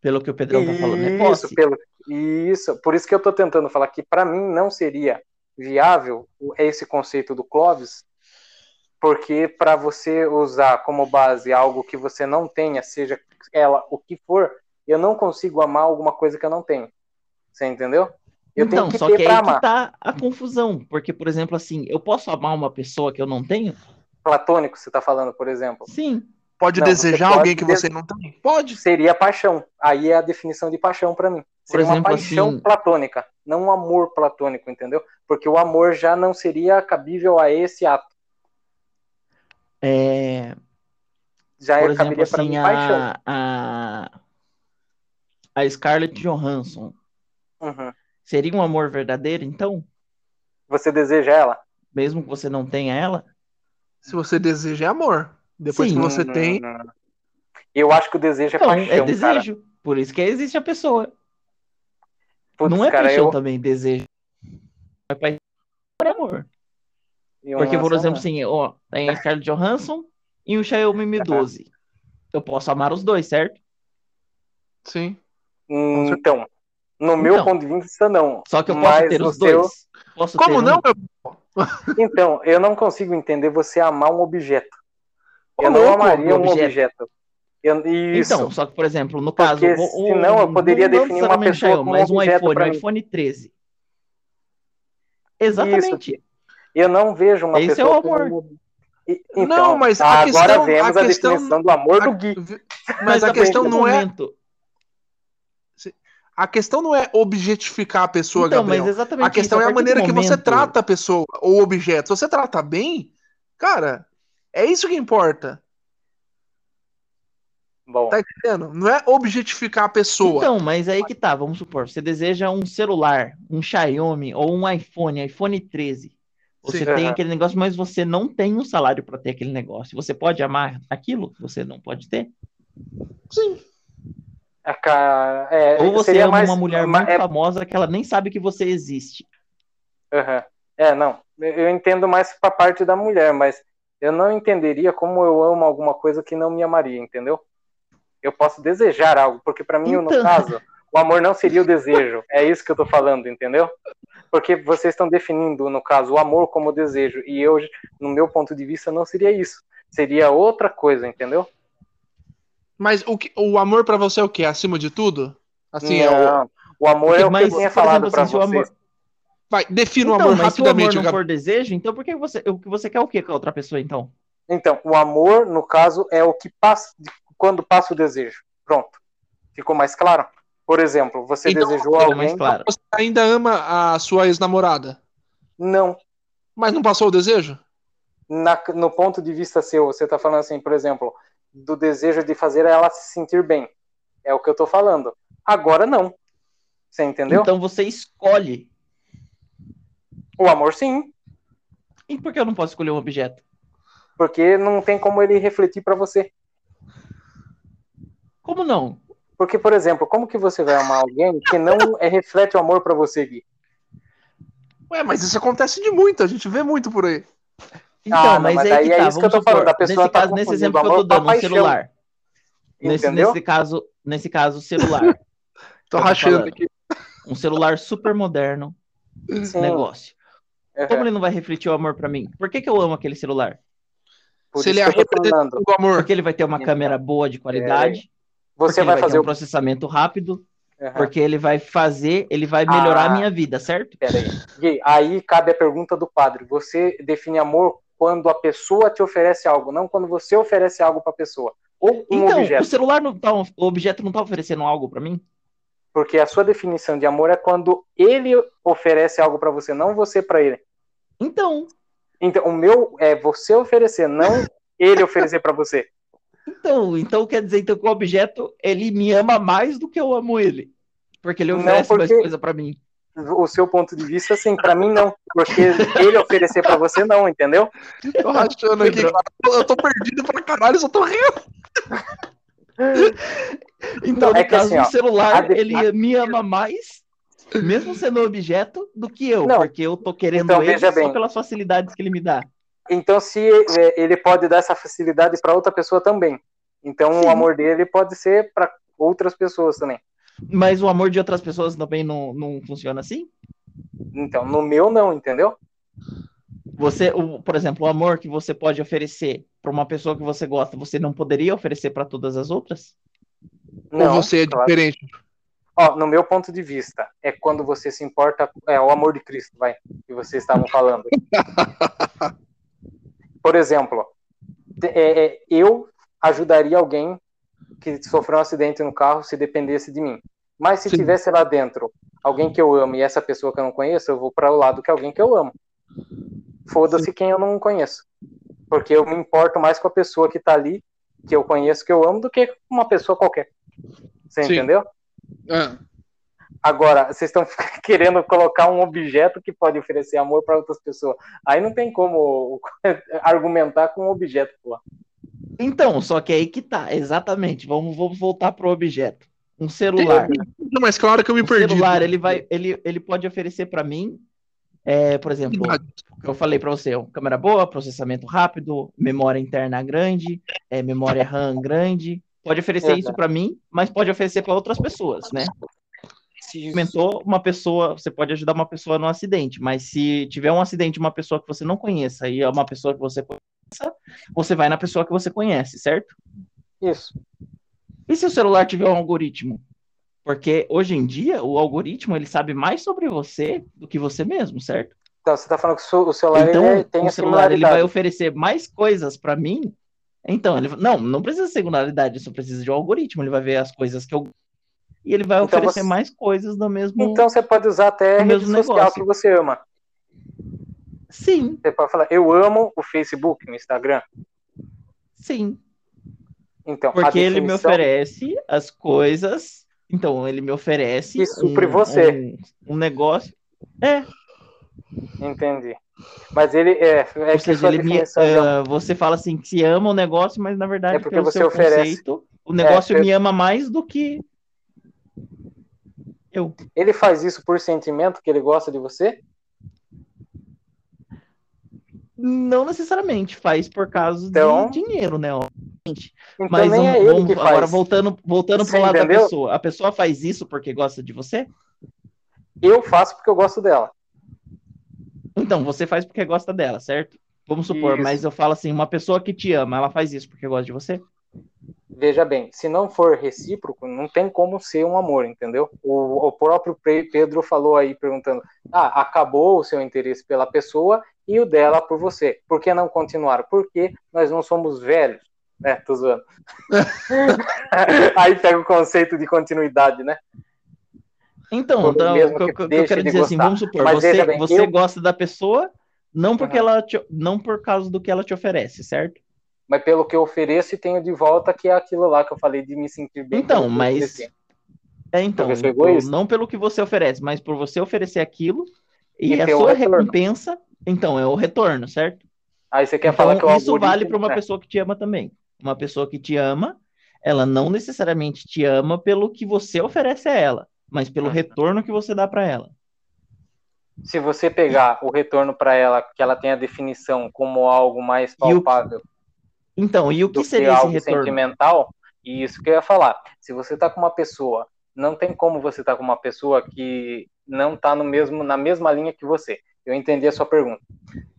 Pelo que o Pedrão tá falando, é Isso, posse. pelo, isso, por isso que eu estou tentando falar que para mim não seria viável esse conceito do Clóvis, porque para você usar como base algo que você não tenha, seja ela o que for, eu não consigo amar alguma coisa que eu não tenho. Você entendeu? Eu então, tenho que só ter que aí que amar. tá a confusão. Porque, por exemplo, assim, eu posso amar uma pessoa que eu não tenho? Platônico, você está falando, por exemplo. Sim. Pode Não, desejar pode alguém que des- você não tem? Pode. Seria paixão. Aí é a definição de paixão para mim. Seria uma exemplo, paixão assim- platônica, não um amor platônico, entendeu? Porque o amor já não seria cabível a esse ato. É, Já por é, exemplo, assim, a, a, a Scarlett Johansson Uhum. seria um amor verdadeiro, então? Você deseja ela? Mesmo que você não tenha ela? Se você deseja, é amor. Depois Sim. que você Hum, tem. Eu acho que o desejo é Então, paixão, é cara. desejo. Por isso que existe a pessoa. Putz, não é cara, paixão eu... também, desejo. É paixão é amor. Porque, não por exemplo, não. assim, ó, tem a Scarlett Johansson e o Xiaomi Mi 12. Eu posso amar os dois, certo? Sim. Hum, Então, no meu Então. ponto de vista, não. Só que eu posso Mas ter no os seu- dois. Posso Como ter não, um? meu? Então, eu não consigo entender você amar um objeto. Ô, Eu não amaria um objeto. objeto. Eu- Isso. Então, só que, por exemplo, no caso. Porque o- senão eu poderia não definir uma necessariamente pessoa Xiaomi, como mas um iPhone, um iPhone 13. Exatamente. Eu não vejo uma Esse é pessoa. o amor. como- E- Então, Não, mas a agora questão- vemos a a, questão- definição do amor do Gui. Mas a questão não é momento. a questão não é objetificar a pessoa, Então, Gabriel. mas exatamente A questão isso, é a partir do maneira que você momento- trata a pessoa ou o objeto. Se você trata bem, cara, é isso que importa. Bom, Tá entendendo? Não é objetificar a pessoa. Então, mas aí que tá, vamos supor, você deseja um celular, um Xiaomi ou um iPhone, iPhone 13. Você Sim. tem Aham. aquele negócio, mas você não tem um salário para ter aquele negócio. Você pode amar aquilo que você não pode ter? Sim. a ca- é, Ou você seria ama mais- uma mulher ma- muito é, famosa que ela nem sabe que você existe. aham. É, não. Eu entendo mais pra parte da mulher, mas eu não entenderia como eu amo alguma coisa que não me amaria, entendeu? Eu posso desejar algo, porque pra mim, no Então. caso, o amor não seria o desejo. É isso que eu tô falando, entendeu? Porque vocês estão definindo, no caso, o amor como desejo, e eu, no meu ponto de vista, não seria isso. Seria outra coisa, entendeu? Mas o, que, o amor pra você é o quê? Acima de tudo? Assim, é o- não. O amor é o que Mas, eu tinha falado pra assim, se o vocês. amor- Vai, defina o Então, amor mas se o amor rapidamente, não for desejo, então por que você, o que você quer o quê com a outra pessoa, então? Então, o amor, no caso, é o que passa quando passa o desejo. Pronto. Ficou mais claro? Por exemplo, você Então, desejou Ficou alguém. claro. Você ainda ama a sua ex-namorada, Não. mas não passou o desejo? Na- no ponto de vista seu, você está falando assim, por exemplo, do desejo de fazer ela se sentir bem. É o que eu tô falando. Agora não. Você entendeu? Então você escolhe. O amor sim, E por que eu não posso escolher um objeto? porque não tem como ele refletir para você. Como não? Porque, por exemplo, como que você vai amar alguém que não é, reflete o amor para você, Gui? Ué, mas isso acontece de muito, a gente vê muito por aí. Então, Ah, não, mas, mas aí é tá, isso que eu vamos tô falando, supor, a pessoa nesse, tá caso, nesse exemplo que eu tô dando, um celular. Nesse, nesse caso, nesse caso, celular. Tô rachando falando. aqui. Um celular super moderno, Sim. negócio. Uhum. Como ele não vai refletir o amor pra mim? Por que, que eu amo aquele celular? Por Se ele é que eu tô falando. representante do amor. Porque ele vai ter uma Então, câmera boa de qualidade, porque Você vai vai fazer um o. processamento rápido, Uhum. porque ele vai fazer, ele vai melhorar Ah. a minha vida, certo? Peraí. Gui, aí cabe a pergunta do padre. Você define amor quando a pessoa te oferece algo, não quando você oferece algo para a pessoa. Ou um Então, o objeto. celular não tá, o objeto não tá oferecendo algo pra mim? Porque a sua definição de amor é quando ele oferece algo para você, não você para ele. Então, Então, o meu é você oferecer, não ele oferecer para você. Então, então quer dizer então que o objeto ele me ama mais do que eu amo ele, porque ele Não, oferece mais porque- coisa pra mim. O seu ponto de vista, assim, para mim não. Porque ele oferecer para você, não, entendeu? Tô rachando aqui, cara. Eu tô perdido pra caralho, só tô rindo. Então, Não, é no que caso assim, ó, do celular, a de- ele me ama mais, mesmo sendo objeto, do que eu, Não. porque eu tô querendo Então, ele só bem. pelas facilidades que ele me dá. Então, se é, ele pode dar essa facilidade para outra pessoa também. Então, Sim. o amor dele pode ser para outras pessoas também. Mas o amor de outras pessoas também não, não funciona assim? Então, no meu, não, entendeu? Você, o, por exemplo, o amor que você pode oferecer para uma pessoa que você gosta, você não poderia oferecer para todas as outras? Não, Ou você é claro. diferente. Ó, no meu ponto de vista, é quando você se importa, é o amor de Cristo, vai, que vocês estavam falando. Por exemplo, é, é, eu ajudaria alguém que sofreu um acidente no carro se dependesse de mim. Mas se Sim. tivesse lá dentro alguém que eu amo e essa pessoa que eu não conheço, eu vou para o lado que é alguém que eu amo. Foda-se quem eu não conheço. Porque eu me importo mais com a pessoa que tá ali, que eu conheço, que eu amo, do que uma pessoa qualquer. Você Sim. entendeu? Ah, Agora, vocês estão querendo colocar um objeto que pode oferecer amor para outras pessoas. Aí não tem como argumentar com um objeto, pô. Então, só que aí que tá, exatamente. Vamos, vamos voltar pro objeto. Um celular. Não, mas claro que eu me O perdi. celular, ele vai, ele, ele pode oferecer para mim, é, por exemplo, Verdade. eu falei para você, câmera boa, processamento rápido, memória interna grande, é, memória RAM grande. Pode oferecer isso para mim, mas pode oferecer para outras pessoas, né? Se comentou uma pessoa, você pode ajudar uma pessoa no acidente, mas se tiver um acidente de uma pessoa que você não conheça e é uma pessoa que você conheça, você vai na pessoa que você conhece, certo? Isso. E se o celular tiver um algoritmo? Porque hoje em dia o algoritmo ele sabe mais sobre você do que você mesmo, certo? Então, você tá falando que o celular Então, ele tem o celular ele vai oferecer mais coisas para mim. Então, ele não, não precisa de singularidade, só precisa de um algoritmo. Ele vai ver as coisas que eu e ele vai Então oferecer você- mais coisas do mesmo. Então você pode usar até o a rede mesmo social negócio. que você ama. Sim, Você pode falar, eu amo o Facebook, o Instagram. sim. Então, Porque ele me definição- oferece as coisas. Então, ele me oferece Que supre um, você. um, um negócio. É, Entendi. Mas ele é, é ou seja, ele me, definição ah, você fala assim que se ama o negócio, mas na verdade, É porque pelo você seu oferece. conceito, o negócio É, me ama mais do que eu. ele faz isso por sentimento que ele gosta de você? Não necessariamente faz por causa Então- de dinheiro, né? obviamente. Então Mas nem vamos, é ele que faz. agora voltando, voltando pro lado da entendeu? pessoa. A pessoa faz isso porque gosta de você? Eu faço porque eu gosto dela. Então, você faz porque gosta dela, certo? Vamos supor, Isso. mas eu falo assim, uma pessoa que te ama, ela faz isso porque gosta de você? Veja bem, se não for recíproco, não tem como ser um amor, entendeu? O, o próprio Pe- Pedro falou aí, perguntando: ah, acabou o seu interesse pela pessoa e o dela por você. Por que não continuar? Porque nós não somos velhos. É, tô zoando. aí pega o conceito de continuidade, né? Então, então mesmo que, eu- que eu quero dizer assim, vamos supor, Mas você, bem, você eu- gosta da pessoa não porque Aham. ela te- não por causa do que ela te oferece, certo? Mas pelo que eu ofereço e tenho de volta, que é aquilo lá que eu falei de me sentir bem. Então, eu mas é então, eu por- não pelo que você oferece, mas por você oferecer aquilo e, E a o sua recompensa, então é o retorno, certo? Aí você quer Então, falar que o isso vale para uma é. pessoa que te ama também. Uma pessoa que te ama, ela não necessariamente te ama pelo que você oferece a ela, mas pelo Uhum. retorno que você dá para ela. se você pegar o retorno para ela, que ela tem a definição como algo mais palpável Então, e o que que seria esse algo retorno? sentimental, e isso que eu ia falar. Se você tá com uma pessoa, não tem como você tá com uma pessoa que não tá no mesmo, na mesma linha que você. Eu entendi a sua pergunta.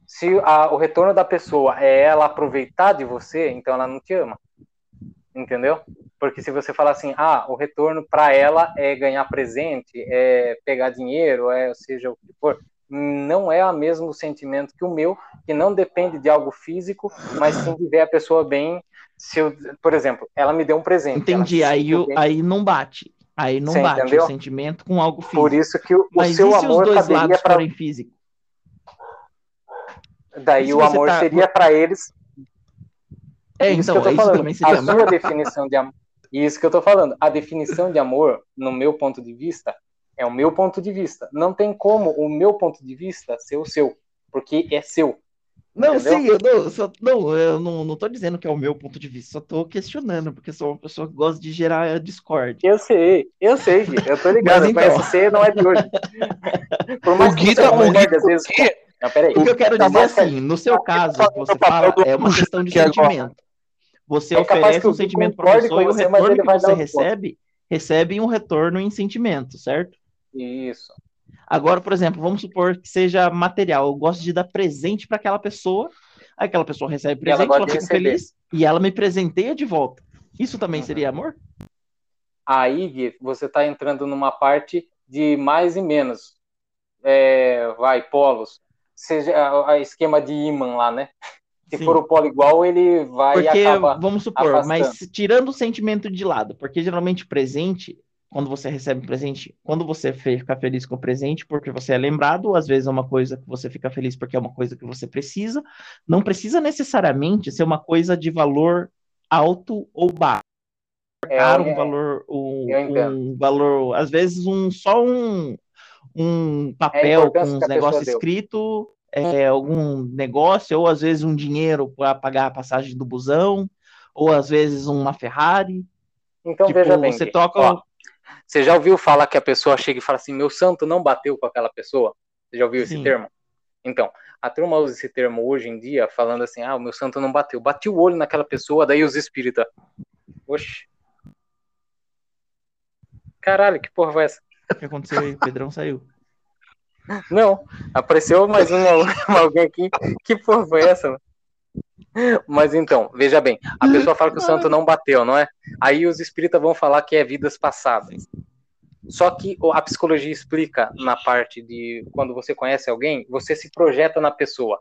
Se a- o retorno da pessoa é ela aproveitar de você, então ela não te ama. Entendeu? Porque se você falar assim, ah, o retorno para ela é ganhar presente, é pegar dinheiro, é seja o que for, não é o mesmo sentimento que o meu, que não depende de algo físico, mas sim de ver a pessoa bem. Se eu, por exemplo, ela me deu um presente. Entendi, aí, o- bem, aí não bate. Aí não Você bate entendeu? o sentimento com algo físico. Por isso que o, o Mas seu e se amor os dois lados para. forem físicos? Daí o amor tá- seria para eles. É, isso então, que eu isso tô falando. também seria a sua definição de amor. Isso que eu tô falando. A definição de amor, no meu ponto de vista, é o meu ponto de vista. Não tem como o meu ponto de vista ser o seu, porque é seu. Não, Entendeu? sim, eu não, eu só, não, eu não, não tô dizendo que é o meu ponto de vista, só tô questionando, porque sou uma pessoa que gosta de gerar discord. Eu sei, eu sei, Gui, eu tô ligado, então. você, não é de hoje. Por mais O que Gui você tá- concorde, às vezes. o Gui- Não, peraí. O que eu quero Tá dizer mais que- assim, no seu caso, que você fala, do é uma questão de sentimento. Você É oferece que um sentimento para pessoa e o retorno que você recebe, recebe um retorno em sentimento, certo? Isso. Agora, por exemplo, vamos supor que seja material. Eu gosto de dar presente para aquela pessoa, aquela pessoa recebe ela presente, ela de fica feliz e ela me presenteia de volta. Isso também Uhum. seria amor? Aí, Gui, você está entrando numa parte de mais e menos. É, vai, polos. Seja a, a esquema de ímã lá, né? Se Sim. for o polo igual, ele vai Porque, vamos supor, afastando. mas tirando o sentimento de lado, porque geralmente presente, quando você recebe um presente, quando você fica feliz com o presente, porque você é lembrado, às vezes é uma coisa que você fica feliz porque é uma coisa que você precisa, não precisa necessariamente ser uma coisa de valor alto ou baixo. É, Caro, um é, valor, um, um valor, às vezes um só um, um É papel com uns que a pessoa negócios escrito, é, algum negócio, ou às vezes um dinheiro para pagar a passagem do busão, ou às vezes uma Ferrari. Então, tipo, veja bem. você toca. Ó, você já ouviu falar que a pessoa chega e fala assim: meu santo não bateu com aquela pessoa? Você já ouviu esse Sim. termo? Então, a turma usa esse termo hoje em dia, falando assim: ah, o meu santo não bateu. Bati o olho naquela pessoa, daí os espíritas. Oxi. Caralho, que porra foi essa? O que aconteceu aí? O Pedrão saiu. Não, apareceu mais um alguém aqui. Que porra foi essa? mano? Mas então, veja bem, a pessoa fala que o santo não bateu, não é? Aí os espíritas vão falar que é vidas passadas. Só que a psicologia explica na parte de quando você conhece alguém, você se projeta na pessoa.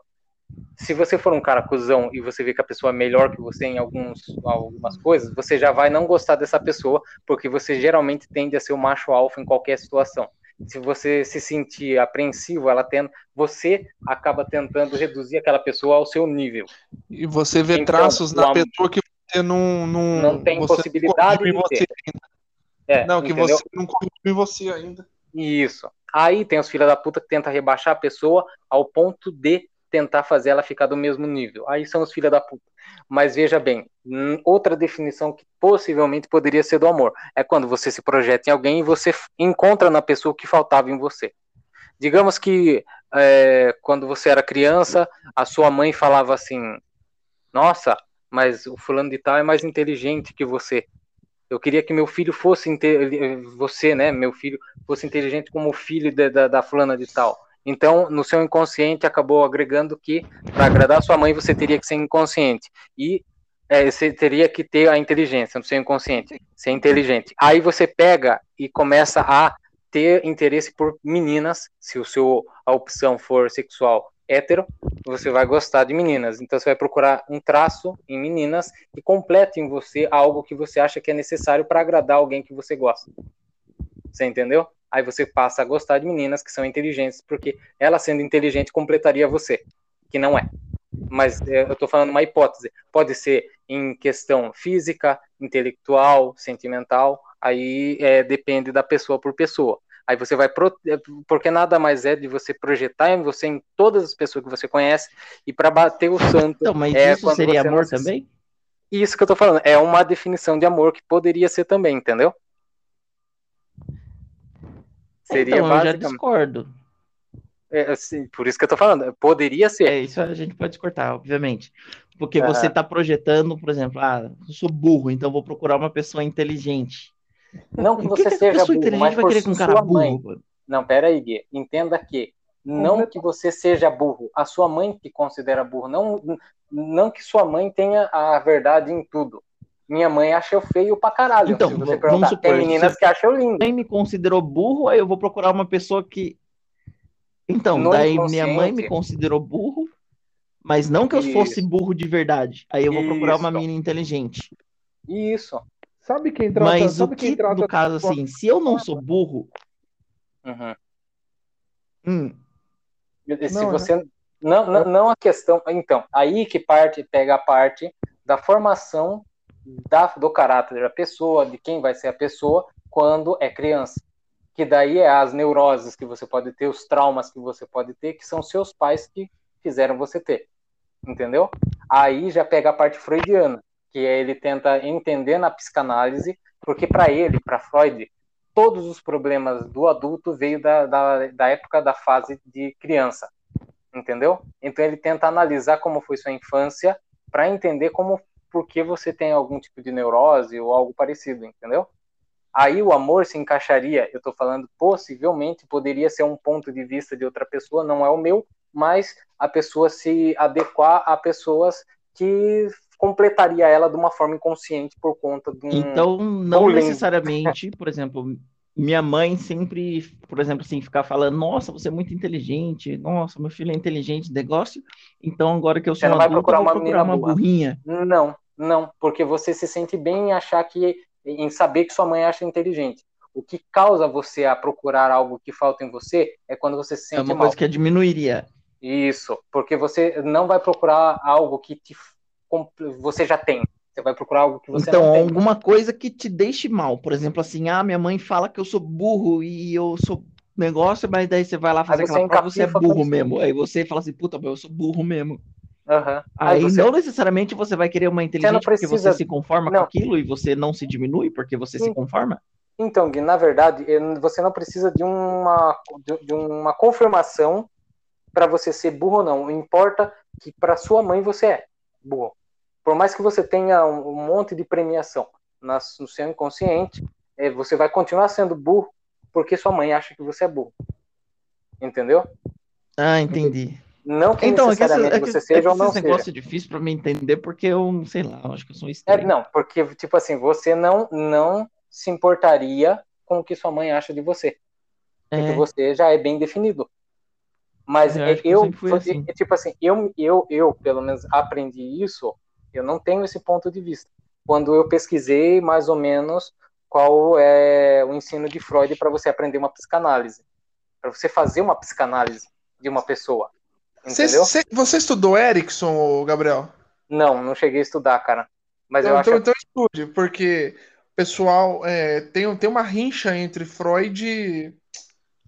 Se você for um cara cuzão e você vê que a pessoa é melhor que você em alguns, algumas coisas, você já vai não gostar dessa pessoa, porque você geralmente tende a ser o macho alfa em qualquer situação. Se você se sentir apreensivo, ela tenta, você acaba tentando reduzir aquela pessoa ao seu nível. E você vê Então, traços na pessoa que você não. Não, Não tem possibilidade de ter. É, Não, que entendeu? você não corrigiu em você ainda. Isso. Aí tem os filhos da puta que tenta rebaixar a pessoa ao ponto de tentar fazer ela ficar do mesmo nível. Aí são os filhos da puta. Mas veja bem, outra definição que possivelmente poderia ser do amor é quando você se projeta em alguém e você encontra na pessoa o que faltava em você. Digamos que é, quando você era criança, a sua mãe falava assim: Nossa, mas o fulano de tal é mais inteligente que você. Eu queria que meu filho fosse inte- você, né, meu filho, fosse inteligente como o filho da, da, da fulana de tal. Então, no seu inconsciente, acabou agregando que para agradar sua mãe você teria que ser inconsciente e é, você teria que ter a inteligência no seu inconsciente, ser inteligente. Aí você pega e começa a ter interesse por meninas, se o seu a opção for sexual hétero, você vai gostar de meninas. Então você vai procurar um traço em meninas que complete em você algo que você acha que é necessário para agradar alguém que você gosta. Você entendeu? Aí você passa a gostar de meninas que são inteligentes, porque ela sendo inteligente completaria você, que não é. Mas é, eu estou falando uma hipótese. Pode ser em questão física, intelectual, sentimental. Aí é, depende da pessoa por pessoa. Aí você vai. Pro... é, Porque nada mais é de você projetar em você, em todas as pessoas que você conhece, e para bater o santo. Então, mas é isso seria não amor se- também? Isso que eu tô falando. É uma definição de amor que poderia ser também, entendeu? Seria então, eu já basicamente. discordo. é, assim, por isso que eu tô falando. Poderia ser. É, isso a gente pode cortar, obviamente. Porque você está projetando, por exemplo, ah, eu sou burro, então vou procurar uma pessoa inteligente. Não que você que seja pessoa burro, inteligente mas vai por querer com um cara mãe. burro? Não, pera aí, Gui. Entenda que não que você seja burro, a sua mãe te considera burro. Não, não que sua mãe tenha a verdade em tudo. Minha mãe acha eu feio pra caralho. Então, se v- você vamos supor, tem meninas se- que acham eu lindo. mãe me considerou burro, aí eu vou procurar uma pessoa que. Então, No daí minha mãe me considerou burro, mas não que eu Isso. fosse burro de verdade. Aí eu vou procurar uma Isso. menina inteligente. Isso. Sabe quem trata, Mas o sabe quem que, trata no caso, assim, se eu não sou burro, Uhum. hum, Se Não, é. você não, não, não a questão, então, aí que parte pega a parte da formação da, do caráter da pessoa, de quem vai ser a pessoa quando é criança. Que daí é as neuroses que você pode ter, os traumas que você pode ter, que são seus pais que fizeram você ter. Entendeu? Aí já pega a parte freudiana, que é ele tenta entender na psicanálise, porque para ele, para Freud, todos os problemas do adulto veio da, da, da época da fase de criança, entendeu? Então ele tenta analisar como foi sua infância para entender como por que você tem algum tipo de neurose ou algo parecido, entendeu? Aí o amor se encaixaria, eu estou falando possivelmente poderia ser um ponto de vista de outra pessoa, não é o meu, mas a pessoa se adequar a pessoas que completaria ela de uma forma inconsciente por conta de um então não necessariamente, por exemplo, minha mãe sempre, por exemplo, assim, ficar falando, nossa, você é muito inteligente, nossa, meu filho é inteligente, negócio. Então agora que eu Você sou não vai procurar uma procurar uma burrinha. Não, não, porque você se sente bem em achar que, em saber que sua mãe acha inteligente. O que causa você a procurar algo que falta em você é quando você se É sente uma mal. coisa que diminuiria. Isso, porque você não vai procurar algo que te, você já tem. Você vai procurar algo que você então, não tem. alguma coisa que te deixe mal. Por exemplo, assim, ah, minha mãe fala que eu sou burro e eu sou negócio, mas daí você vai lá fazer você aquela prova, você é burro mesmo. Aí você fala assim, puta, mas eu sou burro mesmo. Aham. Aí você- não necessariamente você vai querer uma porque você precisa- se conforma Não. com aquilo e você não se diminui porque você se Sim. conforma. Então, Gui, na verdade, você não precisa de uma, de uma confirmação para você ser burro ou não. Importa que para sua mãe você é burro. Por mais que você tenha um, monte de premiação no seu inconsciente, eh, você vai continuar sendo burro porque sua mãe acha que você é burro. Entendeu? Ah, entendi. Não que Então, é que, necessariamente é que, você é que seja ou não esse seja. negócio é difícil pra mim entender porque eu, sei lá, eu acho que eu sou É, estranho. não, porque, tipo assim, você não, não se importaria com o que sua mãe acha de você. Porque É, você já é bem definido. Mas Eu é, eu eu, assim. é, tipo assim, eu, eu, eu, pelo menos, aprendi isso, eu não tenho esse ponto de vista. Quando eu pesquisei mais ou menos qual é o ensino de Freud para você aprender uma psicanálise. Para você fazer uma psicanálise de uma pessoa. Você, Entendeu? você- você estudou Erickson, Gabriel? Não, não cheguei a estudar, cara. Mas eu Então, acho então, então estude, porque pessoal é, tem, tem uma rincha entre Freud e,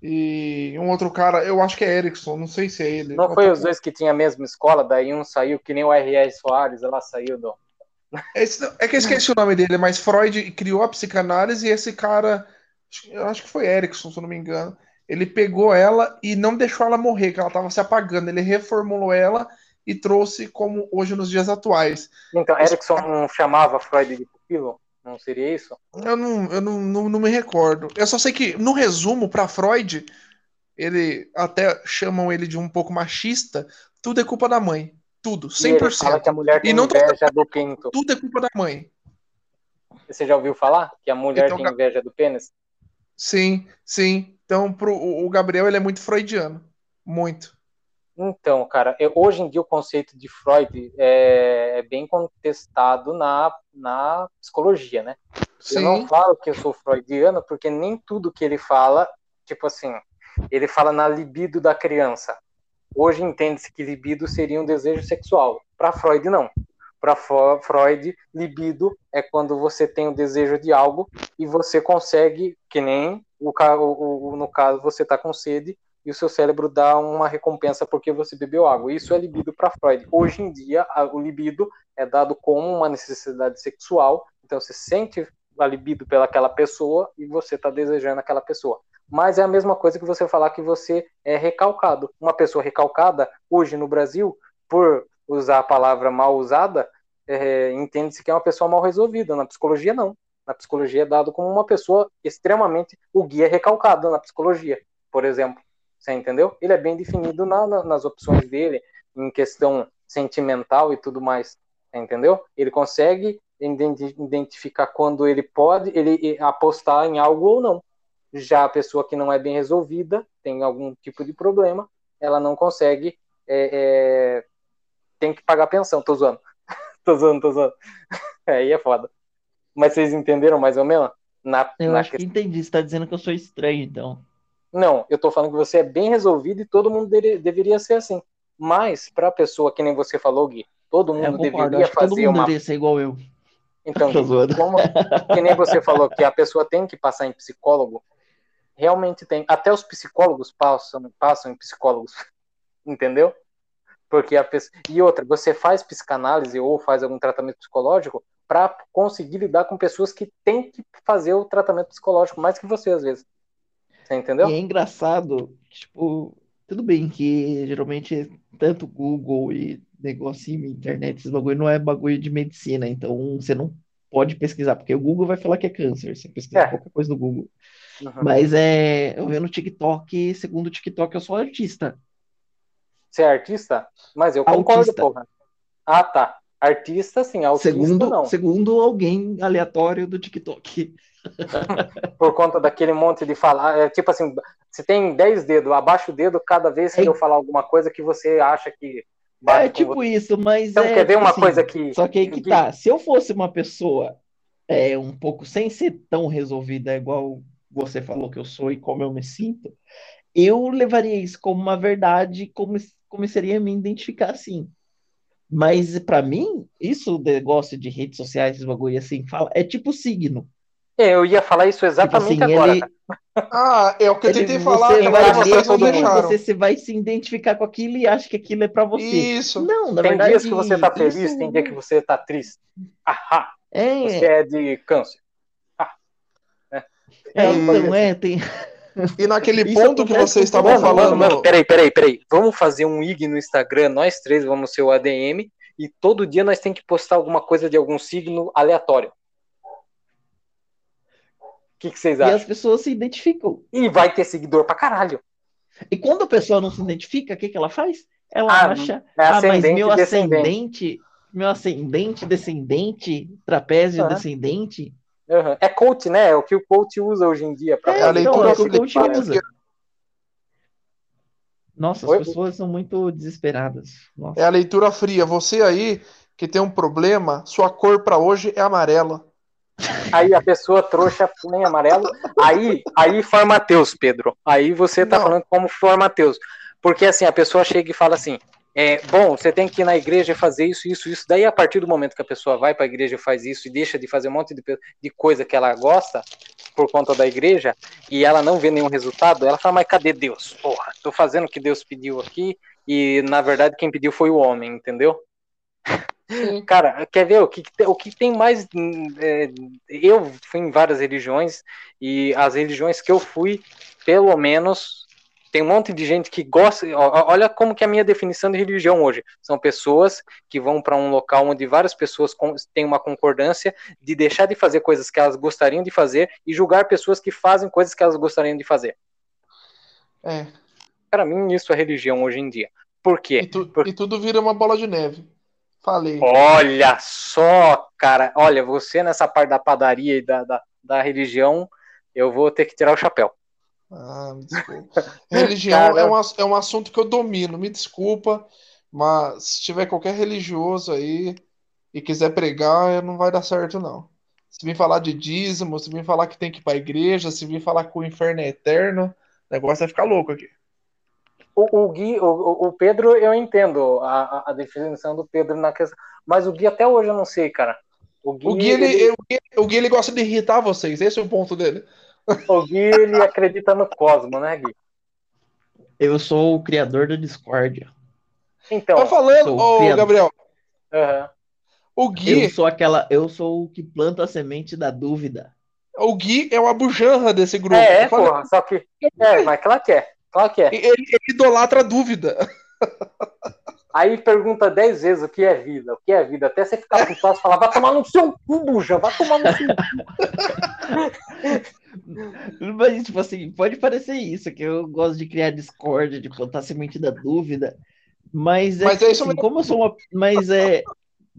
e um outro cara, eu acho que é Erickson, não sei se é ele. Não foi os dois que tinham a mesma escola, daí um saiu que nem o R.R. Soares, ela saiu do. Esse- é que eu esqueci o nome dele, mas Freud criou a psicanálise e esse cara, eu acho que foi Erickson, se eu não me engano. Ele pegou ela e não deixou ela morrer, que ela estava se apagando. Ele reformulou ela e trouxe como hoje nos dias atuais. Então, Erickson não chamava Freud de pupilo? Não seria isso? Eu não, eu não, não, não me recordo. Eu só sei que, no resumo, para Freud, ele até chamam ele de um pouco machista. Tudo é culpa da mãe. Tudo, E ele fala 100%. que a mulher tem E não inveja do pinto. Tudo é culpa da mãe. Você já ouviu falar que a mulher Então, tem inveja do pênis? Sim, sim. Então, pro, o o Gabriel, ele é muito freudiano. Muito. Então, cara, eu- hoje em dia o conceito de Freud é, é bem contestado na, na psicologia, né? Eu não Sim, falo que eu sou freudiano porque nem tudo que ele fala, tipo assim, ele fala na libido da criança. Hoje entende-se que libido seria um desejo sexual. Para Freud, não. Para Freud, libido é quando você tem o desejo de algo e você consegue, que nem o, o- o- no caso você está com sede e o seu cérebro dá uma recompensa porque você bebeu água. Isso é libido para Freud. Hoje em dia, a- o libido é dado como uma necessidade sexual. Então você sente a libido pelaquela pessoa e você está desejando aquela pessoa. Mas é a mesma coisa que você falar que você é recalcado. Uma pessoa recalcada, hoje no Brasil, por usar a palavra mal usada, é, entende-se que é uma pessoa mal resolvida. Na psicologia, não. Na psicologia é dado como uma pessoa extremamente. O guia é recalcado na psicologia, por exemplo. Você entendeu? Ele é bem definido na- na- nas opções dele, em questão sentimental e tudo mais. Você entendeu? Ele consegue identi- identificar quando ele pode ele apostar em algo ou não. Já a pessoa que não é bem resolvida, tem algum tipo de problema, ela não consegue, é, é, tem que pagar pensão. Tô zoando. tô zoando, tô zoando. Aí é foda. Mas vocês entenderam mais ou menos? Na, eu na acho que entendi. Você tá dizendo que eu sou estranho, então. Não, eu tô falando que você é bem resolvido e todo mundo dele- deveria ser assim. Mas, pra pessoa que nem você falou, Gui, todo É, mundo concordo. deveria que todo fazer mundo uma. deveria ser igual eu. Então, zoando. como que nem você falou que a pessoa tem que passar em psicólogo, realmente tem. Até os psicólogos passam, passam em psicólogos, entendeu? Porque a pessoa... E outra, você faz psicanálise ou faz algum tratamento psicológico para conseguir lidar com pessoas que têm que fazer o tratamento psicológico mais que você, às vezes. Você entendeu? E é engraçado, tipo, tudo bem que geralmente tanto Google e negocinho, internet, esses bagulho não é bagulho de medicina, então você não pode pesquisar, porque o Google vai falar que é câncer, você pesquisa É. qualquer coisa no Google. Uhum. Mas é, eu vi no TikTok, segundo o TikTok, eu sou artista. Você é artista? Mas eu concordo, Autista. porra. Ah, tá. Artista, sim. Autista, Segundo, não. segundo alguém aleatório do TikTok. Por conta daquele monte de falar. É, tipo assim, você tem 10 dedos, abaixa o dedo cada vez que É. eu falar alguma coisa que você acha que É tipo você. isso, mas Então, é quer ver tipo uma assim, coisa que. Só que aí que tá. Se eu fosse uma pessoa é, um pouco sem ser tão resolvida, igual você falou que eu sou e como eu me sinto, eu levaria isso como uma verdade, como começaria a me identificar assim. Mas pra mim, isso, o negócio de redes sociais, esse bagulho assim, fala, é tipo signo. É, Eu ia falar isso Tipo exatamente assim, agora. ele. Ah, é o que eu ele- tentei você falar, vai todo mundo, deixaram. você se vai se identificar com aquilo e acha que aquilo é pra você. Isso. Não, na Tem verdade, dias que você tá feliz, isso tem dia que você tá triste. Ahá, você é, é de câncer. é, É, então, é, tem, E naquele Isso ponto que vocês estavam falando, mano, mano, peraí, peraí, peraí. Vamos fazer um IG no Instagram, nós três vamos ser o ADM e todo dia nós tem que postar alguma coisa de algum signo aleatório. O que, que vocês e as acham? pessoas se identificam. E vai ter seguidor pra caralho. E quando a pessoa não se identifica, o que que ela faz? Ela Ah, acha, é ah, mas meu descendente. ascendente, meu ascendente, descendente, trapézio Ah. descendente, Uhum. É coach, né? É o que o coach usa hoje em dia. Pra É, a fazer. então, é o que o fria, coach usa. que Nossa, Oi? as pessoas são muito desesperadas. Nossa. É a leitura fria. Você aí que tem um problema, sua cor pra hoje é amarela. Aí a pessoa trouxa põe amarelo. Aí, aí formateus, Pedro. Aí você tá Não. falando como formateus. Porque assim, a pessoa chega e fala assim: é, bom, você tem que ir na igreja fazer isso, isso, isso. Daí, a partir do momento que a pessoa vai para a igreja faz isso e deixa de fazer um monte de, de coisa que ela gosta por conta da igreja e ela não vê nenhum resultado, ela fala: mas cadê Deus? Porra, tô fazendo o que Deus pediu aqui e na verdade quem pediu foi o homem, entendeu? Sim. Cara, quer ver o que, o que tem mais. é, eu fui em várias religiões e as religiões que eu fui, pelo menos, tem um monte de gente que gosta. Olha como que é a minha definição de religião hoje. São pessoas que vão para um local onde várias pessoas têm uma concordância de deixar de fazer coisas que elas gostariam de fazer e julgar pessoas que fazem coisas que elas gostariam de fazer. É. Para mim, isso é religião hoje em dia. Por quê? E, tu- Por- e tudo vira uma bola de neve. Falei. Olha só, cara. Olha, você nessa parte da padaria e da, da, da religião, eu vou ter que tirar o chapéu. Ah, me desculpa. Religião Cara. é um, é um assunto que eu domino, me desculpa, mas se tiver qualquer religioso aí e quiser pregar, não vai dar certo, não. Se vir falar de dízimo, se vir falar que tem que ir pra igreja, se vir falar que o inferno é eterno, o negócio vai ficar louco aqui. O, o Gui, o, o- Pedro, eu entendo a, a- definição do Pedro na questão, mas o Gui até hoje eu não sei, cara. O Gui, O Gui, ele, ele, o Gui, o Gui, ele gosta de irritar vocês, esse é o ponto dele. o Gui, ele acredita no cosmo, né, Gui? Eu sou o criador da discórdia. Então, Tá falando, ô. Gabriel, aham. o Gui, Eu sou aquela, eu sou o que planta a semente da dúvida. o Gui é o abujanra desse grupo. é, é, porra, só que. É, mas que é. Claro que é. ele, ele idolatra a dúvida. Aí pergunta dez vezes o que é vida, o que é vida, até você ficar putaço e falar, vai tomar no seu cu, buja, vai tomar no seu Mas, tipo assim, pode parecer isso, que eu gosto de criar discórdia, de plantar semente da dúvida, mas é, Mas é isso assim, mesmo. como eu sou uma. Mas é.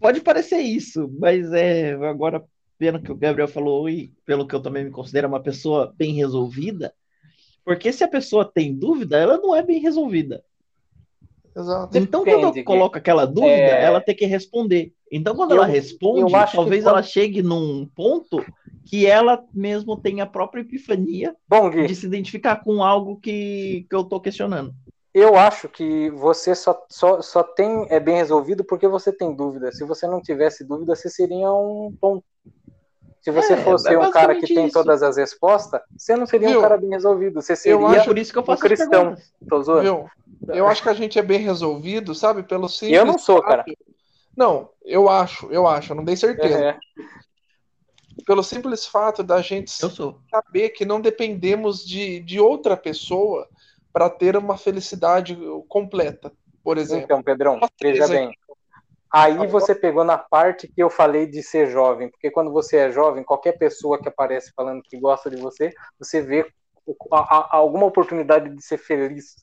Pode parecer isso, mas é. Agora, pelo que o Gabriel falou e pelo que eu também me considero uma pessoa bem resolvida, porque se a pessoa tem dúvida, ela não é bem resolvida. Exato. Então, quando eu coloco aquela dúvida, É. ela tem que responder. Então, quando Eu- ela responde, eu acho que talvez quando- ela chegue num ponto que ela mesmo tenha a própria epifania Bom, Gui, de se identificar com algo que, que eu tô questionando. eu acho que você só, só, só tem é bem resolvido porque você tem dúvida. Se você não tivesse dúvida, você seria um tonto. Se você É, fosse é um cara que basicamente tem isso. todas as respostas, você não seria Viu? um cara bem resolvido. Você Eu seria. É acho- por isso que eu faço as cristão. Tô zoando. Eu acho que a gente é bem resolvido, sabe? Pelo E simples. eu não sou, cara. Não, eu acho, eu acho, eu não dei certeza. É, Pelo simples fato da gente Eu saber que não dependemos de, de outra pessoa para ter uma felicidade completa, por exemplo. Então, Pedrão, veja isso bem. Aí você pegou na parte que eu falei de ser jovem, porque quando você é jovem, qualquer pessoa que aparece falando que gosta de você, você vê a- a- alguma oportunidade de ser feliz.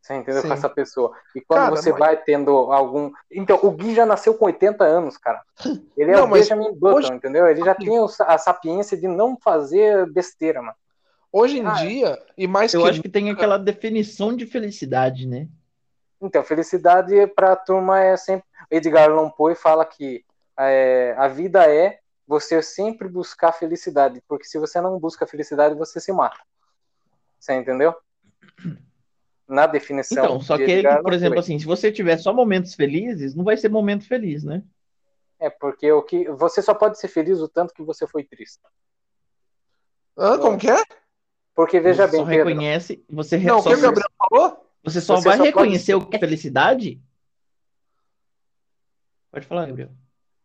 Você entendeu? Sim. Com essa pessoa. E quando Cara, você mas- vai tendo algum. Então, o Gui já nasceu com 80 anos, cara. Ele é Não, o mas Benjamin Button, hoje- entendeu? Ele já tem a sapiência de não fazer besteira, mano. Hoje em Ah, dia, e mais Eu que acho que tem aquela definição de felicidade, né? Então, felicidade para a turma é sempre. Edgar Allan Poe fala que é, a vida é você sempre buscar felicidade, porque se você não busca felicidade, você se mata. Você entendeu? Na definição. Então, só de que, Edgar por exemplo, Poe. assim, se você tiver só momentos felizes, não vai ser momento feliz, né? É porque o que você só pode ser feliz o tanto que você foi triste. Hã, como que é? Porque veja você bem, só Pedro, reconhece, você, re- Não, o só, que o Gabriel falou? você só você vai só pode reconhecer o que é felicidade. Pode falar, Gabriel.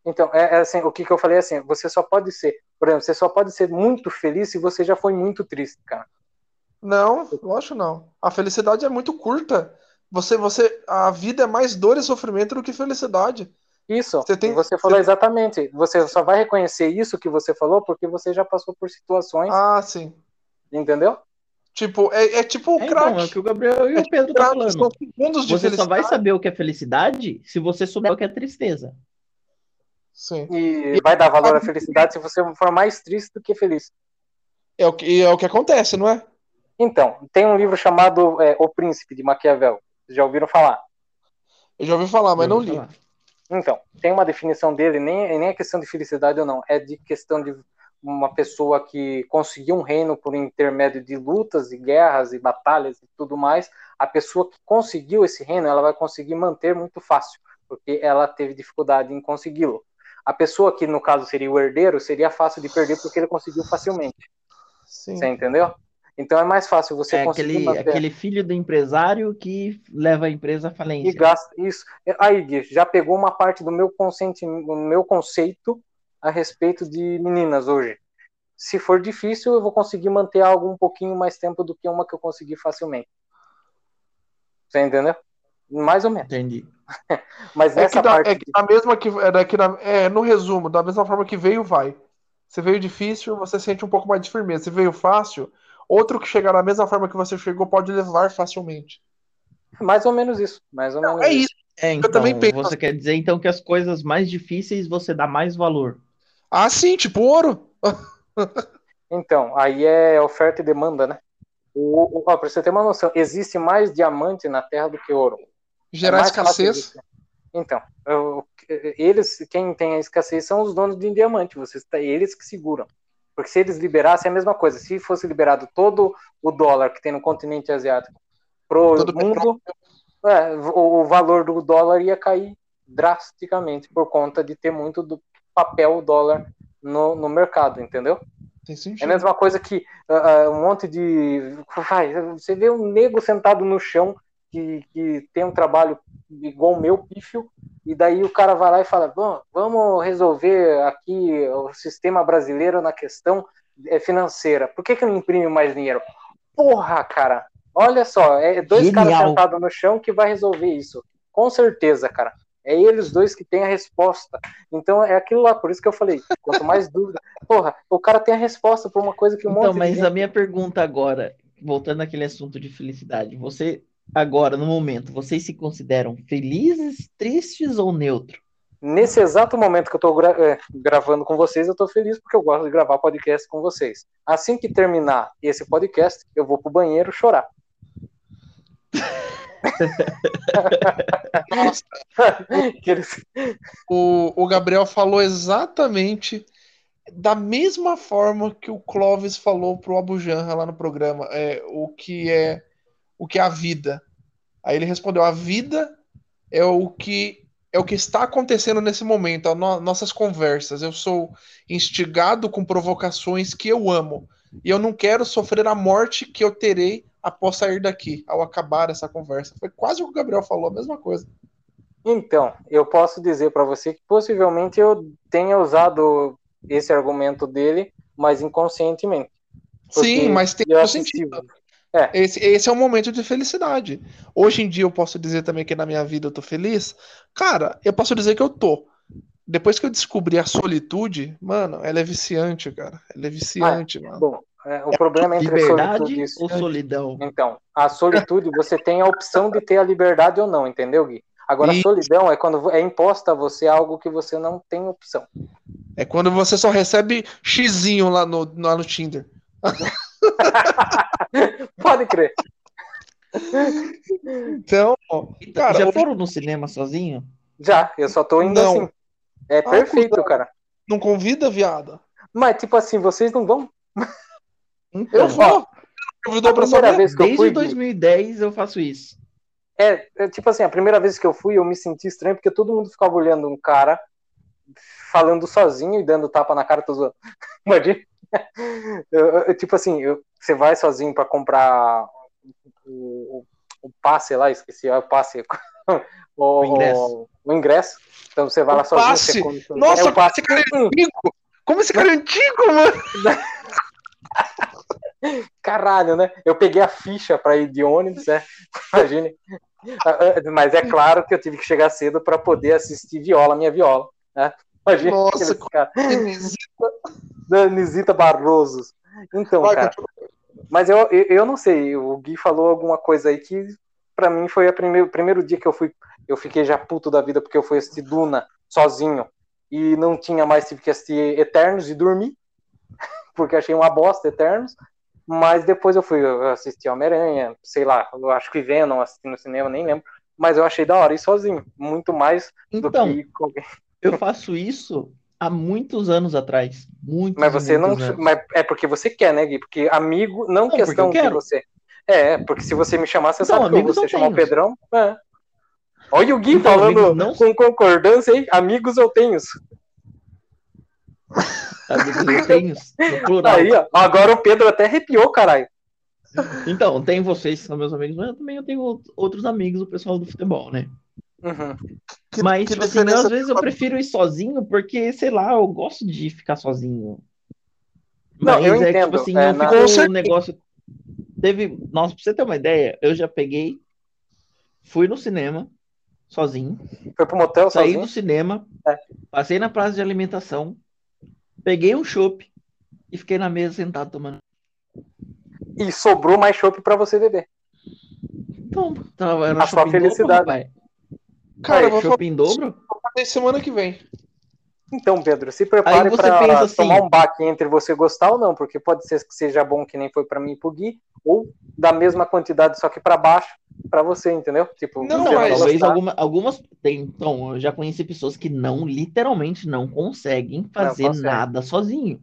Então, é, é assim, o que, que eu falei é assim, você só pode ser, por exemplo, você só pode ser muito feliz se você já foi muito triste, cara. Não, lógico não. A felicidade é muito curta. Você, você, a vida é mais dor e sofrimento do que felicidade. Isso, Você tem- você falou você- exatamente. Você só vai reconhecer isso que você falou porque você já passou por situações, Ah, sim. entendeu? Tipo, é, é tipo o É, então, é o crack. que o Gabriel e o Pedro tá Crack falando. são segundos de Você só vai felicidade. saber o que é felicidade se você souber o que é tristeza. Sim. E vai dar valor à felicidade se você for mais triste do que feliz. É o que, é o que acontece, não é? Então, tem um livro chamado é, O Príncipe, de Maquiavel. Vocês já ouviram falar? Eu já ouvi falar, mas não li. Falar. Então, tem uma definição dele, nem, nem é questão de felicidade ou não, é de questão de uma pessoa que conseguiu um reino por intermédio de lutas e guerras e batalhas e tudo mais. A pessoa que conseguiu esse reino, ela vai conseguir manter muito fácil, porque ela teve dificuldade em consegui-lo. A pessoa que, no caso, seria o herdeiro, seria fácil de perder porque ele conseguiu facilmente. Sim. Você entendeu? Então é mais fácil você É conseguir aquele, manter. aquele filho do empresário que leva a empresa à E falência. gasta isso. Aí, Gui, já pegou uma parte do meu, consenti... do meu conceito a respeito de meninas hoje. Se for difícil, eu vou conseguir manter algo um pouquinho mais tempo do que uma que eu consegui facilmente. Você entendeu? Mais ou menos. Entendi. Mas É nessa da, parte. é que da mesma que. É, que da- é, no resumo, da mesma forma que veio, vai. Se veio difícil, você sente um pouco mais de firmeza. Se veio fácil, outro que chegar da mesma forma que você chegou pode levar facilmente. Mais ou menos isso. Mais ou menos É isso. É, então, também penso você quer dizer então que as coisas mais difíceis você dá mais valor. Ah, sim, tipo ouro. Então, aí é oferta e demanda, né? O, o, ó, pra você ter uma noção, existe mais diamante na Terra do que ouro. Gerar É escassez. Então, eu- eles, quem tem a escassez são os donos de diamante, vocês, eles que seguram. Porque se eles liberassem é a mesma coisa. Se fosse liberado todo o dólar que tem no continente asiático pro Todo mundo, é, o, o valor do dólar ia cair drasticamente por conta de ter muito do papel dólar no, no mercado, entendeu? Tem É a mesma coisa que ah, um monte de. Você vê um nego sentado no chão que, que tem um trabalho igual o meu, pífio, e daí o cara vai lá e fala: "Vamos- vamos resolver aqui o sistema brasileiro na questão eh, financeira. Por que, que não imprime mais dinheiro? Porra, cara, olha só, é dois caras sentados no chão que vai resolver isso. Com certeza, cara. É eles dois que têm a resposta. Então é aquilo lá, por isso que eu falei, quanto mais dúvida. Porra, o cara tem a resposta para uma coisa que um Então, monte mas gente... a minha pergunta agora, voltando àquele assunto de felicidade, você agora, no momento, vocês se consideram felizes, tristes ou neutro? Nesse exato momento que eu tô gra- é, gravando com vocês, eu tô feliz porque eu gosto de gravar podcast com vocês. Assim que terminar esse podcast, eu vou pro banheiro chorar. Nossa, o, o Gabriel falou exatamente da mesma forma que o Clóvis falou pro Abu Janra lá no programa, é, o que é o que é a vida. Aí ele respondeu: a vida é o que é o que está acontecendo nesse momento, no- nossas conversas. Eu sou instigado com provocações que eu amo e eu não quero sofrer a morte que eu terei após sair daqui, ao acabar essa conversa. Foi quase o que o Gabriel falou, a mesma coisa. Então, eu posso dizer para você que possivelmente eu tenha usado esse argumento dele, mas inconscientemente. Sim, mas tem assisti- sentido. Esse, esse é um momento de felicidade. Hoje em dia eu posso dizer também que na minha vida eu tô feliz. Cara, eu posso dizer que eu tô. Depois que eu descobri a solitude, mano, ela é viciante, cara. Ela é viciante, mano. Bom, é, o problema entre a Liberdade solitude e ou solidão? Então, a solitude, você tem a opção de ter a liberdade ou não, entendeu, Gui? Agora, a Isso. solidão é quando é imposta a você algo que você não tem opção. É quando você só recebe xizinho lá no, lá no Tinder. Pode crer. Então, cara, Já hoje- foram no cinema sozinho? Já, eu só tô indo Não. assim. É perfeito, cuzão. cara. não convida, viado? Mas, tipo assim, vocês não vão? Então, Eu vou. Convidou A pra primeira saber? vez que eu Desde fui, Gui, 2010 eu faço isso. é, é, tipo assim, a primeira vez que eu fui, eu me senti estranho, porque todo mundo ficava olhando um cara falando sozinho e dando tapa na cara, tô zoando. Eu- eu- tipo assim, eu- você vai sozinho pra comprar o, o, o passe lá, esqueci, é o passe. O, O ingresso. o ingresso. Então você vai O lá sozinho. passe? Você Nossa, é o passe. esse cara é antigo. Como esse cara é antigo, mano? Caralho, né? Eu peguei a ficha pra ir de ônibus, né? Imagine. Ah, ah, Mas é claro que eu tive que chegar cedo pra poder assistir Viola, minha Viola. Né? Imagina Nossa, cara- Danisita Barroso. Então, Vai, cara, continua. mas eu, eu, eu não sei, o Gui falou alguma coisa aí que pra mim foi a primeiro, o primeiro dia que eu fui, eu fiquei já puto da vida porque eu fui assistir Duna sozinho. e não tinha mais, tive que assistir Eternos e dormir, porque achei uma bosta Eternos. Mas depois eu fui assistir Homem-Aranha, sei lá, eu acho que Venom assisti no cinema, nem lembro. Mas eu achei da hora ir sozinho, muito mais Então, do que alguém. eu faço isso há muitos anos atrás. Muitos Mas e você não. anos. Mas é porque você quer, né, Gui? Porque amigo, não, Não, questão quero. você. É, porque se você me chamar, você Então, sabe que eu amigos vou eu chamar o. Pedrão. É. Olha o Gui Então, falando não- com concordância, hein? Amigos eu tenho. Amigos eu tenho, no plural. Aí, ó. Agora o Pedro até arrepiou, caralho. Então, tem vocês que são meus amigos, mas eu também eu tenho out- outros amigos, o pessoal do futebol, né? Uhum. Que- Mas, que tipo assim, às vezes eu prefiro ir sozinho porque, sei lá, eu gosto de ficar sozinho. Não, Mas eu é entendo, tipo assim, é, não na- ficou um negócio. Teve. Nossa, pra você ter uma ideia, eu já peguei, fui no cinema, sozinho, Foi pro motel saí sozinho? do cinema, É. passei na praça de alimentação, peguei um chopp e fiquei na mesa sentado tomando. E sobrou mais chopp pra você beber. Então, tava, era A sua dobro, felicidade. rapaz. Cara, eu vou em dobro? fazer semana que vem. Então, Pedro, se prepare pensa assim- tomar um baque entre você gostar ou não, porque pode ser que seja bom que nem foi pra mim e pro Gui, ou da mesma quantidade, só que pra baixo, pra você, entendeu? Tipo, Não, mas- Talvez alguma, algumas. Tem, então, eu já conheci pessoas que não, literalmente, não conseguem fazer consegue. nada sozinho.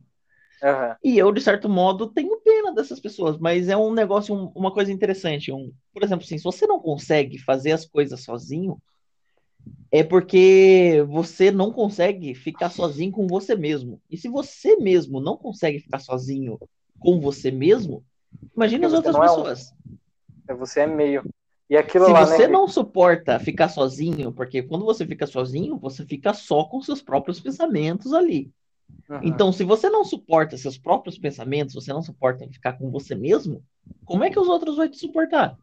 Aham. E eu, de certo modo, tenho pena dessas pessoas, mas é um negócio, um- uma coisa interessante. Um, por exemplo, assim, se você não consegue fazer as coisas sozinho, é porque você não consegue ficar sozinho com você mesmo. E se você mesmo não consegue ficar sozinho com você mesmo, imagine Porque as outras não é um- pessoas. É, Você é meio. E aquilo Se lá, você né? não suporta ficar sozinho, porque quando você fica sozinho, você fica só com seus próprios pensamentos ali. Uhum. Então, se você não suporta seus próprios pensamentos, você não suporta ficar com você mesmo, como é que os outros vão te suportar?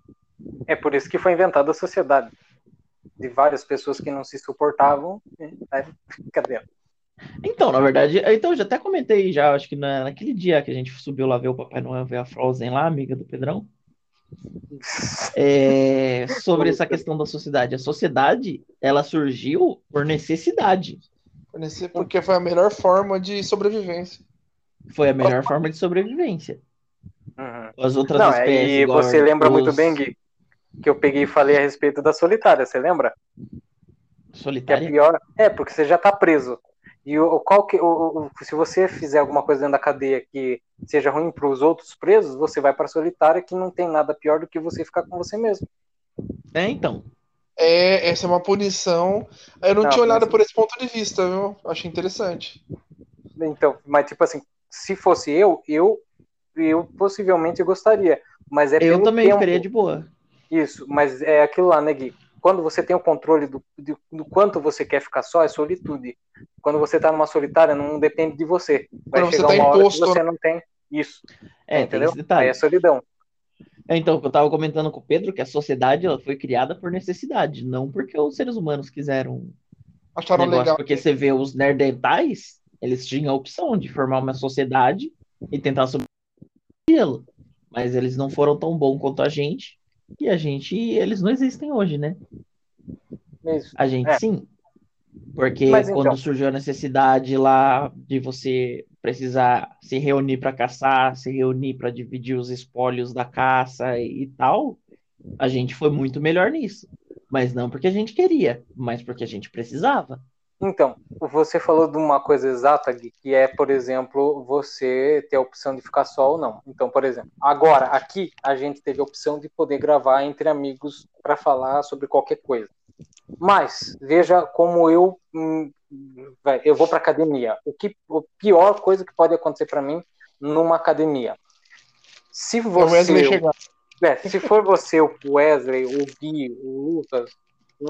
É por isso que foi inventada a sociedade. De várias pessoas que não se suportavam. né? Cadê? Então, na verdade, então eu já até comentei já, acho que na- naquele dia que a gente subiu lá ver o Papai Noel ver a Frozen lá, amiga do Pedrão, é, sobre essa questão da sociedade. A sociedade, ela surgiu por necessidade. Porque foi a melhor forma de sobrevivência. Foi a melhor forma de sobrevivência. Uhum. As outras Não, espécies, e você lembra os muito bem, Gui, que eu peguei e falei a respeito da solitária, você lembra? Que é solitária. pior. É, porque você já tá preso. E o, qual que, o, o- se você fizer alguma coisa dentro da cadeia que seja ruim para os outros presos, você vai para solitária, que não tem nada pior do que você ficar com você mesmo. É, então. É, essa é uma punição. Eu não Não, tinha olhado mas- por esse ponto de vista, viu? Achei interessante. Então, mas tipo assim, se fosse eu, eu, eu possivelmente gostaria. Mas é Eu pelo também tempo. ficaria de boa. Isso, mas é aquilo lá, né, Gui? Quando você tem o controle do, do, do quanto você quer ficar só, é solitude. Quando você tá numa solitária, não depende de você. Vai Quando você chegar tá uma hora imposto, que você não tem isso, É, tem entendeu? Aí é solidão. É, Então, eu tava comentando com o Pedro que a sociedade ela foi criada por necessidade, não porque os seres humanos quiseram Acharam negócio. legal. Porque você vê os nerdentais, eles tinham a opção de formar uma sociedade e tentar sobreviver. Mas eles não foram tão bons quanto a gente. E a gente, eles não existem hoje, né? A gente É. sim. Porque Mas então- quando surgiu a necessidade lá de você precisar se reunir para caçar, se reunir para dividir os espólios da caça e tal, a gente foi muito melhor nisso. Mas não porque a gente queria, mas porque a gente precisava. Então, você falou de uma coisa exata, Gui, que é, por exemplo, você ter a opção de ficar só ou não. Então, por exemplo, agora, aqui, a gente teve a opção de poder gravar entre amigos para falar sobre qualquer coisa. Mas, veja como eu. hum, eu vou para academia. O que a pior coisa que pode acontecer para mim numa academia? Se você. É, se for você, o Wesley, o Gui, o Lucas,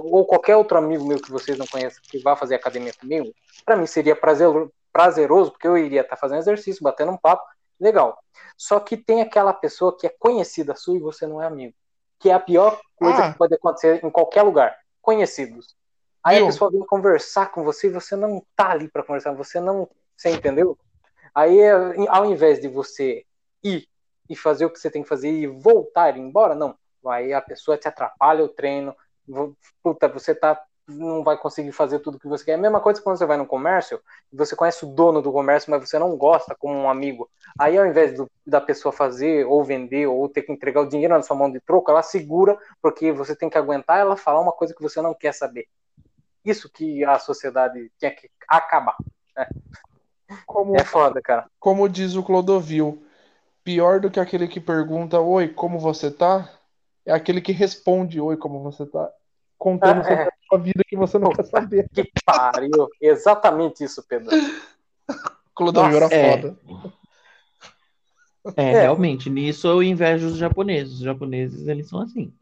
ou qualquer outro amigo meu que vocês não conhecem que vá fazer academia comigo, para mim seria prazer- prazeroso, porque eu iria estar fazendo exercício, batendo um papo, legal. Só que tem aquela pessoa que é conhecida sua e você não é amigo, que é a pior coisa Ah. que pode acontecer em qualquer lugar, conhecidos. Aí a pessoa vem conversar com você e você não tá ali para conversar, você não, você entendeu? Aí é, ao invés de você ir e fazer o que você tem que fazer e voltar e ir embora, não. Aí a pessoa te atrapalha o treino, puta, você tá não vai conseguir fazer tudo que você quer. É a mesma coisa quando você vai no comércio, você conhece o dono do comércio, mas você não gosta como um amigo. Aí, ao invés do, da pessoa fazer, ou vender, ou ter que entregar o dinheiro na sua mão de troco, ela segura, porque você tem que aguentar ela falar uma coisa que você não quer saber. Isso que a sociedade tinha que acabar. Né? Como, É foda, cara. como diz o Clodovil, pior do que aquele que pergunta Oi, como você tá? É aquele que responde Oi, como você tá? Contando Ah, sobre é. a sua vida que você não quer saber. Que pariu. Exatamente isso, Pedro. Clodovil Nossa, era é. foda. É, É. realmente, nisso eu invejo os japoneses. Os japoneses, eles são assim.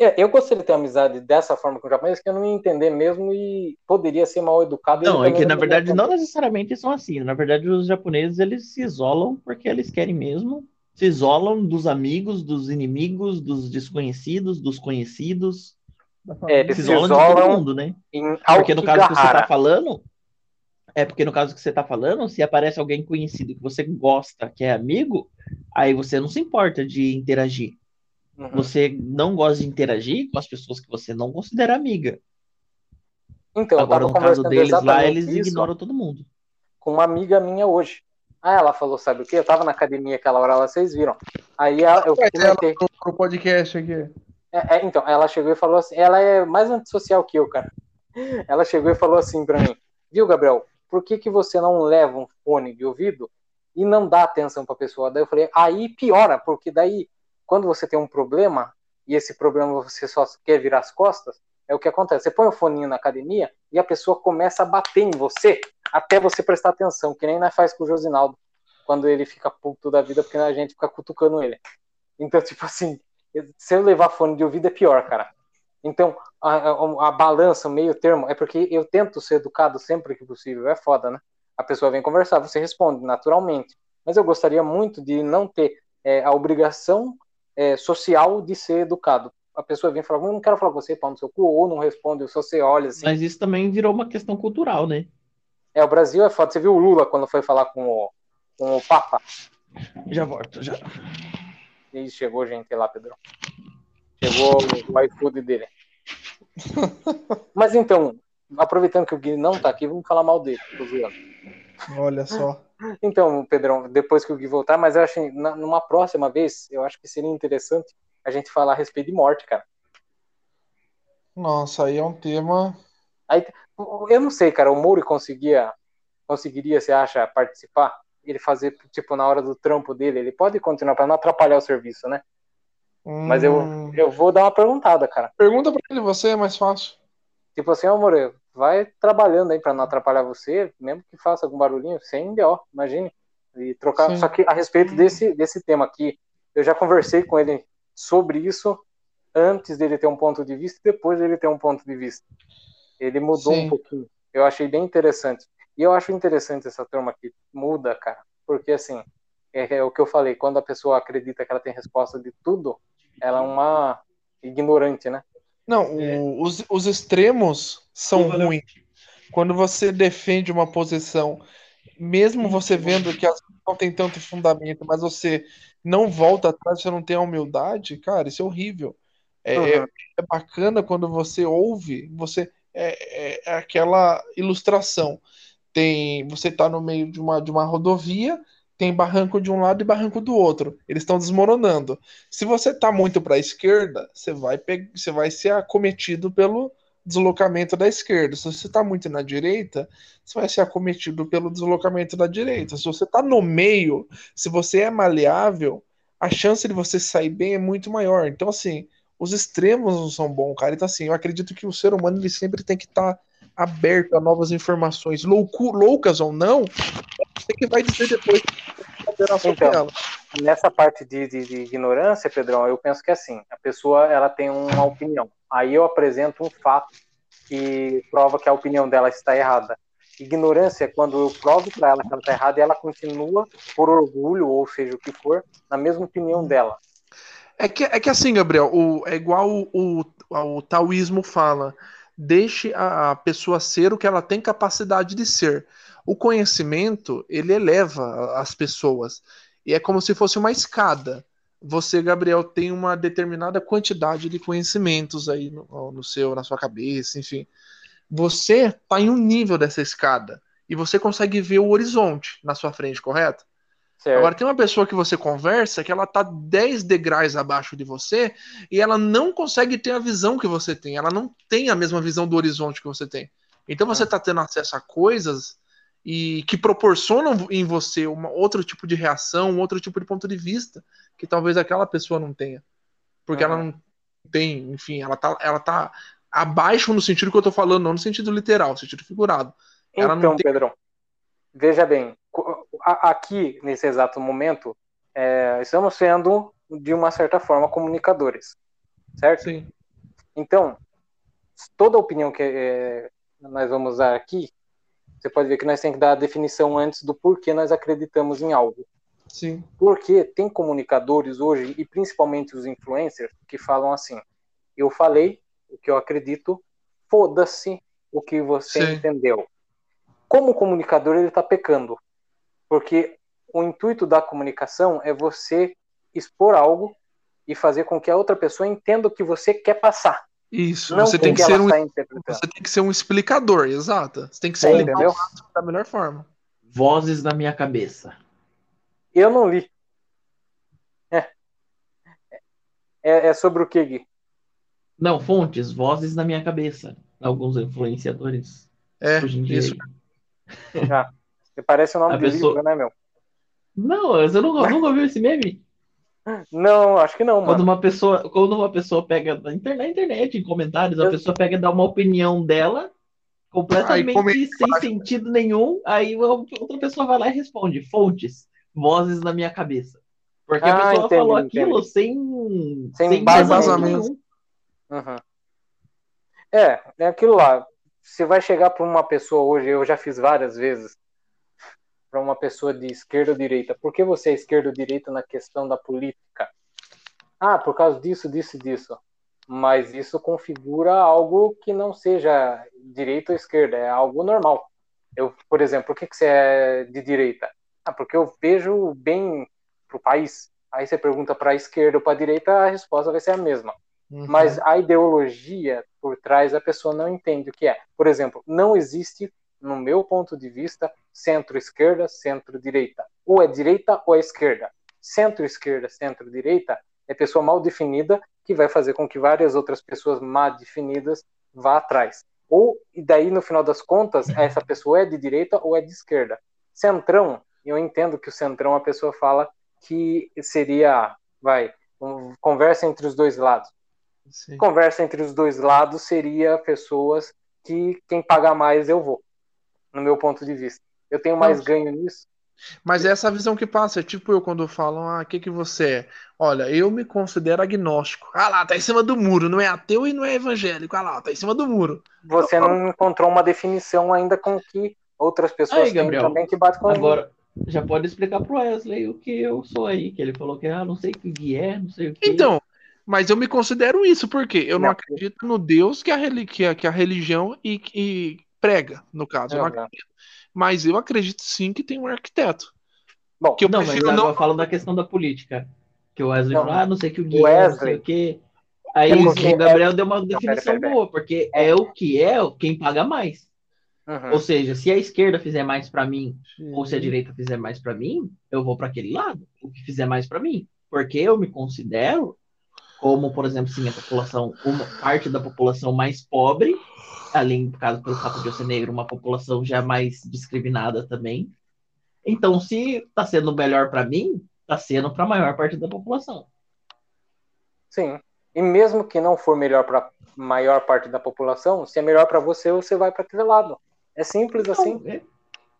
É, eu gostaria de ter amizade dessa forma com o japonês, que eu não ia entender mesmo e poderia ser mal educado. Não, é que na verdade não necessariamente são assim. Na verdade, os japoneses eles se isolam porque eles querem mesmo. Se isolam dos amigos, dos inimigos, dos desconhecidos, dos conhecidos. É, eles Se se isolam de todo isolam mundo, né? Porque no caso que você Aokigahara. tá falando, é porque no caso que você tá falando, se aparece alguém conhecido que você gosta, que é amigo, aí você não se importa de interagir. Uhum. Você não gosta de interagir com as pessoas que você não considera amiga. Então, Agora, no caso deles lá, eles ignoram todo mundo. com uma amiga minha hoje. Ah, ela falou, sabe o quê? Eu tava na academia aquela hora lá, vocês viram. Aí ela- eu ela comentei. pro podcast aqui. É, é, então, ela chegou e falou assim, ela é mais antissocial que eu, cara. Ela chegou e falou assim pra mim, viu, Gabriel, por que, que você não leva um fone de ouvido e não dá atenção pra pessoa? Daí eu falei, aí piora, porque daí, quando você tem um problema, e esse problema você só quer virar as costas, é o que acontece. Você põe o foninho na academia e a pessoa começa a bater em você até você prestar atenção, que nem nós faz com o Josinaldo, quando ele fica puto da vida, porque a gente fica cutucando ele. Então, tipo assim, se eu levar fone de ouvido é pior, cara. Então, a, a, a balança, o meio termo, é porque eu tento ser educado sempre que possível. É foda, né? A pessoa vem conversar, você responde naturalmente. Mas eu gostaria muito de não ter é, a obrigação é, social de ser educado. A pessoa vem falar, "Eu não quero falar com você, pau no seu cu, ou não responde, ou só você olha assim. Mas isso também virou uma questão cultural, né? É, o Brasil é foda. Você viu o Lula quando foi falar com o, com o Papa? Já volto, já. E chegou gente lá, Pedro. Chegou o iFood dele. Mas então, aproveitando que o Gui não tá aqui, vamos falar mal dele. Tô zoando. Olha só. Então, Pedrão, depois que o Gui voltar, mas eu acho numa próxima vez, eu acho que seria interessante a gente falar a respeito de morte, cara. Nossa, aí é um tema. Aí, eu não sei, cara, o Moura conseguia, conseguiria, você acha, participar? Ele fazer, tipo, na hora do trampo dele, ele pode continuar para não atrapalhar o serviço, né? Mas eu, Hum, eu vou dar uma perguntada, cara. Pergunta pra ele, você é mais fácil. Tipo assim, ô Moura, vai trabalhando aí para não atrapalhar você, mesmo que faça algum barulhinho, sem BO, imagine. E trocar. Sim. Só que a respeito desse, desse tema aqui, eu já conversei com ele sobre isso antes dele ter um ponto de vista e depois dele ter um ponto de vista. Ele mudou Sim. um pouquinho. Eu achei bem interessante. E eu acho interessante essa turma que muda, cara. Porque assim, é, é o que eu falei, quando a pessoa acredita que ela tem resposta de tudo, ela é uma ignorante, né? Não, É. o- os, os extremos são Valeu. ruins. Quando você defende uma posição, mesmo você vendo que as não tem tanto fundamento, mas você não volta atrás, você não tem a humildade, cara, isso é horrível. É, é- Uhum. é bacana quando você ouve, você é, é- é aquela ilustração. Tem, você tá no meio de uma, de uma rodovia, tem barranco de um lado e barranco do outro. Eles estão desmoronando. Se você tá muito para a esquerda, você vai, você vai ser acometido pelo deslocamento da esquerda. Se você tá muito na direita, você vai ser acometido pelo deslocamento da direita. Se você tá no meio, se você é maleável, a chance de você sair bem é muito maior. Então, assim, os extremos não são bons, cara. Então, assim, eu acredito que o ser humano ele sempre tem que estar aberto a novas informações, loucas ou não, você que vai dizer depois sobre Então. nessa parte de, de- de ignorância, Pedrão, eu penso que é assim, a pessoa ela tem uma opinião. Aí eu apresento um fato que prova que a opinião dela está errada. Ignorância é quando eu provo para ela que ela está errada e ela continua por orgulho ou seja o que for na mesma opinião dela. É que, é que assim, Gabriel, o, é igual o, o, o taoísmo fala. Deixe a, pessoa ser o que ela tem capacidade de ser. O conhecimento, ele eleva as pessoas. E é como se fosse uma escada. Você, Gabriel, tem uma determinada quantidade de conhecimentos aí no, no seu, na sua cabeça, enfim. Você está em um nível dessa escada e você consegue ver o horizonte na sua frente, correto? Certo. Agora tem uma pessoa que você conversa que ela tá 10 degraus abaixo de você e ela não consegue ter a visão que você tem, ela não tem a mesma visão do horizonte que você tem. Então você está tendo acesso a coisas e que proporcionam em você um outro tipo de reação, um outro tipo de ponto de vista que talvez aquela pessoa não tenha. Porque Uhum. ela não tem, enfim, ela tá, ela tá abaixo no sentido que eu tô falando, não no sentido literal, no sentido figurado. Ela Então, tem- Pedrão, veja bem, aqui, nesse exato momento, é, estamos sendo, de uma certa forma, comunicadores, certo? Sim. Então, toda opinião que é, nós vamos dar aqui, você pode ver que nós temos que dar a definição antes do porquê nós acreditamos em algo. Sim. Porque tem comunicadores hoje, e principalmente os influencers, que falam assim: eu falei o que eu acredito, foda-se o que você Sim. entendeu. Como comunicador, ele está pecando. Porque o intuito da comunicação é você expor algo e fazer com que a outra pessoa entenda o que você quer passar. Isso. Não você tem que que ser um interpretando. você tem que ser um explicador, exato. Você tem que explicar entendeu? da melhor forma. Vozes na minha cabeça. Eu não li. É. É, é sobre o que, Gui? Não, fontes, vozes na minha cabeça. Alguns influenciadores. É, isso. Você parece o nome A do pessoa- livro, né, meu? Não, você nunca, nunca ouviu esse meme? Não, acho que não, Quando mano. uma pessoa, quando uma pessoa pega na internet, na internet, em comentários, a Eu- pessoa pega e dá uma opinião dela completamente comenta sem sentido nenhum, aí outra pessoa vai lá e responde, fontes, vozes na minha cabeça. Porque a Ah, pessoa entendi, falou entendi. aquilo sem, Sem sem embasamento. Uhum. É, é aquilo lá. Você vai chegar para uma pessoa hoje, eu já fiz várias vezes, para uma pessoa de esquerda ou direita. Por que você é esquerda ou direita na questão da política? Ah, por causa disso, disso e disso. Mas isso configura algo que não seja direita ou esquerda, é algo normal. Eu, por exemplo, por que, que você é de direita? Ah, porque eu vejo bem pro país. Aí você pergunta para a esquerda ou para a direita, a resposta vai ser a mesma Uhum. mas a ideologia por trás a pessoa não entende o que é. Por exemplo, não existe, no meu ponto de vista, centro-esquerda, centro-direita. Ou é direita ou é esquerda. Centro-esquerda, centro-direita é pessoa mal definida que vai fazer com que várias outras pessoas mal definidas vá atrás. Ou, e daí, no final das contas, essa pessoa é de direita ou é de esquerda. Centrão, eu entendo que o centrão a pessoa fala que seria, vai, conversa entre os dois lados Sim. conversa entre os dois lados seria pessoas que quem pagar mais eu vou, no meu ponto de vista. Eu tenho mais Não. ganho nisso. Mas é essa visão que passa, é tipo eu quando falam, ah, o que que você é? Olha, eu me considero agnóstico. Ah lá, tá em cima do muro, não é ateu e não é evangélico. Ah lá, tá em cima do muro. Você não encontrou uma definição ainda com que outras pessoas Aí, têm Gabriel, também que bate com Agora, já pode explicar pro Wesley o que eu sou aí, que ele falou que, ah, não sei o que é, não sei o que. Então, mas eu me considero isso, porque eu não, Não. acredito no Deus que a, que a, que a religião e, e prega, no caso. Não Não, não. acredito. Mas eu acredito sim que tem um arquiteto. Bom, Que eu Não, mas não. falando da questão da política. Que o Wesley Não. falou, ah, não sei o que o Gui é, não sei Wesley. o que. Aí É o porque Gabriel deu uma pera, definição pera, pera. boa, porque É. é o que é quem paga mais. uhum. Ou seja, se a esquerda fizer mais pra mim, ou se a direita fizer mais pra mim, eu vou pra aquele lado, o que fizer mais pra mim, porque eu me considero como, por exemplo, sim, a população, uma parte da população mais pobre, além do caso pelo fato de eu ser negro, uma população já mais discriminada também. Então, se tá sendo melhor pra mim, tá sendo pra maior parte da população. Sim. E mesmo que não for melhor para maior parte da população, se é melhor para você, você vai para aquele lado. É simples assim. Então, é-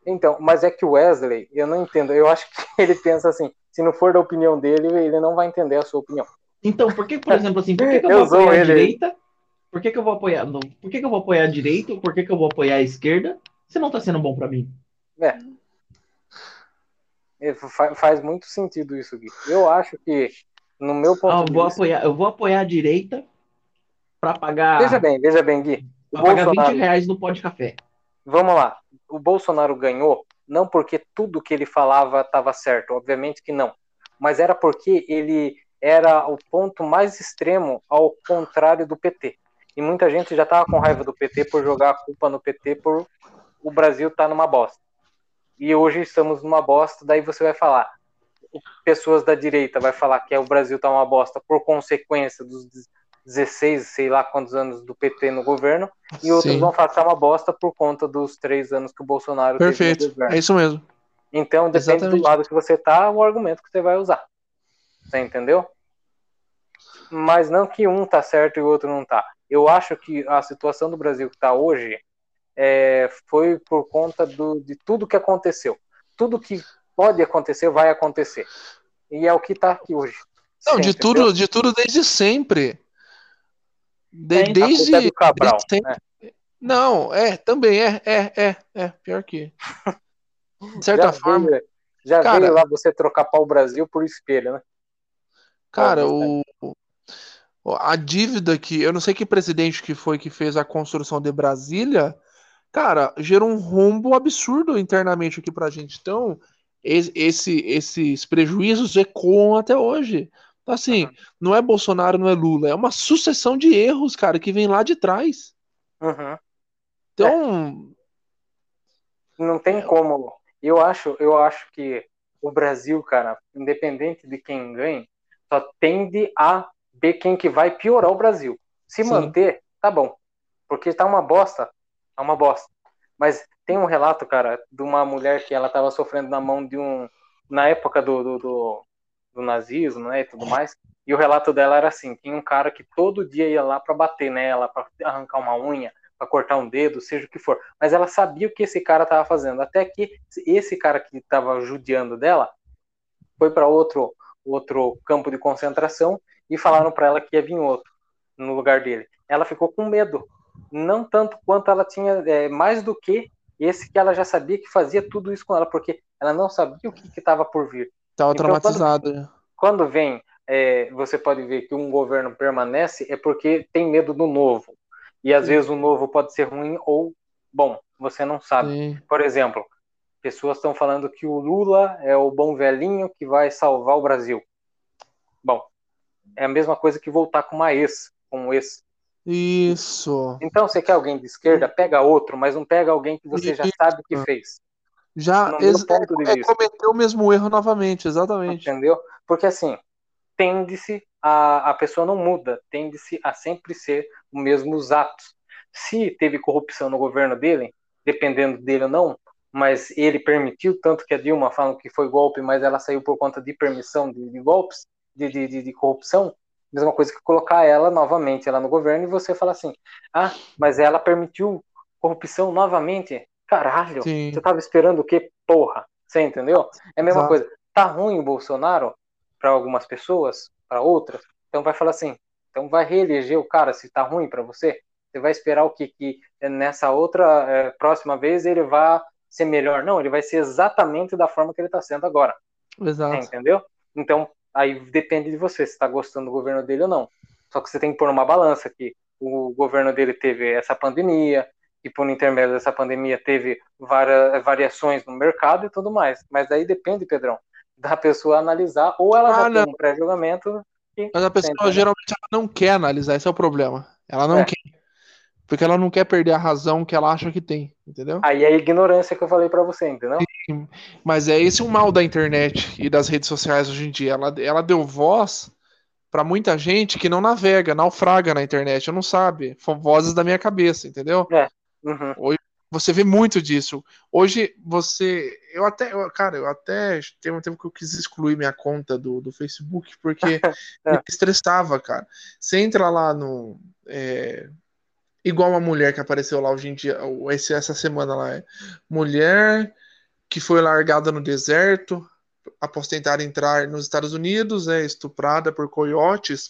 Então, mas é que o Wesley, eu não entendo. Eu acho que ele pensa assim: se não for da opinião dele, ele não vai entender a sua opinião. Então, por que, por exemplo, assim, por que, que eu Eu vou a direita? Por que, que eu vou apoiar? Não, por que, que eu vou apoiar a direita? Ou por que, que eu vou apoiar a esquerda? Se não tá sendo bom pra mim. É, fa- Faz muito sentido isso, Gui. Eu acho que, no meu ponto Ah, eu de vou vista. apoiar, eu vou apoiar a direita pra pagar, Veja bem, veja bem, Gui. Pra pagar 20 Bolsonaro, reais no pó de café. vamos lá. O Bolsonaro ganhou não porque tudo que ele falava estava certo, obviamente que não. Mas era porque ele era o ponto mais extremo ao contrário do PT. E muita gente já estava com raiva do PT por jogar a culpa no PT por o Brasil estar tá numa bosta. E hoje estamos numa bosta, daí você vai falar, pessoas da direita vai falar que é o Brasil tá uma bosta por consequência dos 16, sei lá quantos anos do PT no governo, e outros Sim. vão falar que é uma bosta por conta dos três anos que o Bolsonaro Perfeito. teve no governo. É isso mesmo. Então, depende Exatamente. do lado que você tá, o argumento que você vai usar. Você entendeu? Mas não que um tá certo e o outro não tá. Eu acho que a situação do Brasil que tá hoje é, foi por conta do, de tudo que aconteceu. Tudo que pode acontecer, vai acontecer. E é o que tá aqui hoje. Não, de tudo, de tudo desde sempre. De, desde, é Cabral, desde sempre. Né? Não, é, também é, é, é, é, pior que. De certa já forma. Veio, já cara, veio lá você trocar pau Brasil por espelho, né? Cara, o, a dívida que. Eu não sei que presidente que foi que fez a construção de Brasília, cara, gerou um rombo absurdo internamente aqui pra gente. Então, esse, esses prejuízos ecoam até hoje. Então, assim, uhum. não é Bolsonaro, não é Lula, é uma sucessão de erros, cara, que vem lá de trás. Uhum. Então. É. Não tem como. Eu acho, eu acho que o Brasil, cara, independente de quem ganhe, só tende a ver quem que vai piorar o Brasil. Se Sim. manter, tá bom. Porque tá uma bosta, é uma bosta. Mas tem um relato, cara, de uma mulher que ela tava sofrendo na mão de um. Na época do, do, do, do nazismo, né? E tudo mais. E o relato dela era assim: tinha um cara que todo dia ia lá para bater nela, para arrancar uma unha, para cortar um dedo, seja o que for. Mas ela sabia o que esse cara tava fazendo. Até que esse cara que tava judiando dela foi para outro outro campo de concentração e falaram para ela que ia vir outro no lugar dele. Ela ficou com medo, não tanto quanto ela tinha, é, mais do que esse que ela já sabia que fazia tudo isso com ela, porque ela não sabia o que estava por vir. Estava então, traumatizada. Quando, quando, vem, é, você pode ver que um governo permanece, é porque tem medo do novo. E às Sim. vezes o novo pode ser ruim ou bom, você não sabe. Sim. Por exemplo, pessoas estão falando que o Lula é o bom velhinho que vai salvar o Brasil. Bom, é a mesma coisa que voltar com uma ex, com um ex. Isso. Então, você quer alguém de esquerda, pega outro, mas não pega alguém que você já sabe que fez. Já ex é, é cometeu o mesmo erro novamente, exatamente. Entendeu? Porque assim, tende-se a, a pessoa não muda, tende-se a sempre ser os mesmos atos. Se teve corrupção no governo dele, dependendo dele ou não, mas ele permitiu, tanto que a Dilma falam que foi golpe, mas ela saiu por conta de permissão de, de golpes, de, de, de, corrupção, mesma coisa que colocar ela novamente lá no governo e você falar assim, ah, mas ela permitiu corrupção novamente? Caralho, Sim. você tava esperando o quê? Porra, você entendeu? É a mesma Exato. coisa. Tá ruim o Bolsonaro para algumas pessoas, para outras, então vai falar assim, então vai reeleger o cara se tá ruim para você? Você vai esperar o que que nessa outra é, próxima vez ele vai ser melhor? Não, ele vai ser exatamente da forma que ele está sendo agora. Exato. Entendeu? Então, aí depende de você se está gostando do governo dele ou não. Só que você tem que pôr uma balança que o governo dele teve essa pandemia, e por intermédio dessa pandemia teve várias variações no mercado e tudo mais. Mas daí depende, Pedrão, da pessoa analisar, ou ela ah, já não. tem um pré-julgamento. Mas a pessoa geralmente não quer analisar, esse é o problema. Ela não é. quer. Porque ela não quer perder a razão que ela acha que tem, entendeu? Aí é a ignorância que eu falei para você, entendeu? Sim, mas é esse o mal da internet e das redes sociais hoje em dia. Ela, ela deu voz para muita gente que não navega, naufraga na internet, não sabe. São vozes da minha cabeça, entendeu? É. Uhum. Hoje você vê muito disso. Hoje você. Eu até. Eu, cara, eu até. Tem um tempo que eu quis excluir minha conta do, do Facebook porque é. me estressava, cara. Você entra lá no. É, igual uma mulher que apareceu lá hoje em dia, esse, essa semana lá. É. Mulher que foi largada no deserto após tentar entrar nos Estados Unidos, é estuprada por coiotes,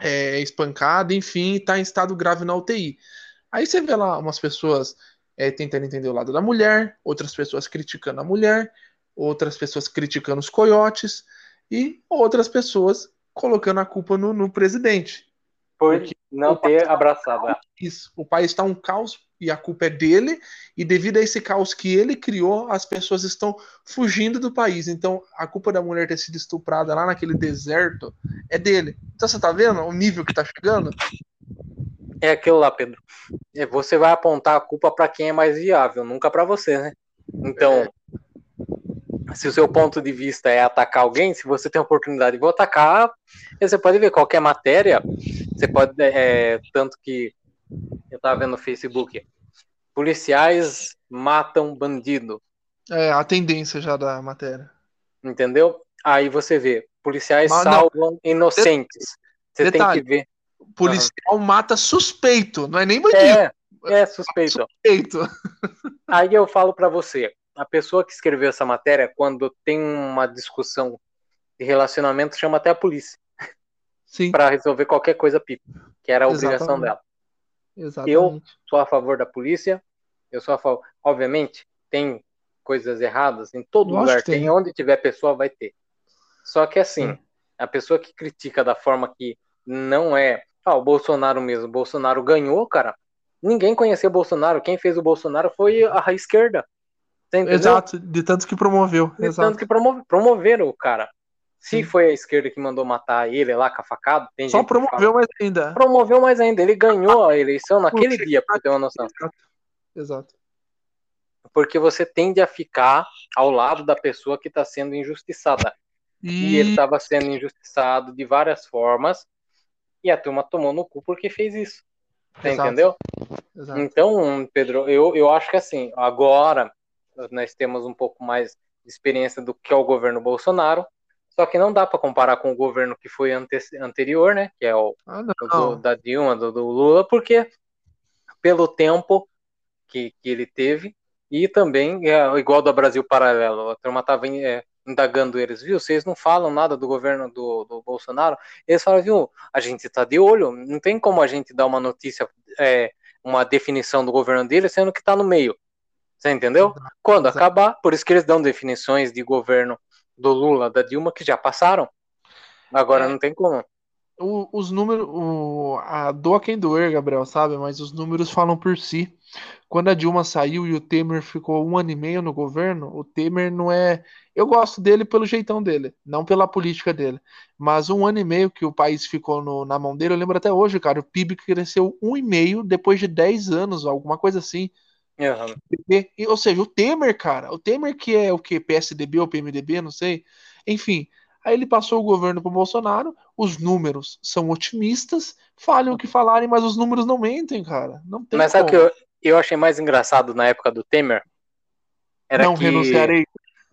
é espancada, enfim, está em estado grave na UTI. Aí você vê lá umas pessoas é, tentando entender o lado da mulher, outras pessoas criticando a mulher, outras pessoas criticando os coiotes e outras pessoas colocando a culpa no, no presidente. Por não ter abraçado. O país está um caos e a culpa é dele, e devido a esse caos que ele criou, as pessoas estão fugindo do país. Então, a culpa da mulher ter sido estuprada lá naquele deserto é dele. Então, você tá vendo o nível que tá chegando? É aquilo lá, Pedro. É, Você vai apontar a culpa para quem é mais viável, nunca para você, né? Então, se o seu ponto de vista é atacar alguém, se você tem a oportunidade de vou atacar, você pode ver qualquer matéria, você pode, é, tanto que eu tava vendo no Facebook, policiais matam bandido, É a tendência já da matéria. entendeu? Aí você vê, policiais Mas não. salvam inocentes. Você tem Detalhe. que ver. Policial mata suspeito, não é nem bandido, É, é suspeito. suspeito. Aí eu falo pra você, a pessoa que escreveu essa matéria, quando tem uma discussão de relacionamento, chama até a polícia Pra resolver qualquer coisa pipa, que era a obrigação Exatamente. dela. exatamente. Sou a favor da polícia, eu sou a favor. Obviamente, tem coisas erradas em todo Lógico lugar, tem. tem onde tiver pessoa vai ter. Só que assim, Sim. a pessoa que critica da forma que não é, ah, o Bolsonaro mesmo, o Bolsonaro ganhou, cara. Ninguém conhecia o Bolsonaro, quem fez o Bolsonaro foi a esquerda. Exato, de tanto que promoveu. De Exato. tanto que promove- promoveram o cara. Se foi a esquerda que mandou matar ele lá com a facada, tem Só promoveu mais ainda. promoveu mais ainda. Ele ganhou a eleição naquele Porque- dia, pra ter uma noção. Exato. Exato. Porque você tende a ficar ao lado da pessoa que está sendo injustiçada. E ele E estava sendo injustiçado de várias formas. E a turma tomou no cu porque fez isso. Você Exato. entendeu? Exato. Então, Pedro, eu, eu acho que assim, agora nós temos um pouco mais de experiência do que é o governo Bolsonaro. Só que não dá para comparar com o governo que foi ante- anterior, né? Que é o Ah, do- da Dilma, do, do Lula, porque pelo tempo que, que ele teve e também é igual do Brasil Paralelo. A turma estava indagando eles, viu? Vocês não falam nada do governo do, do Bolsonaro? Eles falam, viu? A gente está de olho, não tem como a gente dar uma notícia, é, uma definição do governo dele, sendo que está no meio. Você entendeu? Quando acabar, por isso que eles dão definições de governo do Lula, da Dilma, que já passaram. Agora É. não tem como. O- os números, o, a doa quem doer, Gabriel, sabe? Mas os números falam por si. Quando a Dilma saiu e o Temer ficou um ano e meio no governo, o Temer não é. Eu gosto dele pelo jeitão dele, não pela política dele. Mas um ano e meio que o país ficou no- na mão dele, eu lembro até hoje, cara, o PIB cresceu um e meio depois de 10 anos, alguma coisa assim. Aham. E- ou seja, o Temer, cara, o Temer que é o que? PSDB ou PMDB, não sei. Enfim, aí ele passou o governo pro Bolsonaro, os números são otimistas, falem o que falarem, mas os números não mentem, cara. Não tem Mas sabe o que como. eu, eu achei mais engraçado na época do Temer? Era não que... renunciarei.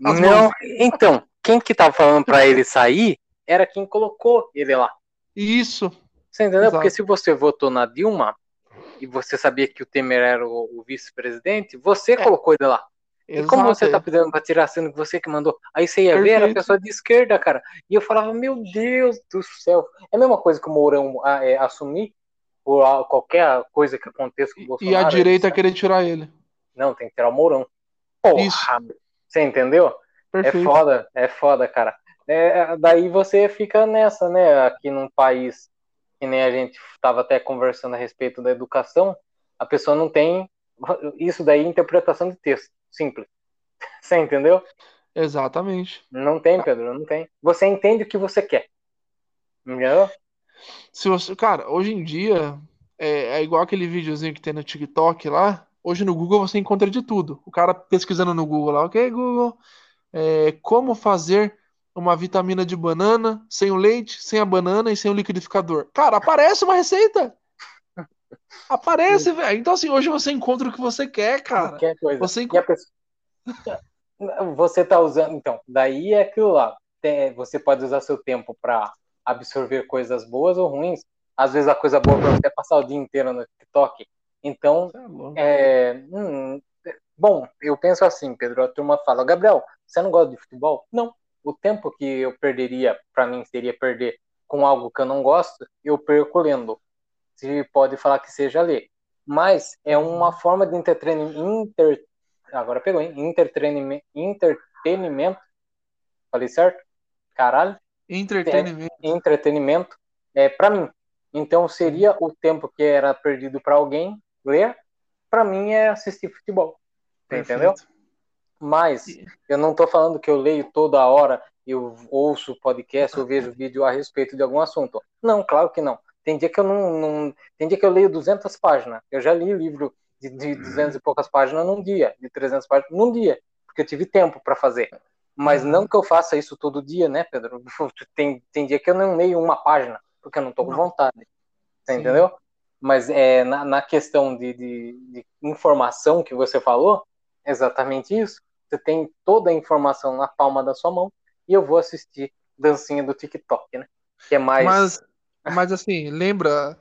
As Não, mãos. então, quem que tava falando pra ele sair era quem colocou ele lá. Isso, Você entendeu? Exato. Porque se você votou na Dilma e você sabia que o Temer era o, o vice-presidente, você colocou ele lá. E como exato. você tá pedindo pra tirar sendo que você que mandou? Aí você ia ver, era a Perfeito. pessoa de esquerda, cara. E eu falava, meu Deus do céu. É a mesma coisa que o Mourão ah, é, assumir por qualquer coisa que aconteça com o Bolsonaro. E a direita ele- querer tirar ele. Não, tem que tirar o Mourão. Porra, Isso. você entendeu? É Perfeito. foda, é foda, cara. É, daí você fica nessa, né? Aqui num país que nem a gente estava até conversando a respeito da educação, a pessoa não tem isso daí interpretação de texto, simples. Você entendeu? Exatamente. Não tem, Pedro, não tem. Você entende o que você quer. Entendeu? Se você, cara, hoje em dia é, é igual aquele videozinho que tem no TikTok lá. Hoje no Google você encontra de tudo. O cara pesquisando no Google lá, ok, Google, é, como fazer uma vitamina de banana sem o leite, sem a banana e sem o liquidificador. Cara, aparece uma receita. Aparece, velho. Então assim, hoje você encontra o que você quer, cara. Qualquer coisa. Você E a pessoa... Você tá usando, então, daí é aquilo lá. Você pode usar seu tempo para absorver coisas boas ou ruins. Às vezes a coisa boa para você é passar o dia inteiro no TikTok. Então, é é, hum, bom, eu penso assim, Pedro. A turma fala, Gabriel, você não gosta de futebol? Não. O tempo que eu perderia, para mim, seria perder com algo que eu não gosto, eu perco lendo. Se pode falar que seja ler. Mas é uma forma de entretenimento. Inter... Agora pegou, hein? Entretenimento. Entretenimento. Falei certo? Caralho. Entretenimento. Entretenimento. É para mim. Então seria o tempo que era perdido para alguém ler para mim é assistir futebol. Perfeito. Entendeu? Mas eu não estou falando que eu leio toda hora, eu ouço podcast, eu vejo vídeo a respeito de algum assunto. Não, claro que não. Tem dia que eu não, não tem dia que eu leio 200 páginas. Eu já li livro de, de 200 e poucas páginas num dia, de 300 páginas num dia, porque eu tive tempo para fazer. Mas Uhum. não que eu faça isso todo dia, né, Pedro? Tem, tem dia que eu não leio uma página, porque eu não tô com vontade. Entendeu? Mas é, na, na questão de, de, de informação que você falou, exatamente isso. Você tem toda a informação na palma da sua mão e eu vou assistir dancinha do TikTok, né? Que é mais. Mas, mas assim, lembra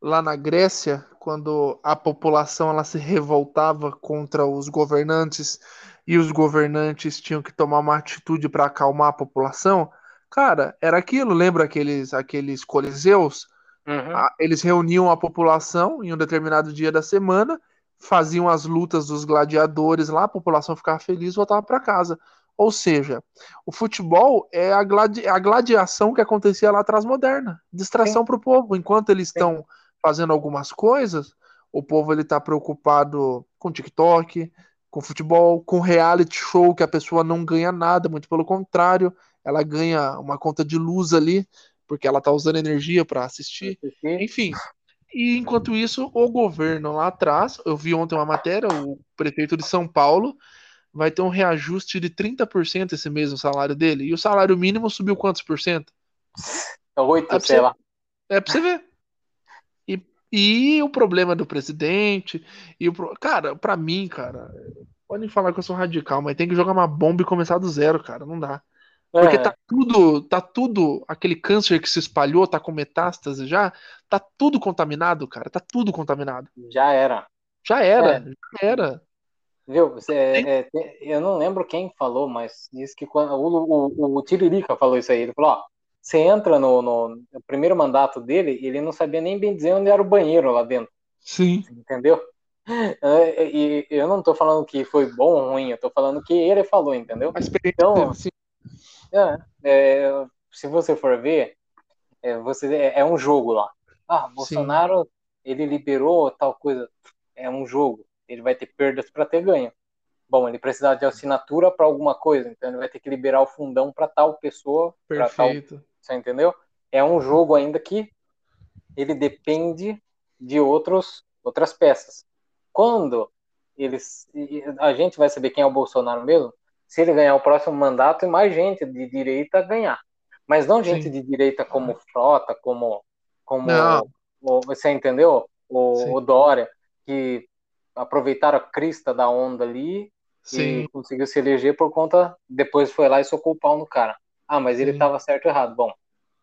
lá na Grécia, quando a população ela se revoltava contra os governantes e os governantes tinham que tomar uma atitude para acalmar a população? Cara, era aquilo, lembra aqueles, aqueles coliseus? Uhum. Ah, Eles reuniam a população em um determinado dia da semana, faziam as lutas dos gladiadores lá, a população ficava feliz e voltava para casa. Ou seja, o futebol é a, gladi- a gladiação que acontecia lá atrás moderna, distração para o povo. Enquanto eles estão fazendo algumas coisas, o povo ele está preocupado com TikTok, com futebol, com reality show que a pessoa não ganha nada, muito pelo contrário, ela ganha uma conta de luz ali, porque ela está usando energia para. Assistir. Enfim, e enquanto isso, o governo lá atrás, eu vi ontem uma matéria, o prefeito de São Paulo vai ter um reajuste de 30% esse mês no salário dele, e o salário mínimo subiu quantos por cento? Oito, É sei lá. É pra você ver. E, e o problema do presidente, e o cara, pra mim, cara, podem falar que eu sou radical, mas tem que jogar uma bomba e começar do zero, cara, não dá. Porque É, tá tudo, tá tudo, aquele câncer que se espalhou, tá com metástase já, tá tudo contaminado, cara, tá tudo contaminado. já era. Já era, É. já era. Viu? Você- é, tem- eu não lembro quem falou, mas disse que quando o, o, o Tiririca falou isso aí. Ele falou: ó, você entra no, no, no primeiro mandato dele, ele não sabia nem bem dizer onde era o banheiro lá dentro, Sim. entendeu? É, E eu não tô falando que foi bom ou ruim, eu tô falando que ele falou, entendeu? A experiência Então, sim. É, é, se você for ver, é, você, é, é um jogo lá. Ah, Bolsonaro, ele liberou tal coisa. É um jogo. Ele vai ter perdas para ter ganho. Bom, ele precisa de assinatura para alguma coisa, então ele vai ter que liberar o fundão para tal pessoa, para tal Perfeito. você entendeu? É um jogo ainda que ele depende de outros, outras peças. Quando eles. A gente vai saber quem é o Bolsonaro mesmo, se ele ganhar o próximo mandato e mais gente de direita ganhar. Mas não gente Sim. de direita como Frota, como. como o- você entendeu? O, o Dória, que aproveitaram a crista da onda ali Sim. e conseguiu se eleger por conta. Depois foi lá e socou o pau no cara. Ah, mas ele Sim. estava certo ou errado. Bom,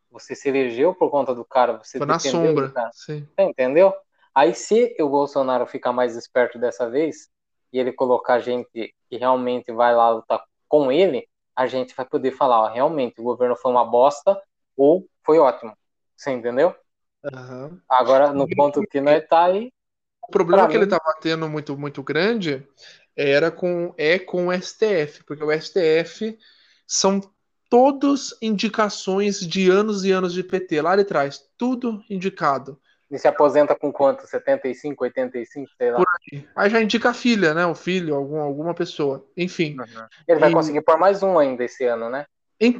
você se elegeu por conta do cara, você Foi na sombra. Você entendeu? Aí, se o Bolsonaro ficar mais esperto dessa vez e ele colocar gente que realmente vai lá lutar com ele, a gente vai poder falar, ó, realmente, o governo foi uma bosta ou foi ótimo. Você entendeu? Aham. Agora, no ponto que nós tá aí, O problema que ele mim- estava tendo muito, muito grande era com, é com o STF, porque o STF são todos indicações de anos e anos de PT. Lá ele traz tudo indicado. Ele se aposenta com quanto? 75, 85, sei lá. Aí já indica a filha, né? O filho, algum, alguma pessoa. Enfim. Uhum. Ele vai E- conseguir pôr mais um ainda esse ano, né?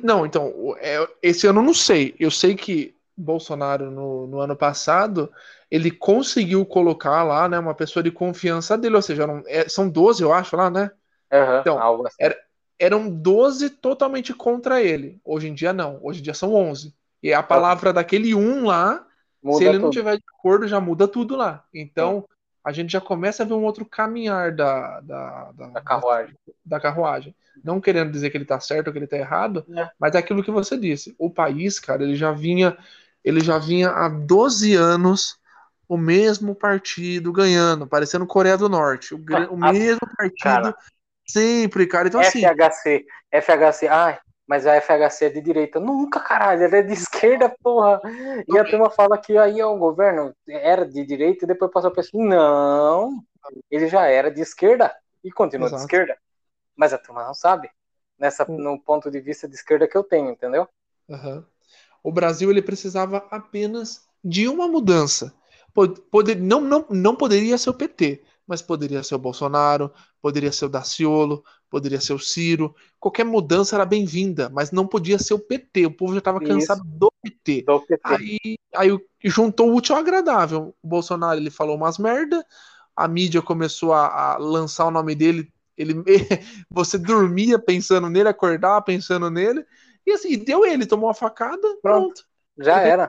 Não, então, é, esse ano eu não sei. Eu sei que Bolsonaro, no, no ano passado, ele conseguiu colocar lá, né, uma pessoa de confiança dele, ou seja, eram- é, são 12, eu acho, lá, né? Aham, Então, assim. Eram 12 totalmente contra ele. Hoje em dia, não. Hoje em dia são 11. E a palavra daquele um lá, Muda se ele não tudo. tiver de acordo, já muda tudo lá. Então, a gente já começa a ver um outro caminhar da, da, da, Da carruagem. da carruagem. Não querendo dizer que ele tá certo ou que ele tá errado, É. mas é aquilo que você disse. O país, cara, ele já vinha, ele já vinha há 12 anos o mesmo partido ganhando, parecendo Coreia do Norte. O, o mesmo partido cara. sempre, cara. Então, assim, FHC, FHC, ai, mas a FHC é de direita. Nunca, caralho, ela é de esquerda, porra. E a turma fala que aí ó, o governo era de direita e depois passou a pessoa. Não, ele já era de esquerda e continua Exato. de esquerda. Mas a turma não sabe. Nessa, Hum. no ponto de vista de esquerda que eu tenho, entendeu? Aham. O Brasil ele precisava apenas de uma mudança. Pod- poder- não, não, não poderia ser o PT, mas poderia ser o Bolsonaro, poderia ser o Daciolo, poderia ser o Ciro. Qualquer mudança era bem-vinda, mas não podia ser o PT. O povo já estava cansado do PT. Do PT. Aí, aí juntou o útil ao agradável. O Bolsonaro ele falou umas merda, a mídia começou a, a lançar o nome dele. Ele, você dormia pensando nele, acordava pensando nele, e assim, deu ele, tomou uma facada, pronto. Já era.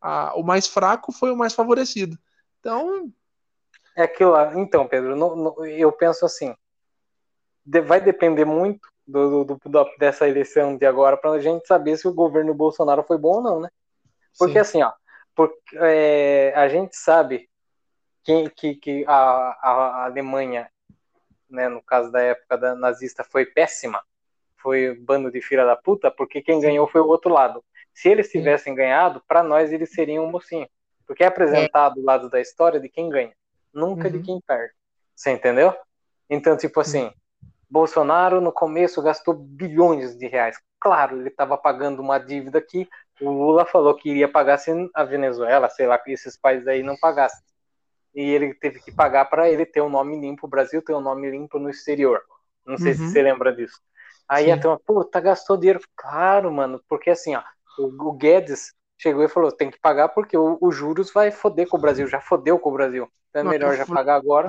A- o mais fraco foi o mais favorecido. Então, É aquilo lá. Então, Pedro, no- no- eu penso assim: vai depender muito do, do- do- dessa eleição de agora para a gente saber se o governo Bolsonaro foi bom ou não, né? Porque sim. assim, ó, porque, é, a gente sabe que, que, que a, a Alemanha, né, no caso da época da nazista, foi péssima, foi bando de filha da puta, porque quem ganhou foi o outro lado. Se eles Sim. tivessem ganhado, para nós eles seriam um mocinho. Porque é apresentado o lado da história de quem ganha, nunca de Uhum. quem perde. Você entendeu? Então, tipo assim, Bolsonaro no começo gastou bilhões de reais. Claro, ele estava pagando uma dívida que o Lula falou que iria pagar se a Venezuela, sei lá, que esses países aí não pagassem. E ele teve que pagar para ele ter um nome limpo, o Brasil ter um nome limpo no exterior. Não sei Uhum. se você lembra disso. Aí Sim. a turma, puta, gastou dinheiro. Claro, mano, porque assim, ó, o, o Guedes chegou e falou: tem que pagar porque o- os juros vai foder com o Brasil, já fodeu com o Brasil. Então é Não, melhor já pagar agora.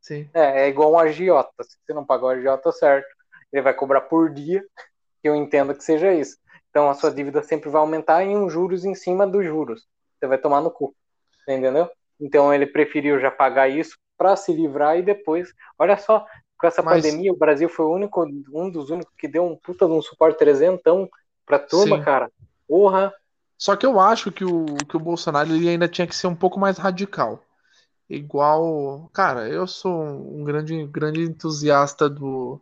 Sim. É, é igual um agiota. Se você não pagar o agiota certo, ele vai cobrar por dia, que eu entendo que seja isso. Então a sua dívida sempre vai aumentar em um juros em cima dos juros. Você vai tomar no cu. Entendeu? Então ele preferiu já pagar isso para se livrar e depois. Olha só, com essa Mas- pandemia, o Brasil foi o único, um dos únicos que deu um puta de um suporte trezentão pra turma, Sim. cara. Porra. Só que eu acho que o, que o Bolsonaro ele ainda tinha que ser um pouco mais radical. Igual. Cara, eu sou um grande, grande entusiasta do,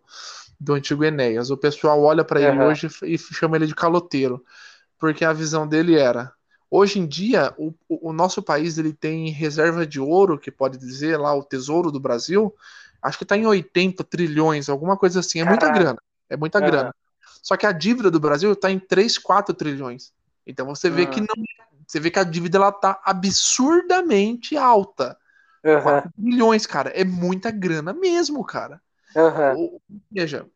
do antigo Enéas. O pessoal olha pra ele hoje e chama ele de caloteiro. Porque a visão dele era. Hoje em dia, o, o nosso país ele tem reserva de ouro, que pode dizer lá o tesouro do Brasil, acho que está em 80 trilhões, alguma coisa assim. É muita Caralho. grana. É muita Aham. grana. Só que a dívida do Brasil está em 3, 4 trilhões. Então você vê Hum. que não, você vê que a dívida ela tá absurdamente alta. Aham, 4 bilhões, cara, é muita grana mesmo, cara. aham. O- veja,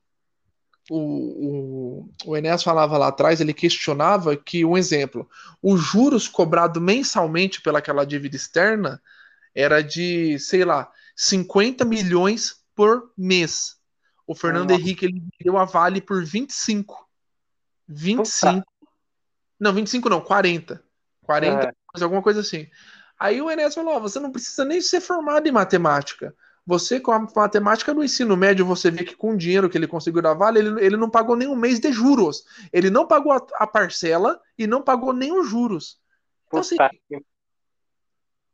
o, o, o Enéas falava lá atrás, ele questionava que, um exemplo, os juros cobrados mensalmente pelaquela dívida externa era de, sei lá, 50 milhões por mês. O Fernando Nossa. Henrique ele deu a Vale por 25. 25. Não, 25 não, 40. 40, Aham. mas alguma coisa assim. Aí o Enéas falou: ó, você não precisa nem ser formado em matemática. Você, com a matemática no ensino médio, você vê que com o dinheiro que ele conseguiu da Vale, ele, ele não pagou nem um mês de juros. Ele não pagou a, a parcela e não pagou nem os juros. Então, assim,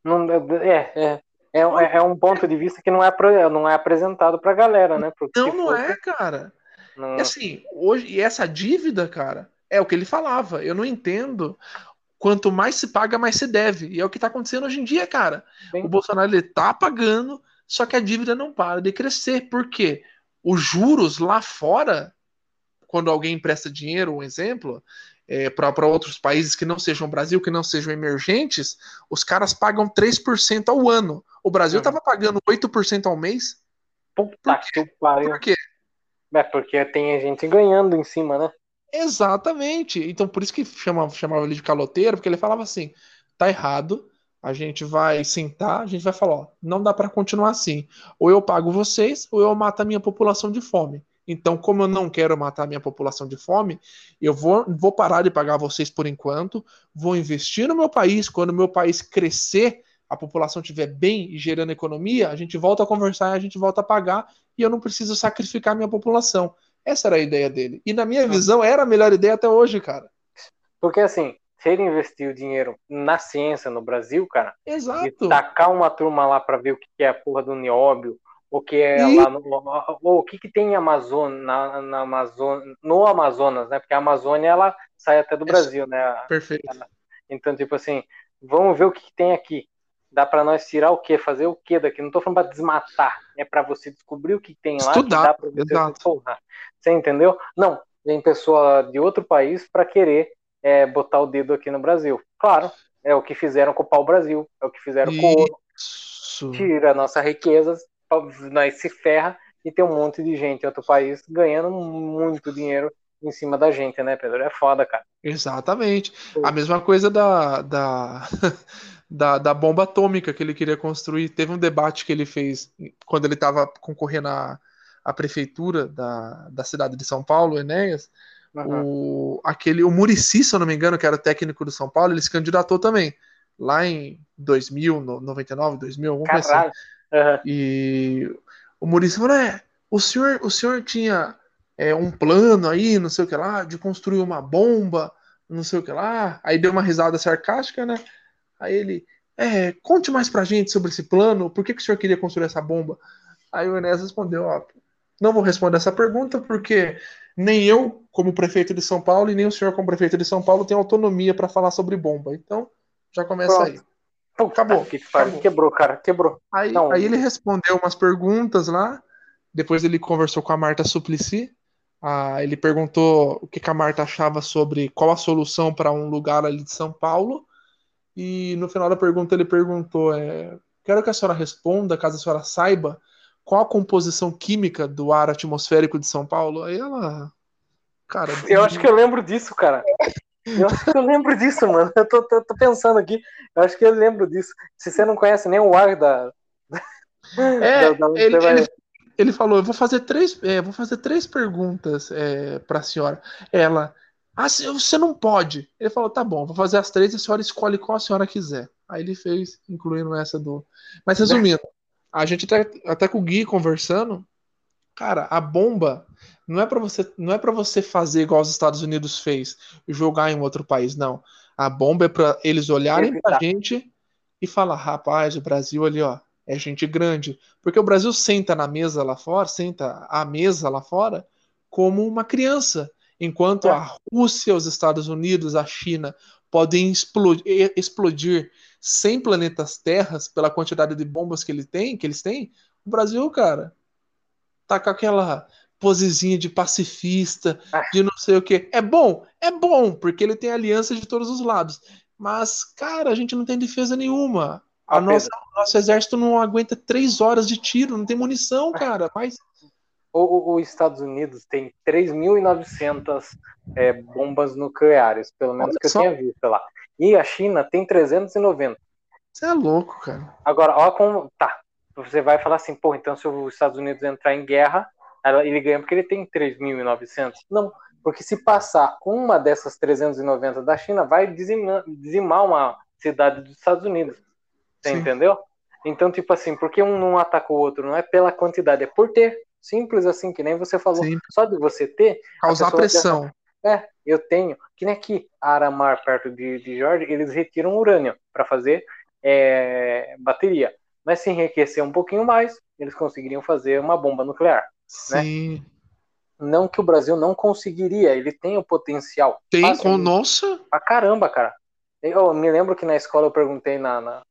Não, é, é, é, é um ponto de vista que não é, não é apresentado pra galera, né? Porque não, não é, cara. não- E assim, hoje, e essa dívida, cara, é o que ele falava. Eu não entendo. Quanto mais se paga, mais se deve. E é o que tá acontecendo hoje em dia, cara. Sim. O Bolsonaro ele tá pagando, só que a dívida não para de crescer. Por quê? Os juros lá fora, quando alguém empresta dinheiro, um exemplo, é, para outros países que não sejam o Brasil, que não sejam emergentes, os caras pagam 3% ao ano. O Brasil Uhum. tava pagando 8% ao mês. Puta Por que pariu. Por quê? É porque tem gente ganhando em cima, né? Exatamente. Então, por isso que chamava, chamava ele de caloteiro, porque ele falava assim: tá errado, a gente vai sentar, a gente vai falar, ó, não dá para continuar assim. Ou eu pago vocês, ou eu mato a minha população de fome. Então, como eu não quero matar a minha população de fome, eu vou, vou parar de pagar vocês por enquanto, vou investir no meu país. Quando o meu país crescer, a população estiver bem e gerando economia, a gente volta a conversar, a gente volta a pagar e eu não preciso sacrificar a minha população. Essa era a ideia dele. E na minha visão, era a melhor ideia até hoje, cara. Porque assim, se ele investir o dinheiro na ciência no Brasil, cara, e Exato. tacar uma turma lá pra ver o que é a porra do nióbio, o que é Ih. lá no, ou o que, que tem em Amazônia, na, na Amazônia, no Amazonas, né? Porque a Amazônia ela sai até do. Brasil, né? Perfeito. Então, tipo assim, vamos ver o que, que tem aqui. Dá pra nós tirar o quê? Fazer o quê daqui? Não tô falando pra desmatar, é pra você descobrir o que tem lá, Estudar, que dá pra você exato. Você entendeu? Não, vem pessoa de outro país pra querer é, botar o dedo aqui no Brasil. Claro, é o que fizeram com o pau-brasil, é o que fizeram com o ouro. Isso. Tira a nossa riqueza, nós se ferra e tem um monte de gente em outro país ganhando muito dinheiro em cima da gente, né, Pedro? É foda, cara. Exatamente. A mesma coisa da, da, da, da, bomba atômica que ele queria construir. Teve um debate que ele fez quando ele estava concorrendo à, à prefeitura da, da cidade de São Paulo, Enéas. Uhum. O, aquele, o Murici, se eu não me engano, que era o técnico do São Paulo, ele se candidatou também. Lá em 2000, 99, 2000, alguma coisa assim. Uhum. E o Murici falou: é, o senhor, o senhor tinha é, um plano aí, não sei o que lá, de construir uma bomba, não sei o que lá. Aí deu uma risada sarcástica, né? Aí ele, é, conte mais pra gente sobre esse plano, por que, que o senhor queria construir essa bomba? Aí o Enéas respondeu, ó, não vou responder essa pergunta porque nem eu, como prefeito de São Paulo, e nem o senhor, como prefeito de São Paulo, tem autonomia para falar sobre bomba. Então, já começa Pronto. aí. acabou, acabou. Quebrou, cara, quebrou. Aí, aí ele respondeu umas perguntas lá, depois ele conversou com a Marta Suplicy, ah, ele perguntou o que, que a Marta achava sobre qual a solução para um lugar ali de São Paulo. E no final da pergunta ele perguntou: é, quero que a senhora responda, caso a senhora saiba, qual a composição química do ar atmosférico de São Paulo? Aí ela. Cara. Eu acho que eu lembro disso, cara. Eu acho que eu lembro disso, mano. Eu tô, tô, tô, pensando aqui. Eu acho que eu lembro disso. Se você não conhece nem o ar da. É, da, da ele, vai... ele, ele falou: eu vou fazer três, é, vou fazer três perguntas é, para a senhora. Ela, ah, você não pode. Ele falou: tá bom, vou fazer as três e a senhora escolhe qual a senhora quiser. Aí ele fez, incluindo essa do. Mas resumindo, a gente até, até com o Gui conversando, cara, a bomba não é para você, não é para você fazer igual os Estados Unidos fez, jogar em outro país, não. A bomba é para eles olharem para a gente e falar, rapaz, o Brasil ali, ó, é gente grande. Porque o Brasil senta na mesa lá fora, senta à mesa lá fora, como uma criança. Enquanto é. a Rússia, os Estados Unidos, a China podem explodir, explodir 100 planetas terras pela quantidade de bombas que, ele tem, que eles têm, o Brasil, cara, tá com aquela posezinha de pacifista, ah. de não sei o que. É bom, é bom, porque ele tem aliança de todos os lados. Mas, cara, a gente não tem defesa nenhuma. A nossa, nosso exército não aguenta três horas de tiro, não tem munição, cara. Mas... Os Estados Unidos tem 3.900 é, bombas nucleares, pelo menos Olha que só. eu tenha visto lá. E a China tem 390. Você é louco, cara. Agora, ó como. Tá. Você vai falar assim, pô, então se os Estados Unidos entrar em guerra, ele ganha porque ele tem 3.900. Não, porque se passar uma dessas 390 da China, vai dizimar, dizimar uma cidade dos Estados Unidos. Você Sim. entendeu? Então, tipo assim, porque um não ataca o outro? Não é pela quantidade, é por ter. Simples assim, que nem você falou. Sim. Só de você ter. Causar pressão. é, eu tenho. Que nem aqui, Aramar, perto de, de Jorge, eles retiram urânio para fazer é, bateria. Mas se enriquecer um pouquinho mais, eles conseguiriam fazer uma bomba nuclear. Né? Sim. Né? Não que o Brasil não conseguiria, ele tem o potencial. Tem, com nossa. Pra caramba, cara. Eu me lembro que na escola eu perguntei na, na,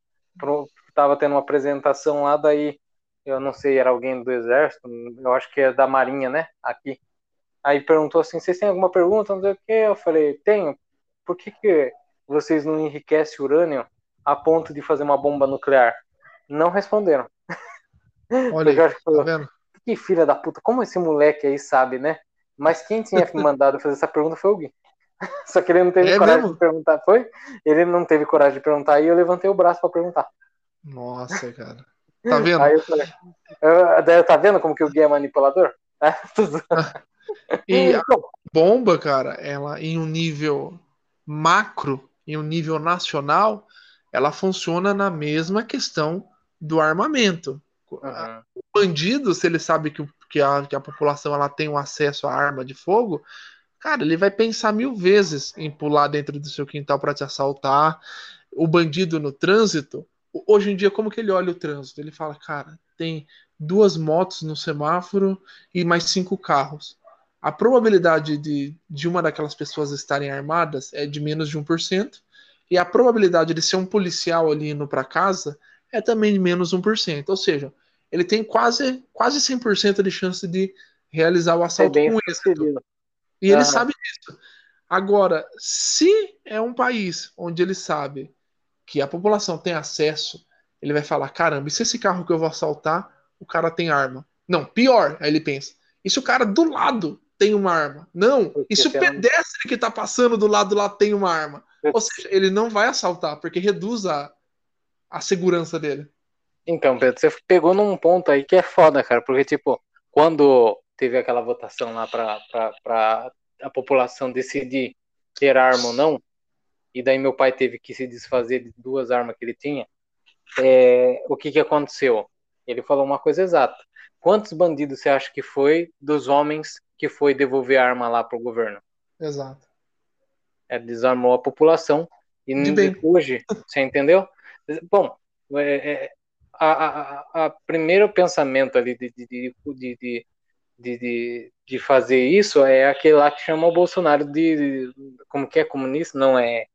tava tendo uma apresentação lá, daí eu não sei, era alguém do exército, eu acho que é da marinha, né, aqui. Aí perguntou assim, vocês têm alguma pergunta? Não sei o que, eu falei, tenho. Por que, que vocês não enriquecem urânio a ponto de fazer uma bomba nuclear? Não responderam. Olha aí, falou, tá vendo? Que filha da puta, como esse moleque aí sabe, né? Mas quem tinha mandado fazer essa pergunta foi alguém. Só que ele não teve é coragem mesmo? de perguntar, foi? Ele não teve coragem de perguntar e eu levantei o braço para perguntar. Nossa, cara. Tá vendo? Aí eu falei, eu, tá vendo como que o Gui é manipulador? e a bomba, cara, ela em um nível macro, em um nível nacional, ela funciona na mesma questão do armamento. Uhum. O bandido, se ele sabe que, que, a, que a população ela tem um acesso à arma de fogo, cara, ele vai pensar mil vezes em pular dentro do seu quintal para te assaltar. O bandido no trânsito, hoje em dia, como que ele olha o trânsito? Ele fala, cara, tem duas motos no semáforo e mais cinco carros. A probabilidade de, de uma daquelas pessoas estarem armadas é de menos de 1%, e a probabilidade de ser um policial ali indo para casa é também de menos 1%. Ou seja, ele tem quase, quase 100% de chance de realizar o assalto é com êxito. E ele sabe disso. Agora, se é um país onde ele sabe que a população tem acesso, ele vai falar: caramba, e se esse carro que eu vou assaltar o cara tem arma? Não, pior, aí ele pensa. E se o cara do lado tem uma arma? Não. Porque E se o um- pedestre que tá passando do lado lá tem uma arma? Ou seja, ele não vai assaltar, porque reduz a, a segurança dele. Então, Pedro, você pegou num ponto aí que é foda, cara, porque, tipo, quando teve aquela votação lá pra, pra, pra a população decidir ter arma ou não, e daí meu pai teve que se desfazer de duas armas que ele tinha, é, o que que aconteceu? Ele falou uma coisa exata. Quantos bandidos você acha que foi dos homens que foi devolver a arma lá pro governo? Exato. É, desarmou a população e hoje, você entendeu? Bom, é, é, a, a, a- primeiro pensamento ali de, de, de, de, de, fazer isso é aquele lá que chama o Bolsonaro de, de- como que é comunista? Não é.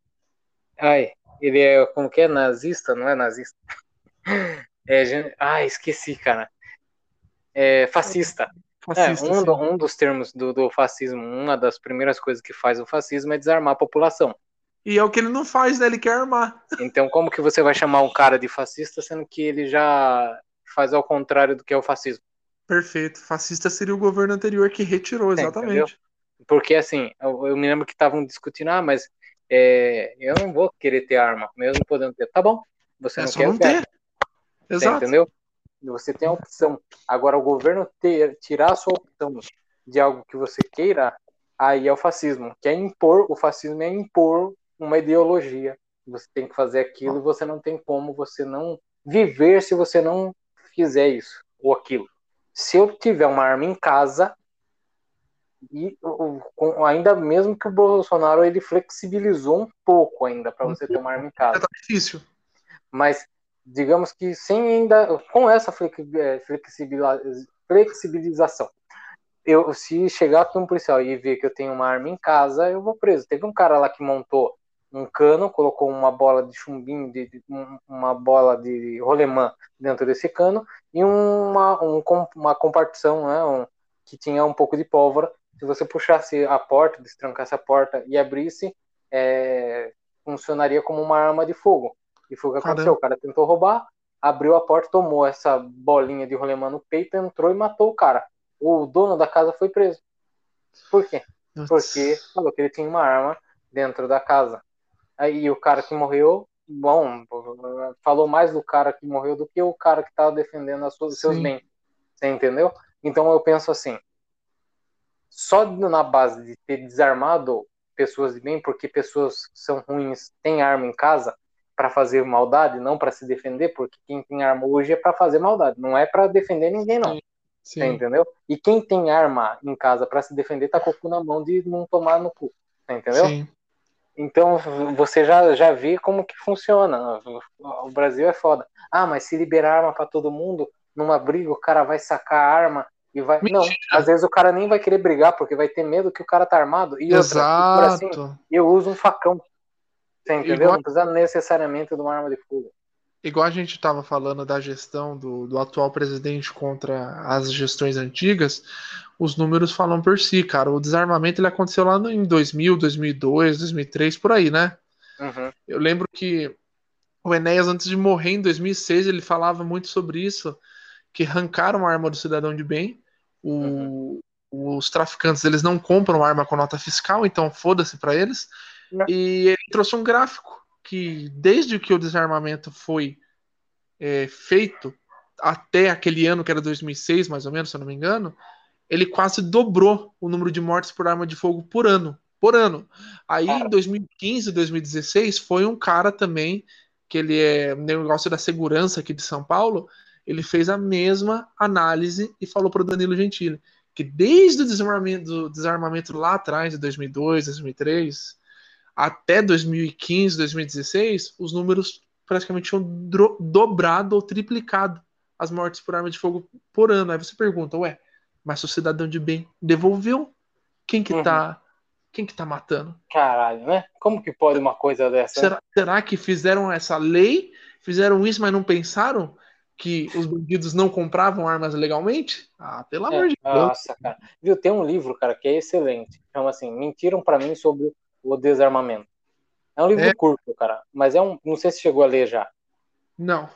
Ai, ele é como que é nazista? Não é nazista? É, gen- ah, esqueci, cara. É fascista. É, Fascista, um, sim. do- um dos termos do, do fascismo, uma das primeiras coisas que faz o fascismo é desarmar a população. E é o que ele não faz, né? Ele quer armar. Então, como que você vai chamar um cara de fascista sendo que ele já faz ao contrário do que é o fascismo? Perfeito. Fascista seria o governo anterior que retirou, É, exatamente. Porque assim, eu, eu me lembro que estavam discutindo, ah, mas é, eu não vou querer ter arma, mesmo podendo ter. Tá bom, você É não quer não ter, ter. você Exato. entendeu? Você tem a opção. Agora, o governo ter, tirar a sua opção de algo que você queira, aí é o fascismo. Que é impor, o fascismo é impor uma ideologia. Você tem que fazer aquilo e você não tem como você não viver se você não fizer isso ou aquilo. Se eu tiver uma arma em casa, e ainda mesmo que o Bolsonaro ele flexibilizou um pouco ainda para você ter uma arma em casa. Tá difícil. mas digamos que sem ainda com essa flexibila- flexibilização eu se chegar aqui um policial e ver que eu tenho uma arma em casa eu vou preso. Teve um cara lá que montou um cano colocou uma bola de chumbinho de, de- um- uma bola de rolemã dentro desse cano e uma um uma compartição né, um- que tinha um pouco de pólvora se você puxasse a porta destrancasse a porta e abrisse eh, funcionaria como uma arma de fogo e foi o que Caramba. aconteceu. O cara tentou roubar, abriu a porta, tomou essa bolinha de rolemã no peito, entrou e matou o cara. O dono da casa foi preso. Por quê? Porque falou que ele tinha uma arma dentro da casa. Aí o cara que morreu, bom, falou mais do cara que morreu do que o cara que estava defendendo as suas, os seus bens. Você entendeu? Então eu penso assim, só na base de ter desarmado pessoas de bem, porque pessoas que são ruins têm arma em casa para fazer maldade, não para se defender, porque quem tem arma hoje é para fazer maldade, não é para defender ninguém não. Sim. entendeu? E quem tem arma em casa para se defender tá com o cu na mão de não tomar no cu. Você entendeu? Sim. Então você já, já vê como que funciona. O Brasil é foda. Ah, mas se liberar arma para todo mundo, numa briga o cara vai sacar a arma e vai. Não, Mentira. às vezes o cara nem vai querer brigar porque vai ter medo que o cara tá armado. E outra, se for assim, Exato. eu uso um facão. Você entendeu? Igual- Não precisa necessariamente de uma arma de fogo. Igual a gente estava falando da gestão do, do atual presidente contra as gestões antigas, os números falam por si, cara. O desarmamento ele aconteceu lá no- em 2000, 2002, 2003, por aí, né? Uhum. Eu lembro que o Enéas, antes de morrer em 2006, ele falava muito sobre isso, que arrancaram a arma do cidadão de bem. O- Os traficantes, eles não compram arma com nota fiscal, então foda-se pra eles. Não. E ele trouxe um gráfico que, desde que o desarmamento foi é, feito, até aquele ano, que era 2006, mais ou menos, se eu não me engano, ele quase dobrou o número de mortes por arma de fogo por ano. Por ano. Aí em 2015, 2016, foi um cara também, que ele é um negócio da segurança aqui de São Paulo, ele fez a mesma análise e falou para o Danilo Gentili que desde o desarmamento, do desarmamento lá atrás, de 2002, 2003, até 2015, 2016, os números praticamente tinham dobrado ou triplicado as mortes por arma de fogo por ano. Aí você pergunta, ué, mas o cidadão de bem devolveu, quem que Uhum. tá, quem que tá matando? Caralho, né? Como que pode uma coisa dessa? Será, será que fizeram essa lei, fizeram isso, mas não pensaram que os bandidos não compravam armas legalmente? Ah, pelo amor É, de Deus. nossa, cara. Viu, tem um livro, cara, que é excelente. Chama assim, Mentiram pra mim sobre o desarmamento. É um livro É? curto, cara, mas é um, não sei se chegou a ler já, Não.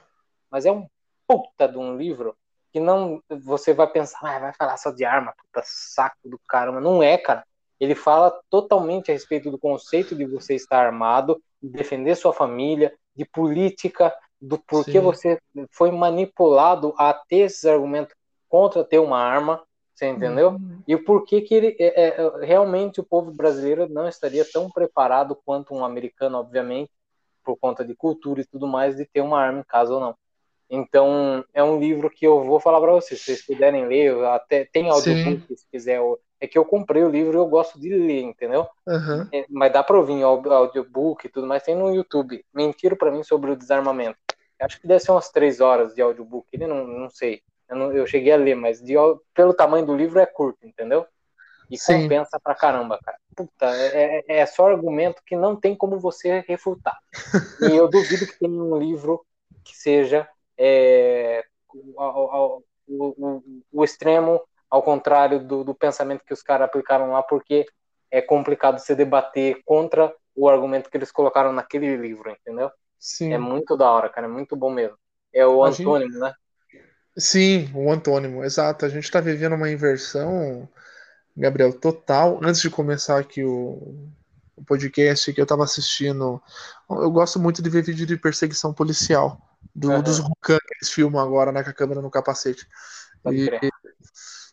mas é um puta de um livro que que não você vai pensar, ah, vai falar só de arma, puta saco do caramba. Não é, cara. Ele fala totalmente a respeito do conceito de você estar armado, de defender sua família, de política, do porquê Sim. você foi manipulado a ter esses argumentos contra ter uma arma, você entendeu? Uhum. E o porquê que ele é, é, realmente o povo brasileiro não estaria tão preparado quanto um americano, obviamente, por conta de cultura e tudo mais, de ter uma arma em casa ou não. Então, é um livro que eu vou falar para vocês, se vocês puderem ler, até tem audiobook, se quiser. É que eu comprei o livro e eu gosto de ler, entendeu? Aham. É, mas dá pra ouvir audiobook e tudo mais, tem no YouTube. Mentiram pra mim sobre o desarmamento. Acho que deve ser umas três horas de audiobook, ele não, não sei. Eu, não- eu cheguei a ler, mas de pelo tamanho do livro é curto, entendeu? E Sim. compensa pra caramba, cara. Puta, é, é- é só argumento que não tem como você refutar. e eu duvido que tenha um livro que seja é, o, o- o- o- o extremo ao contrário do, do pensamento que os caras aplicaram lá, porque é complicado você debater contra o argumento que eles colocaram naquele livro, entendeu? Sim. É muito da hora, cara, é muito bom mesmo. É o A gente- antônimo, né? Sim, o antônimo, exato. A gente está vivendo uma inversão, Gabriel, total. Antes de começar aqui o, o podcast que eu estava assistindo, eu gosto muito de ver vídeo de perseguição policial, do, Aham. dos Rucan que eles filmam agora, né, com a câmera no capacete. E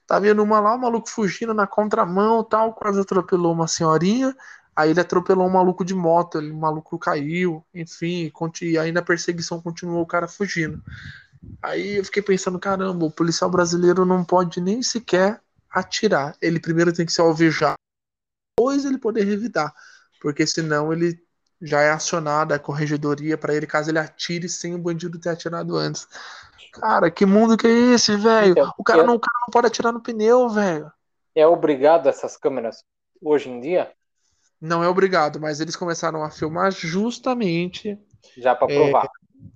tá vendo uma lá, o maluco fugindo na contramão, tal, quase atropelou uma senhorinha. Aí ele atropelou um maluco de moto, ele, o maluco caiu, enfim, e aí na perseguição continuou o cara fugindo. Aí eu fiquei pensando, caramba, o policial brasileiro não pode nem sequer atirar. Ele primeiro tem que se alvejar, depois ele poder revidar, porque senão ele já é acionado a corregedoria para ele caso ele atire sem o bandido ter atirado antes. Cara, que mundo que é esse, velho? Então, O cara não, o cara não pode atirar no pneu, velho. É obrigado essas câmeras hoje em dia, Não é obrigado, mas eles começaram a filmar justamente já pra É, provar.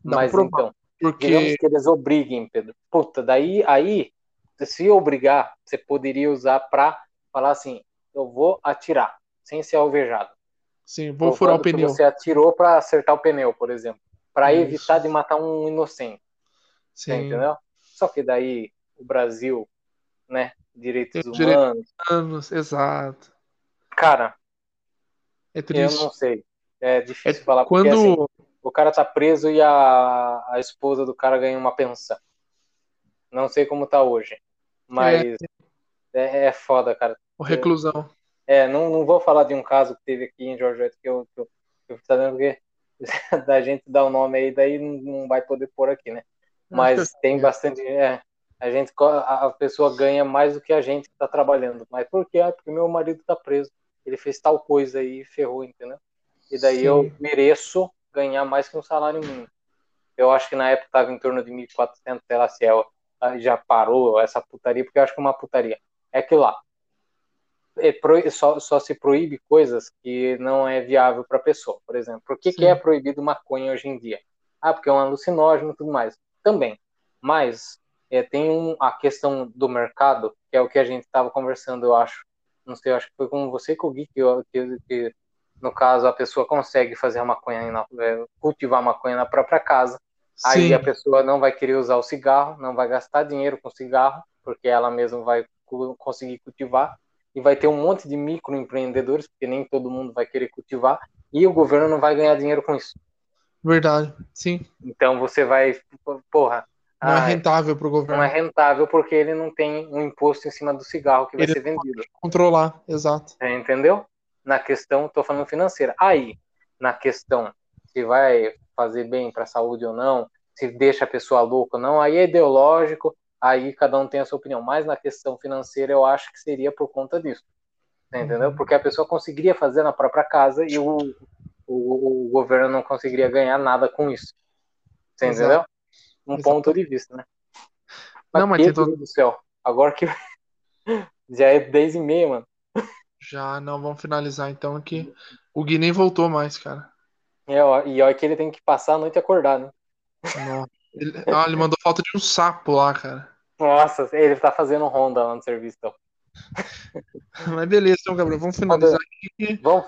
não Mas provar, então, digamos porque que eles obriguem, Pedro. Puta, daí aí, se obrigar, você poderia usar pra falar assim: eu vou atirar, sem ser alvejado. sim, vou furar o pneu. Você atirou pra acertar o pneu, por exemplo, Isso. evitar de matar um inocente, você Sim, entendeu? Só que daí o Brasil, né, direitos Tem direito- humanos, anos, exato. cara, É eu triste. não sei. É difícil É falar porque quando assim, o cara tá preso e a, a esposa do cara ganha uma pensão. Não sei como tá hoje, mas é, é foda, cara. o reclusão. É, não, não vou falar de um caso que teve aqui em Georgia que eu, que eu, que eu sabendo que da gente dar o nome aí, daí não- vai poder pôr aqui, né? Mas tem bastante. É, a gente, a pessoa ganha mais do que a gente que tá trabalhando. Mas por quê? Ah, porque meu marido tá preso. Ele fez tal coisa aí e ferrou, entendeu? E daí Sim. eu mereço ganhar mais que um salário mínimo. Eu acho que na época tava em torno de 1.400, sei lá se é, já parou essa putaria, porque eu acho que é uma putaria. É que lá, é pro- só, só se proíbe coisas que não é viável para a pessoa. Por exemplo, por que, que é proibido maconha hoje em dia? Ah, porque é um alucinógeno e tudo mais. Também. Mas é, tem um, a questão do mercado, que é o que a gente estava conversando, eu acho. Não sei, acho que foi com você com o Gui, que, eu- que, que, no caso a pessoa consegue fazer a maconha, aí na- é, cultivar maconha na própria casa. Aí Sim, a pessoa não vai querer usar o cigarro, não vai gastar dinheiro com cigarro, porque ela mesma vai conseguir cultivar. E vai ter um monte de microempreendedores, porque nem todo mundo vai querer cultivar. E o governo não vai ganhar dinheiro com isso. verdade. Sim. Então você vai, porra, Não é ah, rentável pro não é governo rentável porque ele não tem um imposto em cima do cigarro que vai Ele ser vendido. controlar, exato. É, entendeu? Na questão, tô falando financeira. Aí, na questão se vai fazer bem para a saúde ou não, se deixa a pessoa louca ou não, aí é ideológico, aí cada um tem a sua opinião. Mas na questão financeira, eu acho que seria por conta disso. Entendeu? Uhum. Porque a pessoa conseguiria fazer na própria casa e o, o, o governo não conseguiria ganhar nada com isso. Você Exato. Um Exato. ponto de vista, né? Mas, Não, mas que tem todo- do céu, agora que já é 10 e meia, mano. Já não vamos finalizar então aqui. O Gui nem voltou mais, cara. É, ó, e olha que ele tem que passar a noite acordado, né? Não. Ele, ah, ele mandou falta de um sapo lá, cara. Nossa, ele tá fazendo ronda lá no serviço. Então. Mas beleza, então, Gabriel, vamos finalizar aqui. Vamos.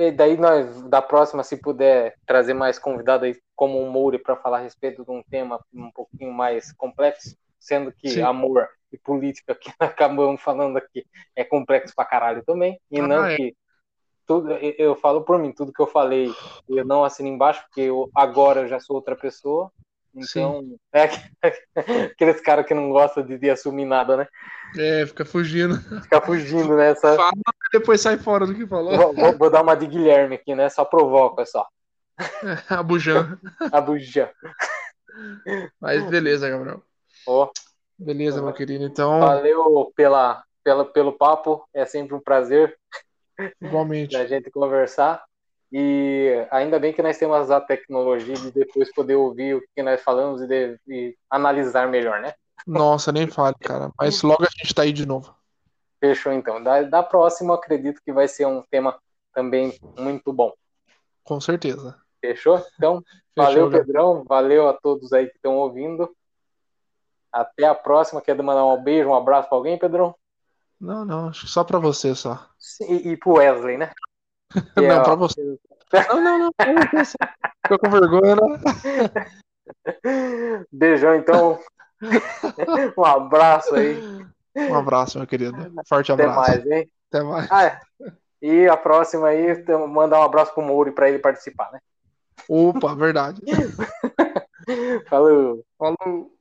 E daí nós, da próxima, se puder trazer mais convidado aí, como o Moura, para falar a respeito de um tema um pouquinho mais complexo, sendo que Sim. amor e política que acabamos falando aqui é complexo pra caralho também, e Ah, não é. que tudo, eu falo por mim, tudo que eu falei eu não assino embaixo, porque eu, agora eu já sou outra pessoa, então é aqueles caras que não gostam de, de assumir nada, né? É, fica fugindo. Ficar fugindo nessa. Fala e depois sai fora do que falou. Vou, vou- vou dar uma de Guilherme aqui, né? Só provoca, só. Abujão. A buja. Mas beleza, Gabriel. Ó, Beleza, meu querido. Então, valeu pela, pela, pelo papo. É sempre um prazer igualmente. da gente conversar. E ainda bem que nós temos a tecnologia de depois poder ouvir o que nós falamos e, de- e analisar melhor, né? Nossa, nem fale, cara. Mas logo a gente tá aí de novo. Fechou então. Da, da próxima, acredito que vai ser um tema também muito bom. Com certeza. Fechou? Então, Fechou, valeu, Gabriel. Pedrão. Valeu a todos aí que estão ouvindo. Até a próxima. Quer mandar um beijo, um abraço para alguém, Pedrão? Não, não, acho que só pra você só. E, e pro Wesley, né? Não, é, pra você. Não, não, não. pra. Ficou com vergonha, né? Beijão, então. um abraço aí. Um abraço, meu querido. Forte Até abraço. mais, hein? Até mais. Ah, é. E a próxima aí, então, mandar um abraço pro Mouri para ele participar, né? Opa, verdade. Falou. Falou.